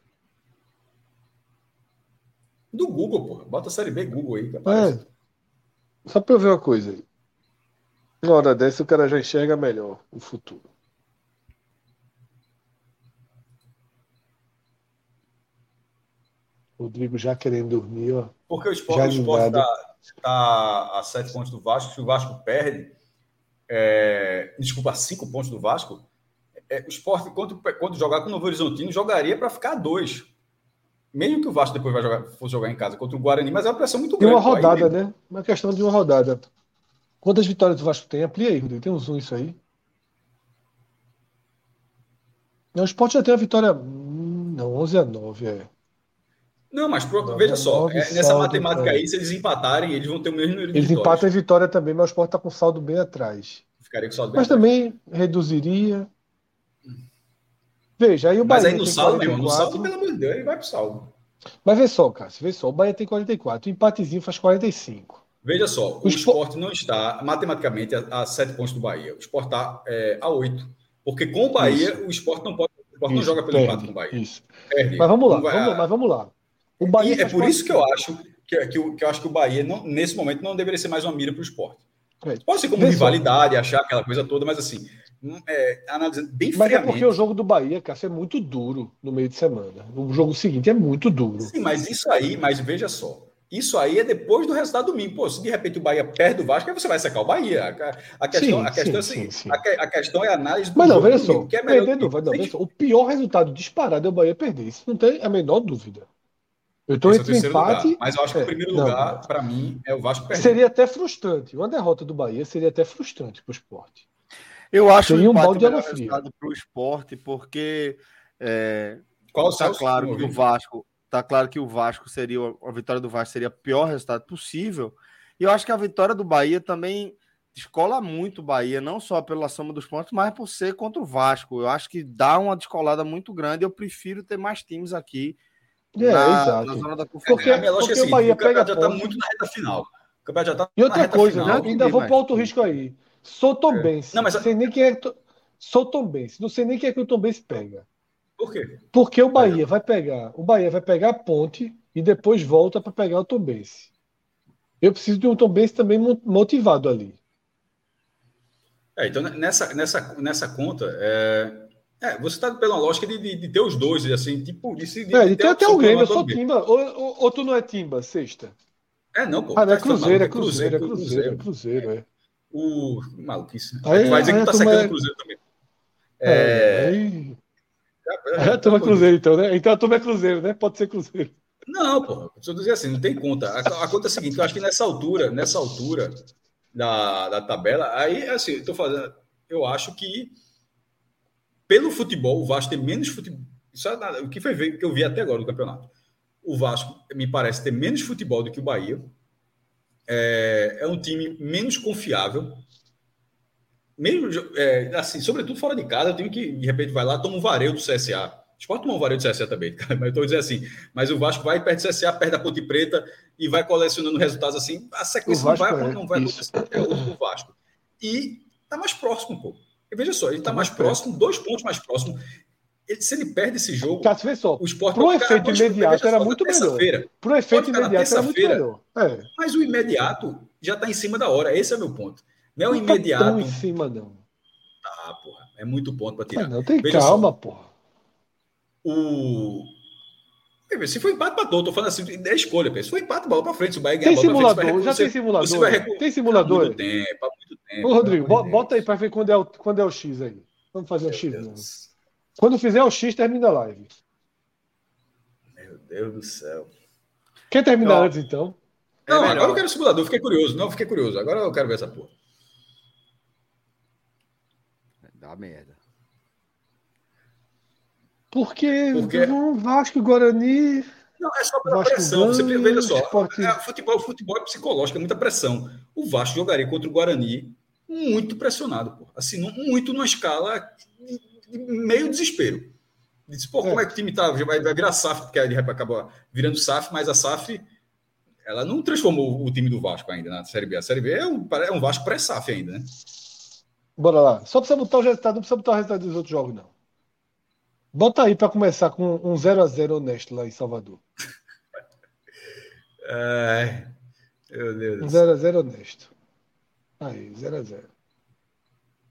Do Google, pô. Bota a série B Google aí. É. Só para eu ver uma coisa aí. Uma hora dessa o cara já enxerga melhor o futuro. Rodrigo já querendo dormir, ó. Porque o esporte, está tá a sete pontos do Vasco. Se o Vasco perde, é, desculpa, a cinco pontos do Vasco, é, o esporte, quando, quando jogar com o Novo Horizontino, jogaria para ficar a dois mesmo que o Vasco depois vai jogar, fosse jogar em casa contra o Guarani, mas é uma pressão muito grande. Tem uma rodada, aí, né? Uma questão de uma rodada. Quantas vitórias o Vasco tem? Amplia aí, Rodrigo. Tem um zoom isso aí. Não, o Sport já tem uma vitória. Hum, Não, 11 a 9, é. Não, mas pro, veja só, é, nessa matemática é. aí, se eles empatarem, eles vão ter o mesmo número de Eles vitórias. empatam em vitória também, mas o Sport está com saldo bem atrás. Ficaria com saldo bem Mas atrás. também reduziria. Veja, aí o Bahia. Mas aí no saldo, 44... mesmo, no saldo, pelo amor de Deus, ele vai pro saldo. Mas vê só, Cássio, vê só, o Bahia tem 44, o empatezinho faz 45. Veja só, o, o esporte não está matematicamente a, a 7 pontos do Bahia. O esporte está é, a 8. Porque com o Bahia, Isso. o esporte não pode. O esporte não joga pelo perde, empate com o Bahia. Isso. Perde. Mas vamos lá, vamos, mas vamos lá. O Bahia é por isso que eu acho que, que, que, eu acho que o Bahia, não, nesse momento, não deveria ser mais uma mira para o esporte. É. Pode ser como rivalidade, achar aquela coisa toda, mas assim, é, analisando bem Mas friamente. é porque o jogo do Bahia, Cássio, é muito duro no meio de semana. O jogo seguinte é muito duro. Sim, mas isso aí, mas veja só. Isso aí é depois do resultado do domingo. Pô, se de repente o Bahia perde o Vasco, aí você vai secar o Bahia. A, questão, sim, a questão, sim, é, assim, sim, a, a, questão é a análise do Mas não, veja só, que é melhor perder, vai, não, o pior resultado disparado é o Bahia perder. Isso não tem a menor dúvida. Eu estou entre é empate. Lugar. Mas eu acho que é, o primeiro lugar, para mim, é o Vasco perder. Seria até frustrante. Uma derrota do Bahia seria até frustrante para o esporte. Eu acho seria um balde de água fria para o esporte, porque. É, Qual está claro que o Vasco Tá claro que o Vasco seria a vitória do Vasco seria o pior resultado possível. E eu acho que a vitória do Bahia também descola muito o Bahia, não só pela soma dos pontos, mas por ser contra o Vasco. Eu acho que dá uma descolada muito grande. Eu prefiro ter mais times aqui é, na, exato. na zona da Porque, é, porque é o Bahia o pega já está muito na reta final. O já tá e outra coisa, final, né? ainda vou para outro risco aí. Sou Tom é. Não, mas... Não sei nem quem é. Sou Tom Benz. Não sei nem quem é que o Tom Benz pega. Por quê? Porque o Bahia vai pegar, o Bahia vai pegar a ponte e depois volta para pegar o Tombense. Eu preciso de um Tombense também motivado ali. É, então nessa, nessa, nessa conta, é, é, você está pela lógica de, de, de, ter os dois, assim, tipo, de, de, é, de ter até alguém, eu sou Timba, ou, ou, ou, tu não é Timba, sexta? É, não, pô. Ah, não é Cruzeiro, é Cruzeiro, é Cruzeiro, é Cruzeiro, é. O maluquice. Aí, vai dizer que tá secando o Cruzeiro também. É, é aí... É, a turma é Cruzeiro, então, né? Então a turma é Cruzeiro, né? Pode ser Cruzeiro. Não, pô, eu dizer assim, não tem conta. A, a, conta é a seguinte, eu acho que nessa altura, nessa altura da, da tabela, aí, assim, eu tô fazendo, eu acho que pelo futebol, o Vasco tem menos futebol. Isso é nada, o que foi ver, que eu vi até agora no campeonato. O Vasco me parece ter menos futebol do que o Bahia. É, é um time menos confiável mesmo é, assim, sobretudo fora de casa, eu tenho que, de repente, vai lá, toma um vareio do CSA. Pode tomar um vareio do CSA também, mas eu estou dizendo assim. Mas o Vasco vai perto do CSA, perto da Ponte Preta e vai colecionando resultados assim. A sequência não vai, é, não vai acontecer. É o, Vasco. E está mais próximo, pô. E veja só, ele está mais próximo, dois pontos mais próximo. Ele, se ele perde esse jogo, Cássio, vê só, o esporte pro efeito imediato era muito melhor. Pro efeito imediato era muito melhor. É. Mas o imediato já está em cima da hora. Esse é o meu ponto. Não é o imediato. Não tá em cima, não. Ah, porra. É muito ponto para tirar. Ah, não, tem Veja calma, só. porra. O. Se for empate, empatou. Tô falando assim, é escolha. Se for empate, bola para frente. Se o Bahia tem simulador, frente, já você, tem simulador. Você vai recu... Tem simulador? Há muito tempo, há muito tempo. Ô, Rodrigo, bota aí para ver quando é, o, quando é o X aí. Vamos fazer o X. Quando fizer o X, termina a live. Meu Deus do céu. Quer terminar antes, então? Não, é agora eu quero o simulador. Fiquei curioso. Não, fiquei curioso. Agora eu quero ver essa porra. Dá merda. Porque, Porque... Vasco e Guarani. Não, é só pela Vasco pressão. Você veja só. Esporte... É, futebol, futebol é psicológico, é muita pressão. O Vasco jogaria contra o Guarani muito pressionado, pô. Assim, muito numa escala meio desespero. Disse, pô, é. como é que o time tá? Vai, vai virar SAF, porque aí acabou virando SAF, mas a SAF ela não transformou o time do Vasco ainda na Série B. A Série B é um, é um Vasco pré-SAF ainda, né? Bora lá. Só precisa botar o resultado, não precisa botar o resultado dos outros jogos, não. Bota aí para começar com um 0x0 honesto lá em Salvador. Ai, meu Deus. Um 0x0 honesto. Aí, 0x0.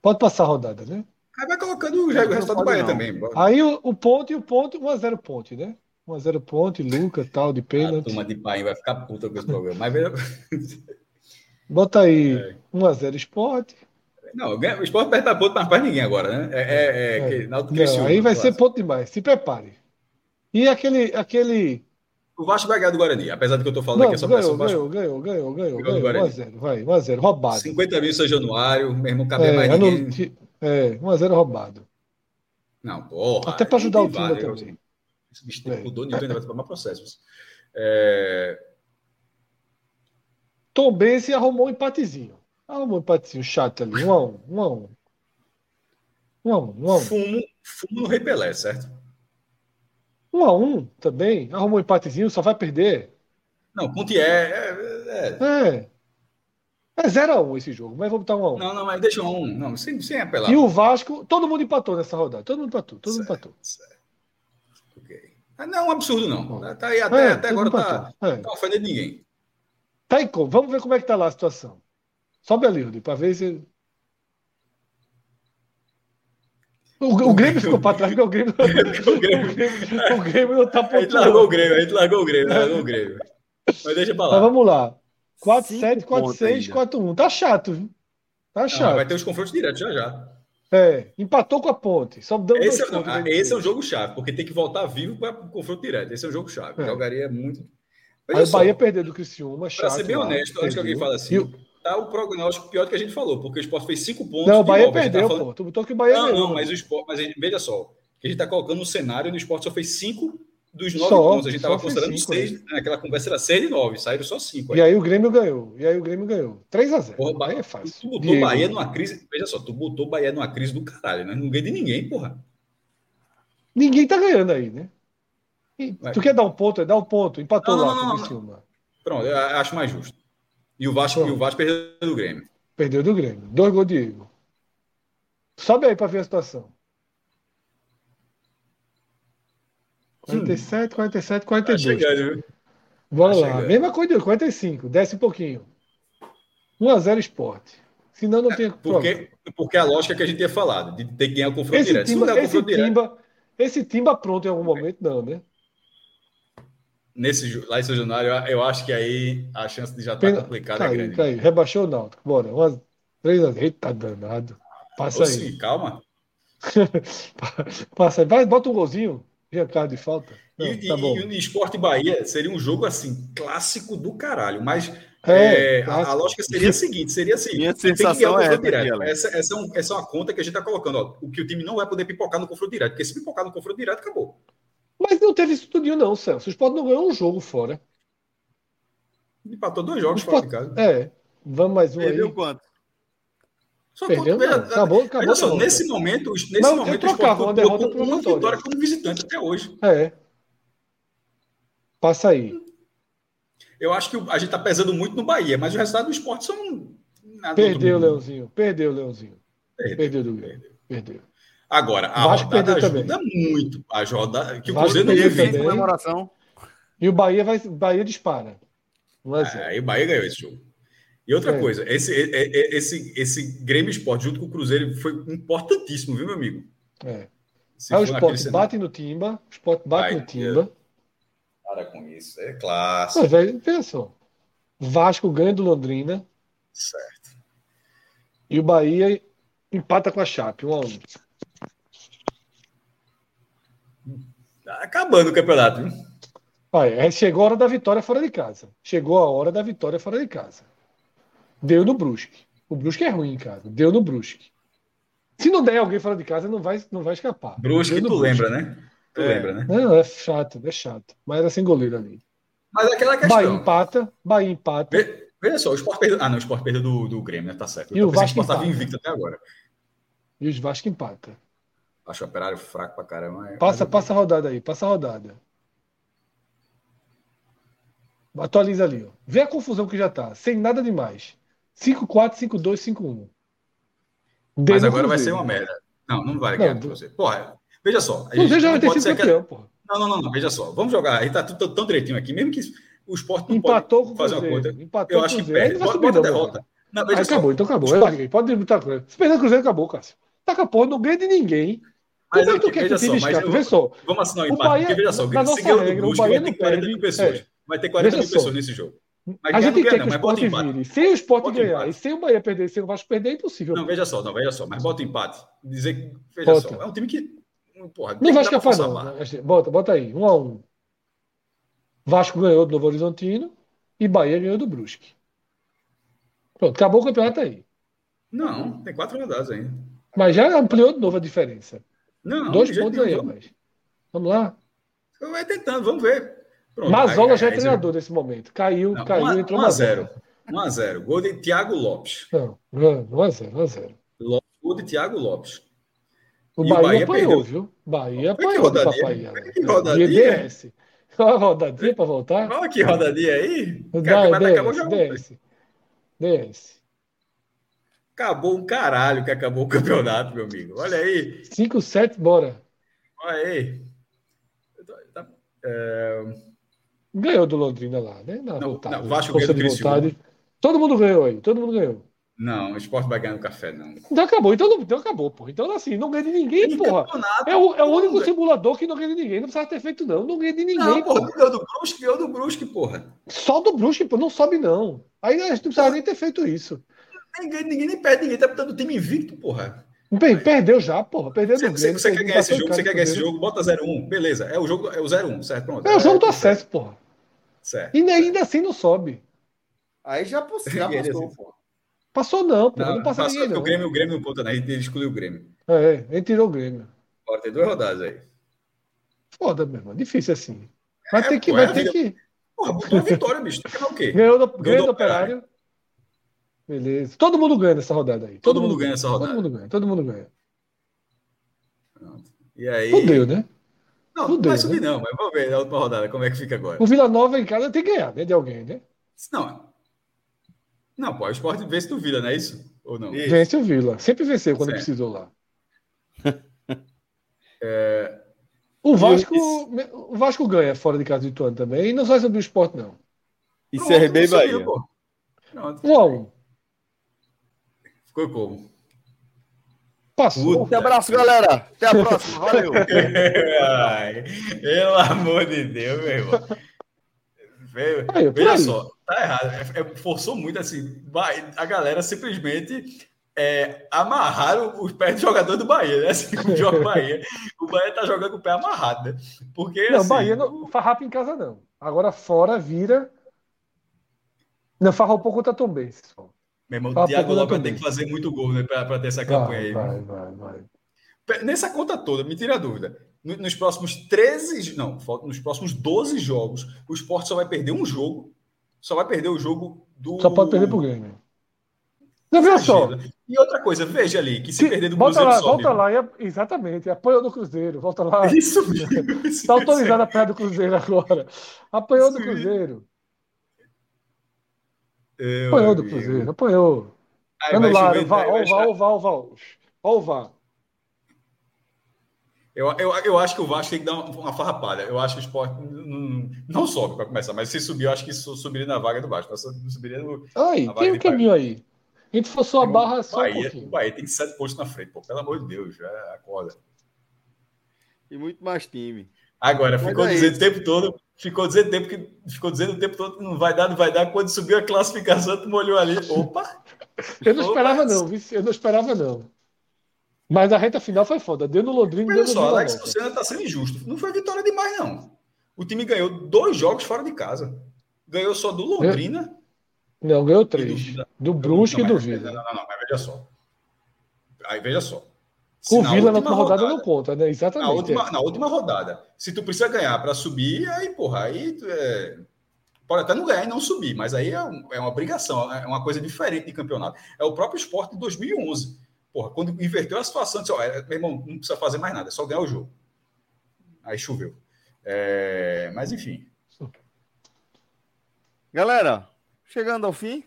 Pode passar a rodada, né? Aí vai colocando o, resultado do Bahia não. também. Bora. Aí o, o, ponto e o ponto, 1x0 ponte, né? 1x0 ponte, Luca, tal, de pênalti. A turma de pai vai ficar puta com esse programa. Mas... Bota aí é. 1x0 esporte. Não, o esporte perde a ponto, mas faz ninguém agora, né? É, é, é, é. Que, não, aí vai ser ponto demais. Se prepare. E aquele. aquele... O Vasco vai ganhar do Guarani, apesar do que eu estou falando não, aqui, é só ganhou, ganhou, ganhou, ganhou, ganhou, ganhou, ganhou 1x0, vai, 1x0, roubado. 50 mil São Januário, mesmo cabe é, mais ninguém. É, 1x0 roubado. Não, porra. Até para ajudar o time também. Esse bicho é. mudou, Newton ainda vai tomar processos. É... Tom Bense arrumou um empatezinho. Arrumou um empatezinho chato ali. Um a um, um a um. Um a um, um a um. Fumo, fumo no Rei Pelé, certo? Um a um também. Arrumou um empatezinho, só vai perder. Não, Ponte é. É. É, é 0x1 esse jogo, mas vamos botar um a um. Não, não, mas deixa um. Não, sem, sem apelar. E o Vasco, todo mundo empatou nessa rodada. Todo mundo empatou. Todo certo, mundo empatou. Certo. Ok. Não é um absurdo, não. Tá aí até, é, até agora tá, é. tá ofendendo ninguém. Tá aí, vamos ver como é que tá lá a situação. Sobe ali, Rudy, para ver se. O, o Grêmio ficou para trás, porque o Grêmio, o Grêmio, o Grêmio não tá pontuando. A gente largou o Grêmio, a gente largou o Grêmio, largou o Grêmio. Mas deixa pra lá. Mas vamos lá. 4-7, 4-6, 4-1. Tá chato, viu? Tá chato. Não, vai ter os confrontos diretos já já. É, empatou com a ponte. Só dando esse, é, não, esse é um jogo chave, porque tem que voltar vivo para o confronto direto. Esse é um jogo chave. É. Jogaria muito. Aí o Bahia perdeu do Criciúma. Para ser bem honesto, antes que alguém fale assim, o... tá o prognóstico pior do que a gente falou, porque o Sport fez cinco pontos. Não, o Bahia tá perdeu, tá falando... pô. Tu botou que o Bahia Não, ganhou, não, mas o Sport, mas gente, veja só, que a gente está colocando no cenário no Sport só fez cinco dos nove só, pontos. A gente estava considerando cinco, seis, né? aquela conversa era seis e nove, saíram só cinco. Aí. E aí o Grêmio ganhou. E aí o Grêmio ganhou. 3x0. Porra, Bahia é fácil. Tu botou Diego. Bahia numa crise. Veja só, tu botou Bahia numa crise do caralho, né? Não ganha de ninguém, porra. Ninguém tá ganhando aí, né? tu quer dar um ponto? É dar um ponto. Empatou não, lá não, não, não. Pronto, eu acho mais justo. E o Vasco, e o Vasco perdeu do Grêmio. Perdeu do Grêmio. Dois gols de Igor. Sobe aí para ver a situação. 47, 47, 42. Tá chegando, Vamos tá lá. Chegando. Mesma coisa, 45. Desce um pouquinho. 1x0 esporte. Senão não é, tem. Porque, porque a lógica que a gente tinha falado, de ter que ganhar o confronto esse direto. Timba, esse, confronto timba, direto. esse timba pronto em algum momento, não, né? Nesse, lá em São Januário, eu acho que aí a chance de já estar tá complicada caiu, é grande. Caiu. Rebaixou o Náutico. Bora. Umas três a Eita, danado. Passa Ô, aí. Sim, calma. Passa aí. Vai, bota um golzinho. Recado de falta. Não, e, tá e, e, Esporte Bahia seria um jogo assim, clássico do caralho, mas é, é, a, a, lógica seria a seguinte: seria assim, Minha sensação é direto. Essa, essa, é um, essa é uma conta que a gente está colocando. Ó, o que o time não vai poder pipocar no confronto direto, porque se pipocar no confronto direto, acabou. Mas não teve isso tudo, não, Celso. O Esporte não ganhou um jogo fora. Empatou dois jogos fora de casa. É. Vamos mais um Perdeu aí. quanto? Só Perdeu, contra, acabou, acabou. Olha só, nesse momento, nesse Mas momento, o Sport uma derrota uma vitória como visitante até hoje. É. Passa aí. Eu acho que a gente está pesando muito no Bahia, mas o resultado do esporte são. Perdeu, Leãozinho. Perdeu, Leãozinho. Perdeu, perdeu do Grêmio. Perdeu. Agora, a Vasco rodada ajuda também. muito. A rodada, que o Cruzeiro não divide comemoração. E o Bahia vai. Bahia dispara. É, aí o Bahia ganhou esse jogo. E outra é. coisa, esse, esse, esse Grêmio Esporte junto com o Cruzeiro foi importantíssimo, viu, meu amigo? É. Aí o Esporte bate no Timba, o Esporte bate Ai, no Timba. Para com isso, é clássico. Mas, velho, pensa Vasco ganha do Londrina. Certo. E o Bahia empata com a Chape, um a um. Tá acabando o campeonato, viu? Olha, chegou a hora da vitória fora de casa. Chegou a hora da vitória fora de casa. Deu no Brusque. O Brusque é ruim, cara. Deu no Brusque. Se não der alguém fora de casa, não vai, não vai escapar. Brusque, tu Brusque. lembra, né? Tu é. lembra, né? Não, é chato, é chato. Mas era sem goleiro ali. Mas é aquela questão. Bahia empata, Bahia empata. Veja só, o Sport perdeu. Ah, não, o Sport perdeu do, do Grêmio, né? Tá certo. E o Vasco o estava invicto até agora. E os Vasco empata. Acho o operário fraco pra caramba. Mas... Passa, passa a rodada aí, passa a rodada. Atualiza ali, ó. Vê a confusão que já tá, sem nada demais. 5-4, 5-2, 5-1. Mas agora vai ser uma merda. Não, não vai ganhar você. Porra, veja só. A gente já vai ter sido campeão, porra. Não, não, não, não, veja só. Vamos jogar. Aí tá tudo tão direitinho aqui. Mesmo que o esporte não Empatou pode fazer uma conta. Empatou eu acho que perde. Bota, bota a derrota. Não, veja acabou, só. então acabou. Esporte... Pode botar Se perder o Cruzeiro, acabou, Cássio. Tá com a porra, não ganha de ninguém. Mas Como é que tu quer que o time escape? Vê só. Vamos assinar um empate. Porque veja só, na nossa regra, o Bahia não perde. Pessoas. Vai ter 40 mil pessoas nesse jogo. Mas a gente quer que o esporte vire. Sem o esporte ganhar empate. e sem o Bahia perder, sem o Vasco perder, é impossível. Não, veja só, não, veja só. Mas bota empate. Dizer que, veja bota. só, é um time que. Porra, não vai escapar, não. Bota, bota aí, um a um. Vasco ganhou do Novo Horizontino e Bahia ganhou do Brusque. Pronto, acabou o campeonato aí. Não, tem quatro rodadas ainda. Mas já ampliou de novo a diferença. Não, Dois pontos aí, mas. Vamos lá. Vai tentando, vamos ver. Pronto, Mazola aí, já é treinador nesse momento. Caiu, não, caiu, 1 entrou 1 a 0 1 a 0 Gol de Thiago Lopes. Não, 1 a 0 1 a 0 Gol de Thiago Lopes. O Bahia, o Bahia apanhou, perdeu. viu? Bahia apanhou do Papai. Que rodadinha? Olha a rodadinha para voltar. Olha que rodadinha aí. Da, DS, DS. DS. Acabou um caralho que acabou o campeonato, meu amigo. Olha aí. 5, 7, bora. Olha aí. É... Ganhou do Londrina lá, né? Na não, vontade, não, Vasco ganhou do vontade. Todo mundo ganhou aí, todo mundo ganhou. Não, o esporte vai ganhar no café, não. Então acabou, então, então acabou, porra. Então, assim, não ganha de ninguém, porra. É o, é o único ganha. simulador que não ganha de ninguém. Não precisava ter feito, não. Não ganha de ninguém, não, porra. Ganhou do Brusque, ganhou do Brusque, porra. Só do Brusque, porra. Não sobe, não. Aí a gente não precisava nem ter feito isso. Ninguém, ninguém nem perde, ninguém tá botando o time invicto, porra. Bem, perdeu já, porra. Perdeu você, Grêmio, você, quer ganhar esse jogo, você quer ganhar esse jogo, bota 0-1. Beleza. É o jogo, é o 0-1, certo? Pronto. É o jogo do acesso, porra. Certo. E ainda assim não sobe. Aí já, já passou, porra. Passou não, pô. Não, não passa ninguém, não. O Grêmio, o Grêmio não conta, né? Ele excluiu o Grêmio. É, ele tirou o Grêmio. Pode ter duas rodadas aí. Foda, meu irmão. Difícil assim. Vai é, ter que. Vai é ter que... Porra, botou a vitória, bicho. o quê? Ganhou do, ganhou do operário. operário. Beleza. Todo mundo ganha nessa rodada aí. Todo, todo mundo ganha nessa rodada. Todo mundo ganha. Todo mundo ganha. Pronto. E aí. Fudeu, né? Não, Fudeu, não vai subir, né? não, mas vamos ver na última rodada como é que fica agora. O Vila Nova em casa tem que ganhar, né? De alguém, né? Não. Não, pô, o esporte vence do Vila, não é isso? Ou não? Isso. Vence o Vila. Sempre venceu quando certo. precisou lá. é... O Vasco, o Vasco ganha fora de casa do Ituano também. E não vai subir o esporte, não. E CRB e Bahia. Pô. Um a um. Ficou como? Passou. Um abraço, galera. Até a próxima. Valeu. Ai, pelo amor de Deus, meu irmão. Aí, Veja só, tá errado. É, é, forçou muito assim. A galera simplesmente é, amarraram os pés do jogador do Bahia, né? Assim, o jogo Bahia. O Bahia tá jogando com o pé amarrado, né? Porque. Não, assim, Bahia não farrapa em casa, não. Agora fora vira. Não, farrapou contra Tom Benz. Meu irmão, o Thiago Lopes vai ter que fazer muito gol né, para ter essa campanha vai, aí. Vai, vai, vai. Nessa conta toda, me tira a dúvida. Nos próximos 13, não, nos próximos 12 jogos, o Sport só vai perder um jogo. Só vai perder o jogo do. Só pode perder pro Grêmio. Não, veja só. E outra coisa, veja ali, que se, se perder do Cruzeiro. Volta lá, sobe, volta lá, e, exatamente. Apoio do Cruzeiro. Volta lá. Isso mesmo. Está autorizada a pé do Cruzeiro agora. Apoiou do Cruzeiro. Eu, apoiou do Cruzeiro, apoiou. Anularam, vá, ó, vá, ó, vá, ó, vá, ó, vá. Eu, eu, eu acho que o Vasco tem que dar uma, uma farrapada. Eu acho que o esporte não, não sobe para começar, mas se subir, eu acho que subiria na vaga do Vasco. Subiria no, aí, tem um caminho aí. A gente forçou a barra só Bahia, um O Bahia tem sete pontos na frente, pô. Pelo amor de Deus, já acorda. E muito mais time. Agora, ficou dizendo o tempo todo, ficou dizendo o tempo que ficou dizendo o tempo todo não vai dar, não vai dar. Quando subiu a classificação, tu molhou ali. Opa! Eu não Opa. esperava, não, eu não esperava, não. Mas a reta final foi foda. Deu no Londrina. Olha só, Alex Lucena está sendo injusto. Não foi vitória demais, não. O time ganhou dois jogos fora de casa. Ganhou só do Londrina. Não, ganhou três. Do, do Brusque e do Vila. Não, não, não, mas veja só. Aí veja só. O Vila na última rodada, rodada, não conta, né? Exatamente. Na última, é. na última rodada. Se tu precisa ganhar para subir, aí, porra, aí é... pode até não ganhar e não subir, mas aí é, um, é, uma obrigação, é uma coisa diferente de campeonato. É o próprio esporte de 2011. Porra, quando inverteu a situação, disse, ó, é, meu irmão, não precisa fazer mais nada, é só ganhar o jogo. Aí choveu. É... Mas enfim. Galera, chegando ao fim.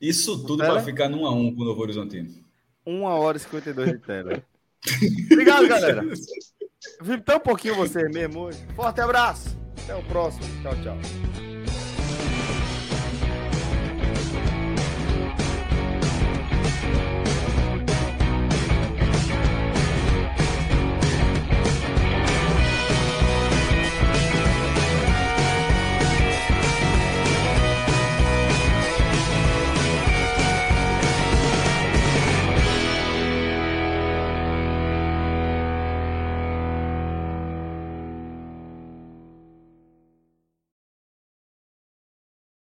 Isso tudo para ficar num a um com o Novo Horizontino. 1 hora e 52 de tela. Obrigado, galera. Vi tão pouquinho você mesmo hoje. Forte abraço. Até o próximo. Tchau, tchau.